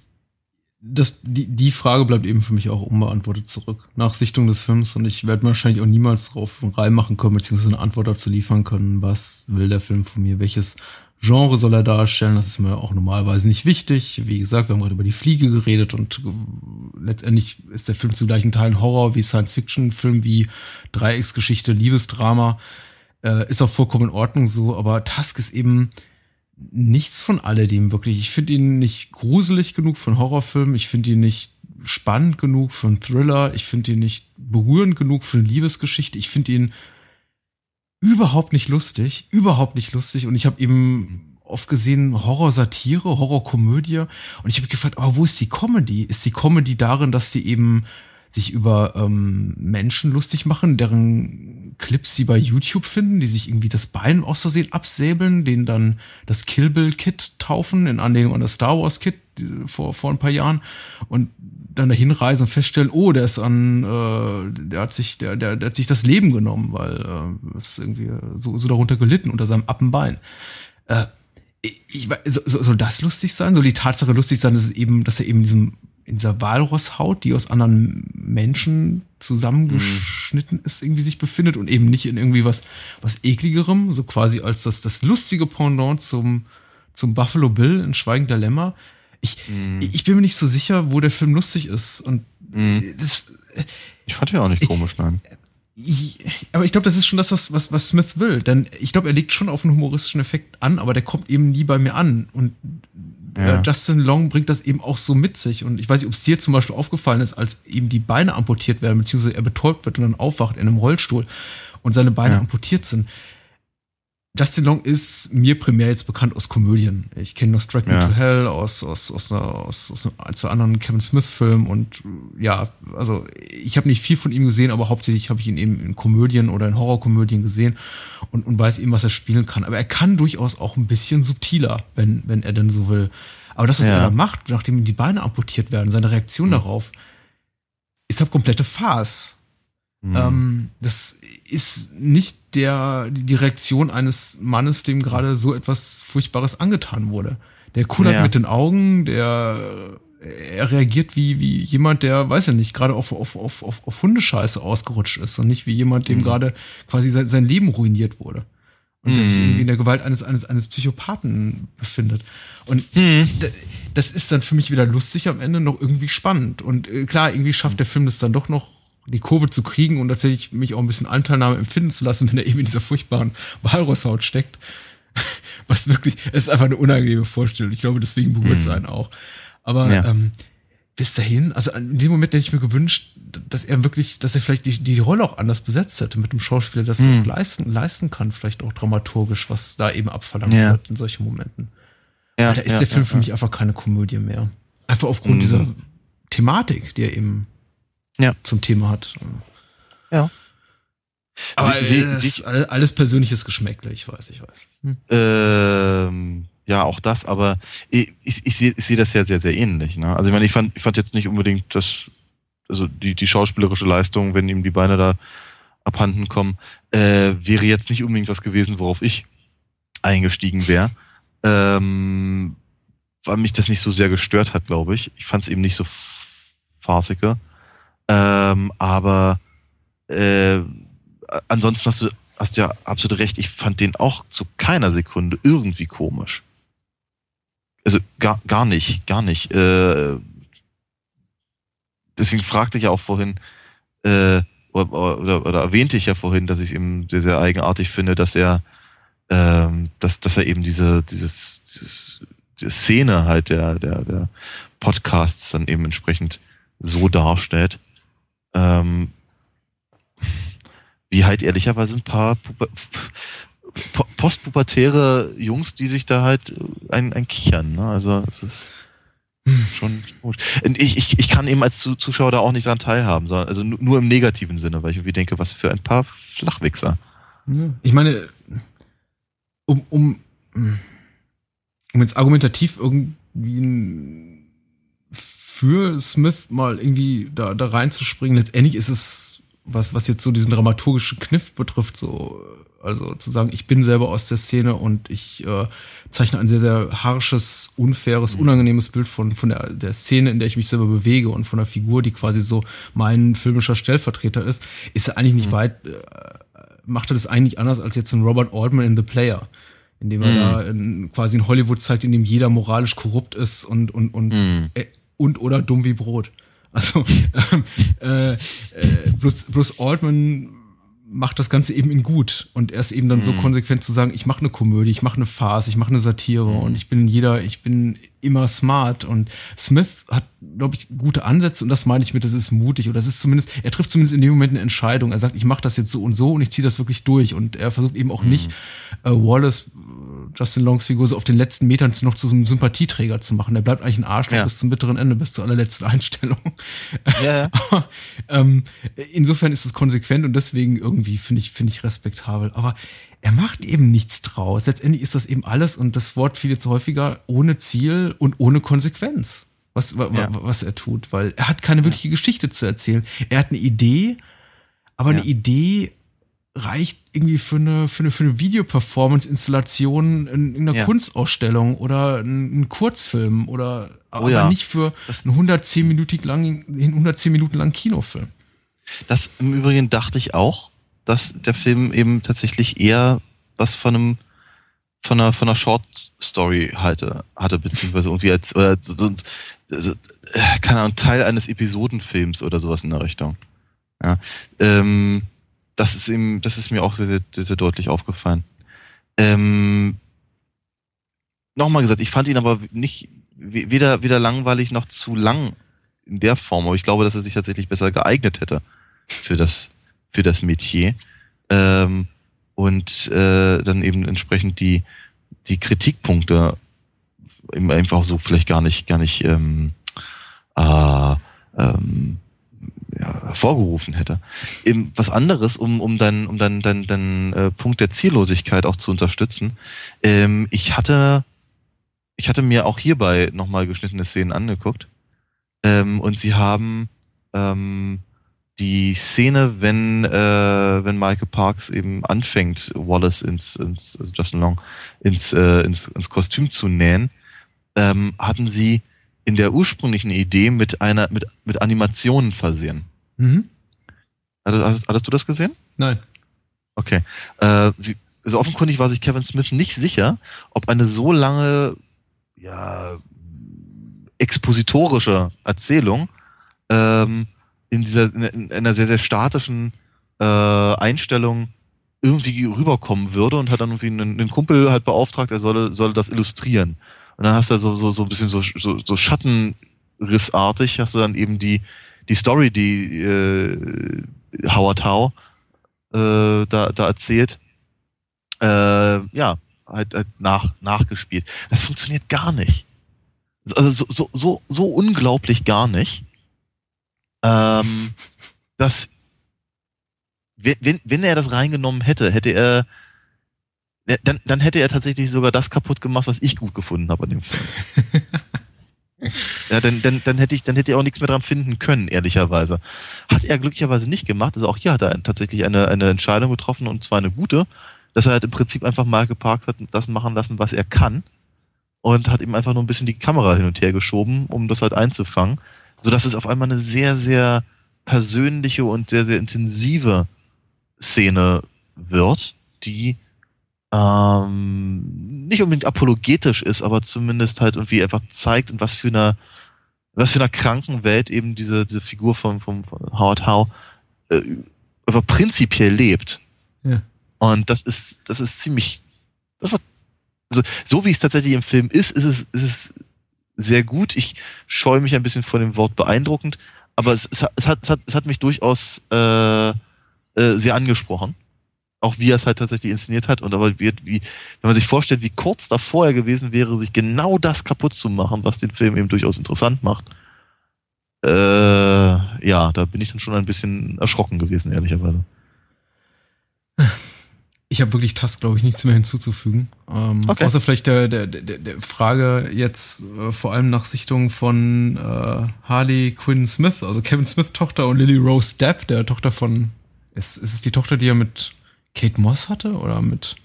das, die, die Frage bleibt eben für mich auch unbeantwortet zurück. Nach Sichtung des Films und ich werde wahrscheinlich auch niemals darauf reinmachen können, beziehungsweise eine Antwort dazu liefern können, was will der Film von mir, welches Genre soll er darstellen, das ist mir auch normalerweise nicht wichtig. Wie gesagt, wir haben gerade über die Fliege geredet und letztendlich ist der Film zu gleichen Teilen Horror wie Science-Fiction-Film, wie Dreiecksgeschichte, Liebesdrama. Äh, ist auch vollkommen in Ordnung so, aber Tusk ist eben nichts von alledem wirklich. Ich finde ihn nicht gruselig genug einen Horrorfilm. Ich finde ihn nicht spannend genug einen Thriller. Ich finde ihn nicht berührend genug für eine Liebesgeschichte. Ich finde ihn überhaupt nicht lustig. Überhaupt nicht lustig. Und ich habe eben oft gesehen Horror-Satire, Horror-Komödie. Und ich habe gefragt, aber wo ist die Comedy? Ist die Comedy darin, dass die eben sich über ähm, Menschen lustig machen, deren Clips sie bei YouTube finden, die sich irgendwie das Bein aus Versehen absäbeln, denen dann das Kill Bill Kit taufen, in Anlehnung an das Star Wars Kit vor, vor ein paar Jahren und dann dahin reisen und feststellen, oh, der ist an, äh, der hat sich, der, der, der hat sich das Leben genommen, weil äh, ist irgendwie so, so darunter gelitten unter seinem Appenbein. Äh, ich, ich, so, soll das lustig sein? Soll die Tatsache lustig sein, dass es eben, dass er eben diesem in dieser Walrosshaut, die aus anderen Menschen zusammengeschnitten mhm. ist, irgendwie sich befindet und eben nicht in irgendwie was, was ekligerem, so quasi als das, das lustige Pendant zum, zum Buffalo Bill in Schweigender Lämmer. Ich, mhm. ich bin mir nicht so sicher, wo der Film lustig ist und mhm. das, ich fand ja auch nicht komisch, nein. Ich, aber ich glaube, das ist schon das, was, was, was Smith will. Denn ich glaube, er legt schon auf einen humoristischen Effekt an, aber der kommt eben nie bei mir an. Und ja. Justin Long bringt das eben auch so mit sich. Und ich weiß nicht, ob es dir zum Beispiel aufgefallen ist, als ihm die Beine amputiert werden, beziehungsweise er betäubt wird und dann aufwacht in einem Rollstuhl und seine Beine ja. amputiert sind. Justin Long ist mir primär jetzt bekannt aus Komödien. Ich kenne noch Strike Me ja. to Hell aus, aus, aus, einer, aus, aus zwei anderen Kevin Smith-Filmen und ja, also ich habe nicht viel von ihm gesehen, aber hauptsächlich habe ich ihn eben in Komödien oder in Horrorkomödien gesehen und, und weiß eben, was er spielen kann. Aber er kann durchaus auch ein bisschen subtiler, wenn, wenn er denn so will. Aber das, was ja. er da macht, nachdem ihm die Beine amputiert werden, seine Reaktion mhm. darauf, ist halt komplette Farce. Mhm. Ähm, das ist nicht der, die Reaktion eines Mannes, dem gerade so etwas Furchtbares angetan wurde. Der kullert ja. mit den Augen, der er reagiert wie, wie jemand, der, weiß ja nicht, gerade auf, auf, auf, auf, auf Hundescheiße ausgerutscht ist und nicht wie jemand, dem mhm. gerade quasi sein, sein Leben ruiniert wurde. Und mhm. der sich mhm. irgendwie in der Gewalt eines, eines, eines Psychopathen befindet. Und mhm. das ist dann für mich wieder lustig am Ende noch irgendwie spannend. Und äh, klar, irgendwie schafft der Film das dann doch noch die Kurve zu kriegen und tatsächlich mich auch ein bisschen Anteilnahme empfinden zu lassen, <laughs> wenn er eben in dieser furchtbaren Walrosshaut steckt. <laughs> Was wirklich, es ist einfach eine unangenehme Vorstellung. Ich glaube, deswegen berührt es mhm. einen auch. Aber ja. ähm, bis dahin, also in dem Moment hätte ich mir gewünscht, dass er wirklich, dass er vielleicht die, die Rolle auch anders besetzt hätte mit einem Schauspieler, das mhm. auch leisten, leisten kann, vielleicht auch dramaturgisch, was da eben abverlangt ja. wird in solchen Momenten. Ja, da ist ja, der Film für mich einfach keine Komödie mehr. Einfach aufgrund mhm. dieser Thematik, die er eben ja. zum Thema hat. Ja. Aber sie, sie, ist alles persönliches Geschmäckle, ich weiß, ich weiß. Hm. Ähm, ja, auch das, aber ich, ich, ich sehe ich seh das ja sehr, sehr ähnlich. Ne? Also ich meine, ich fand, ich fand jetzt nicht unbedingt das, also die, die schauspielerische Leistung, wenn ihm die Beine da abhanden kommen, äh, wäre jetzt nicht unbedingt was gewesen, worauf ich eingestiegen wäre. Ähm, weil mich das nicht so sehr gestört hat, glaube ich. Ich fand es eben nicht so farsiger. Ähm, aber äh, ansonsten hast du, hast du ja absolut recht, ich fand den auch zu keiner Sekunde irgendwie komisch. Also gar, gar nicht, gar nicht. Äh, deswegen fragte ich ja auch vorhin, äh, oder, oder, oder erwähnte ich ja vorhin, dass ich eben sehr, sehr eigenartig finde, dass er, ähm, dass, dass er eben diese, dieses, dieses, diese Szene halt der, der, der Podcasts dann eben entsprechend so darstellt ähm, wie halt ehrlicherweise ein paar postpubertäre Jungs, die sich da halt ein, ein kichern. Ne? Also es ist schon gut. Ich, ich, ich kann eben als Zuschauer da auch nicht dran teilhaben, sondern also nur im negativen Sinne, weil ich irgendwie denke, was für ein paar Flachwichser. Ich meine, um, um, um jetzt argumentativ irgendwie ein für Smith mal irgendwie da, da reinzuspringen. Letztendlich ist es was, was jetzt so diesen dramaturgischen Kniff betrifft, so, also zu sagen, ich bin selber aus der Szene und ich äh, zeichne ein sehr, sehr harsches, unfaires, mhm. unangenehmes Bild von, von der, der Szene, in der ich mich selber bewege und von der Figur, die quasi so mein filmischer Stellvertreter ist, ist er eigentlich nicht mhm. weit, äh, macht er das eigentlich anders als jetzt ein Robert Altman in The Player indem er mm. da in, quasi in Hollywood zeigt, in dem jeder moralisch korrupt ist und und und mm. Und oder dumm wie Brot. Also ähm, äh, äh, bloß, bloß Altman macht das Ganze eben in gut und er ist eben dann mhm. so konsequent zu sagen, ich mache eine Komödie, ich mache eine Farce, ich mache eine Satire mhm. und ich bin jeder, ich bin immer smart und Smith hat, glaube ich, gute Ansätze und das meine ich mit, das ist mutig oder das ist zumindest, er trifft zumindest in dem Moment eine Entscheidung. Er sagt, ich mache das jetzt so und so und ich ziehe das wirklich durch und er versucht eben auch mhm. nicht äh, Wallace Justin Longs Figur so auf den letzten Metern noch zu so einem Sympathieträger zu machen. Der bleibt eigentlich ein Arschloch ja. bis zum bitteren Ende, bis zur allerletzten <laughs> Einstellung. Ja. <laughs> Aber, ähm, insofern ist es konsequent und deswegen irgendwie finde ich, finde ich respektabel. Aber er macht eben nichts draus. Letztendlich ist das eben alles und das Wort fiel jetzt häufiger ohne Ziel und ohne Konsequenz, was, ja. was er tut, weil er hat keine wirkliche Geschichte zu erzählen. Er hat eine Idee, aber eine Idee reicht irgendwie für eine, für eine, für eine Videoperformance-Installation in, in einer ja. Kunstausstellung oder einen Kurzfilm oder oh, aber ja. nicht für einen 110 Minuten langen, 110 Minuten langen Kinofilm. Das im Übrigen dachte ich auch, dass der Film eben tatsächlich eher was von einem von einer von einer Short Story hatte hatte beziehungsweise irgendwie als oder so, so, so, keine Ahnung Teil eines Episodenfilms oder sowas in der Richtung. Ja, ähm, das ist ihm, das ist mir auch sehr, sehr, sehr deutlich aufgefallen. Ähm, Nochmal gesagt, ich fand ihn aber nicht weder, weder langweilig noch zu lang in der Form, aber ich glaube, dass er sich tatsächlich besser geeignet hätte für das, für das Metier. Ähm, und äh, dann eben entsprechend die, die Kritikpunkte einfach so vielleicht gar nicht, gar nicht ähm, äh, ähm, ja, hervorgerufen hätte. Eben was anderes, um, um deinen um dein, dein, dein, äh, Punkt der Ziellosigkeit auch zu unterstützen. Ähm, ich hatte ich hatte mir auch hierbei nochmal geschnittene Szenen angeguckt. Ähm, und sie haben ähm, die Szene, wenn, äh, wenn Michael Parks eben anfängt, Wallace ins, ins also Justin Long, ins, äh, ins, ins Kostüm zu nähen, ähm, hatten sie in der ursprünglichen Idee mit einer, mit, mit Animationen versehen. Mhm. Hattest, hattest, du das gesehen? Nein. Okay. Äh, sie, also offenkundig war sich Kevin Smith nicht sicher, ob eine so lange, ja, expositorische Erzählung ähm, in dieser, in, in einer sehr, sehr statischen äh, Einstellung irgendwie rüberkommen würde und hat dann irgendwie einen, einen Kumpel halt beauftragt, er solle, solle das illustrieren. Und dann hast du so, so, so ein bisschen so, so, so Schattenrissartig, hast du dann eben die, die Story, die äh, Howard Howe äh, da, da erzählt, äh, ja, halt, halt nach, nachgespielt. Das funktioniert gar nicht. Also so, so, so, so unglaublich gar nicht. Ähm, dass wenn, wenn er das reingenommen hätte, hätte er dann, dann hätte er tatsächlich sogar das kaputt gemacht, was ich gut gefunden habe an dem Film. <laughs> ja, dann, dann, dann hätte ich, dann hätte er auch nichts mehr dran finden können, ehrlicherweise. Hat er glücklicherweise nicht gemacht. Also auch hier hat er tatsächlich eine, eine Entscheidung getroffen und zwar eine gute, dass er halt im Prinzip einfach mal geparkt hat und das machen lassen, was er kann. Und hat ihm einfach nur ein bisschen die Kamera hin und her geschoben, um das halt einzufangen. Sodass es auf einmal eine sehr, sehr persönliche und sehr, sehr intensive Szene wird, die ähm, nicht unbedingt apologetisch ist, aber zumindest halt irgendwie einfach zeigt, in was für einer, was für einer kranken Welt eben diese, diese Figur von, von, von Howard Howe äh, aber prinzipiell lebt. Ja. Und das ist, das ist ziemlich, das war, also so wie es tatsächlich im Film ist, ist es, ist es sehr gut. Ich scheue mich ein bisschen vor dem Wort beeindruckend, aber es, es, hat, es, hat, es, hat, es hat mich durchaus äh, äh, sehr angesprochen auch wie er es halt tatsächlich inszeniert hat und aber wie, wie, wenn man sich vorstellt, wie kurz davor er gewesen wäre, sich genau das kaputt zu machen, was den Film eben durchaus interessant macht, äh, ja, da bin ich dann schon ein bisschen erschrocken gewesen, ehrlicherweise. Ich habe wirklich Task, glaube ich, nichts mehr hinzuzufügen. Ähm, okay. Außer vielleicht der, der, der, der Frage jetzt äh, vor allem nach Sichtung von äh, Harley Quinn Smith, also Kevin Smith Tochter und Lily Rose Depp, der Tochter von Ist, ist es die Tochter, die er mit Kate Moss hatte oder mit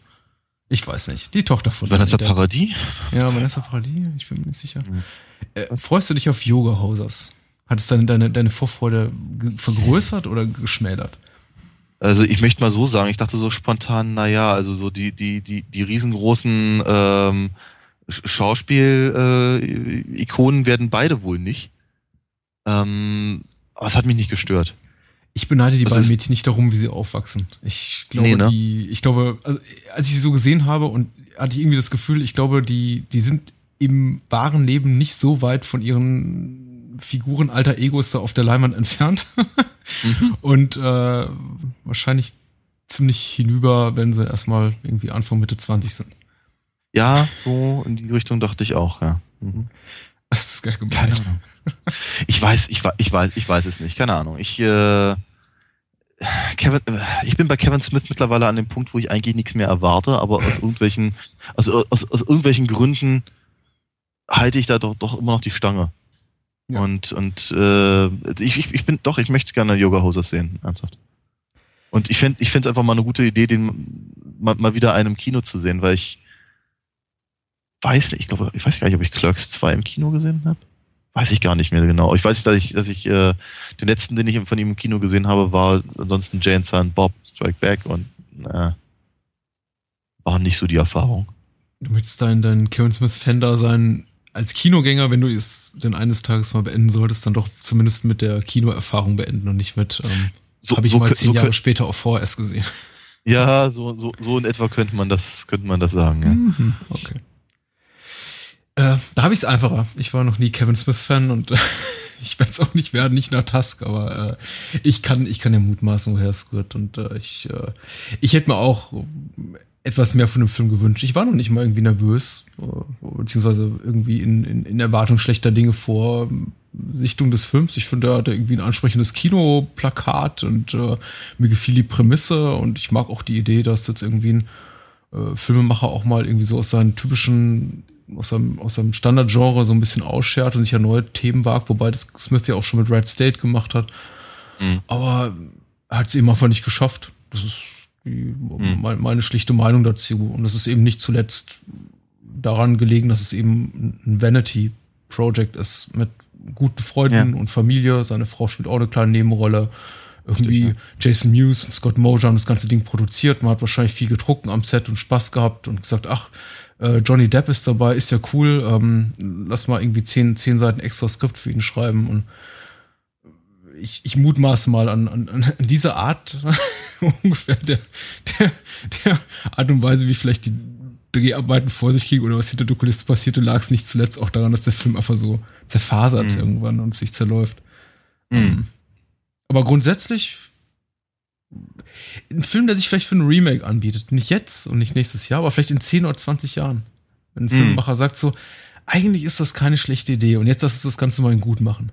ich weiß nicht. Die Tochter von Vanessa Paradis? Ja, Vanessa Paradis, ich bin mir nicht sicher. Mhm. Äh, freust du dich auf Yoga Hosers? Hat es deine, deine, deine Vorfreude vergrößert oder geschmälert? Also ich möchte mal so sagen, ich dachte so spontan, naja, also so die, die, die, die riesengroßen ähm, Schauspiel-Ikonen äh, werden beide wohl nicht. Ähm, aber es hat mich nicht gestört. Ich beneide die Was beiden Mädchen nicht darum, wie sie aufwachsen. Ich glaube, nee, ne? die, ich glaube, also, als ich sie so gesehen habe und hatte ich irgendwie das Gefühl, ich glaube, die, die sind im wahren Leben nicht so weit von ihren Figuren alter Egos da auf der Leinwand entfernt. mhm. <laughs> Und äh, wahrscheinlich ziemlich hinüber, wenn sie erstmal irgendwie Anfang Mitte 20 sind. Ja, so in die Richtung dachte ich auch, ja. Mhm. Das ist gar gemein. Keine Ahnung. Ich weiß, ich, ich weiß, ich weiß es nicht. Keine Ahnung. Ich, äh, Kevin, äh, ich bin bei Kevin Smith mittlerweile an dem Punkt, wo ich eigentlich nichts mehr erwarte, aber aus irgendwelchen, aus, aus, aus irgendwelchen Gründen halte ich da doch, doch immer noch die Stange. Ja. Und, und äh, ich, ich, ich bin doch, ich möchte gerne Yoga Hosers sehen, ernsthaft. Und ich fände ich es einfach mal eine gute Idee, den mal, mal wieder einen im Kino zu sehen, weil ich weiß nicht, ich glaube, ich weiß gar nicht, ob ich Clerks 2 im Kino gesehen habe. Weiß ich gar nicht mehr genau. Ich weiß, dass ich, dass ich äh, den letzten, den ich von ihm im Kino gesehen habe, war ansonsten Jane Silent Bob Strike Back und äh, war nicht so die Erfahrung. Du möchtest dein, dein Kevin Smith Fender sein als Kinogänger, wenn du es denn eines Tages mal beenden solltest, dann doch zumindest mit der Kinoerfahrung beenden und nicht mit, ähm, so, habe ich so, mal zehn so Jahre später auf VHS gesehen. Ja, so, so, so in etwa könnte man das, könnte man das sagen, ja. Mhm, okay. Äh, da habe ich es einfacher. Ich war noch nie Kevin Smith-Fan und <laughs> ich werde es auch nicht werden, nicht nach Tusk, aber äh, ich kann, ich kann ja mutmaßen, woher es rührt. Und äh, ich, äh, ich hätte mir auch etwas mehr von dem Film gewünscht. Ich war noch nicht mal irgendwie nervös, äh, beziehungsweise irgendwie in, in, in Erwartung schlechter Dinge vor Sichtung des Films. Ich finde, er hatte irgendwie ein ansprechendes Kinoplakat und äh, mir gefiel die Prämisse und ich mag auch die Idee, dass jetzt irgendwie ein äh, Filmemacher auch mal irgendwie so aus seinen typischen aus seinem, aus seinem Standardgenre so ein bisschen ausschert und sich erneut Themen wagt, wobei das Smith ja auch schon mit Red State gemacht hat. Mhm. Aber er hat es eben einfach nicht geschafft. Das ist die, mhm. meine schlichte Meinung dazu. Und das ist eben nicht zuletzt daran gelegen, dass es eben ein Vanity-Project ist mit guten Freunden ja. und Familie. Seine Frau spielt auch eine kleine Nebenrolle. Irgendwie Richtig, ja. Jason Mewes und Scott Moser haben das ganze Ding produziert. Man hat wahrscheinlich viel gedruckt am Set und Spaß gehabt und gesagt, ach, äh, Johnny Depp ist dabei, ist ja cool. Ähm, lass mal irgendwie zehn, zehn Seiten extra Skript für ihn schreiben und ich, ich mutmaße mal an, an, an <laughs> diese Art <laughs> ungefähr der, der, der Art und Weise, wie vielleicht die Dreharbeiten vor sich gingen oder was hinter der Kulisse passierte, lag es nicht zuletzt auch daran, dass der Film einfach so zerfasert mhm. irgendwann und sich zerläuft. Mhm. Ähm, aber grundsätzlich ein Film, der sich vielleicht für ein Remake anbietet. Nicht jetzt und nicht nächstes Jahr, aber vielleicht in 10 oder 20 Jahren. Wenn ein mhm. Filmemacher sagt so, eigentlich ist das keine schlechte Idee und jetzt lass uns das Ganze mal gut machen.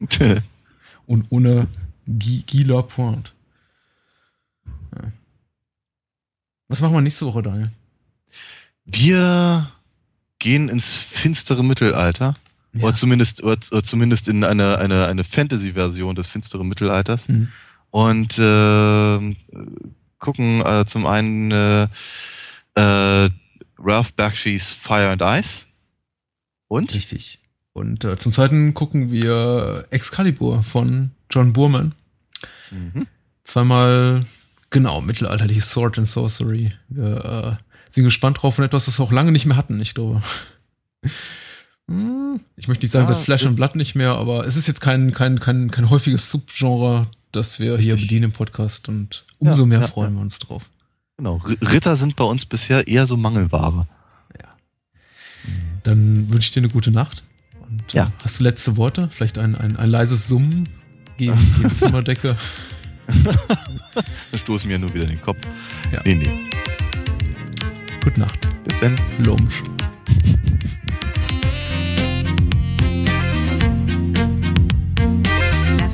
<laughs> und ohne Guy, Guy Lapointe. Ja. Was machen wir nächste Woche, Daniel? Wir gehen ins finstere Mittelalter. Ja. Oder zumindest, oder, oder zumindest in eine, eine, eine Fantasy-Version des finsteren Mittelalters. Mhm und äh, gucken äh, zum einen äh, äh, Ralph Bakshi's Fire and Ice. Und? Richtig. Und äh, zum zweiten gucken wir Excalibur von John Boorman. Mhm. Zweimal, genau, mittelalterliche Sword and Sorcery. Wir äh, sind gespannt drauf und etwas, das wir auch lange nicht mehr hatten, ich glaube. Hm, ich möchte nicht sagen, ja, seit Flash and Blood nicht mehr, aber es ist jetzt kein, kein, kein, kein häufiges Subgenre, das wir Richtig. hier bedienen im Podcast und umso ja, mehr ja, freuen wir uns drauf. Genau. Ritter sind bei uns bisher eher so Mangelware. Ja. Dann wünsche ich dir eine gute Nacht. Und, ja. Äh, hast du letzte Worte? Vielleicht ein, ein, ein leises Summen gegen <laughs> die Zimmerdecke? da stoßen mir nur wieder den Kopf. Ja. Nee, nee. Gute Nacht. Bis dann. Lumsch.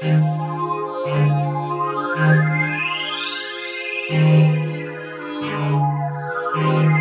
Thank you.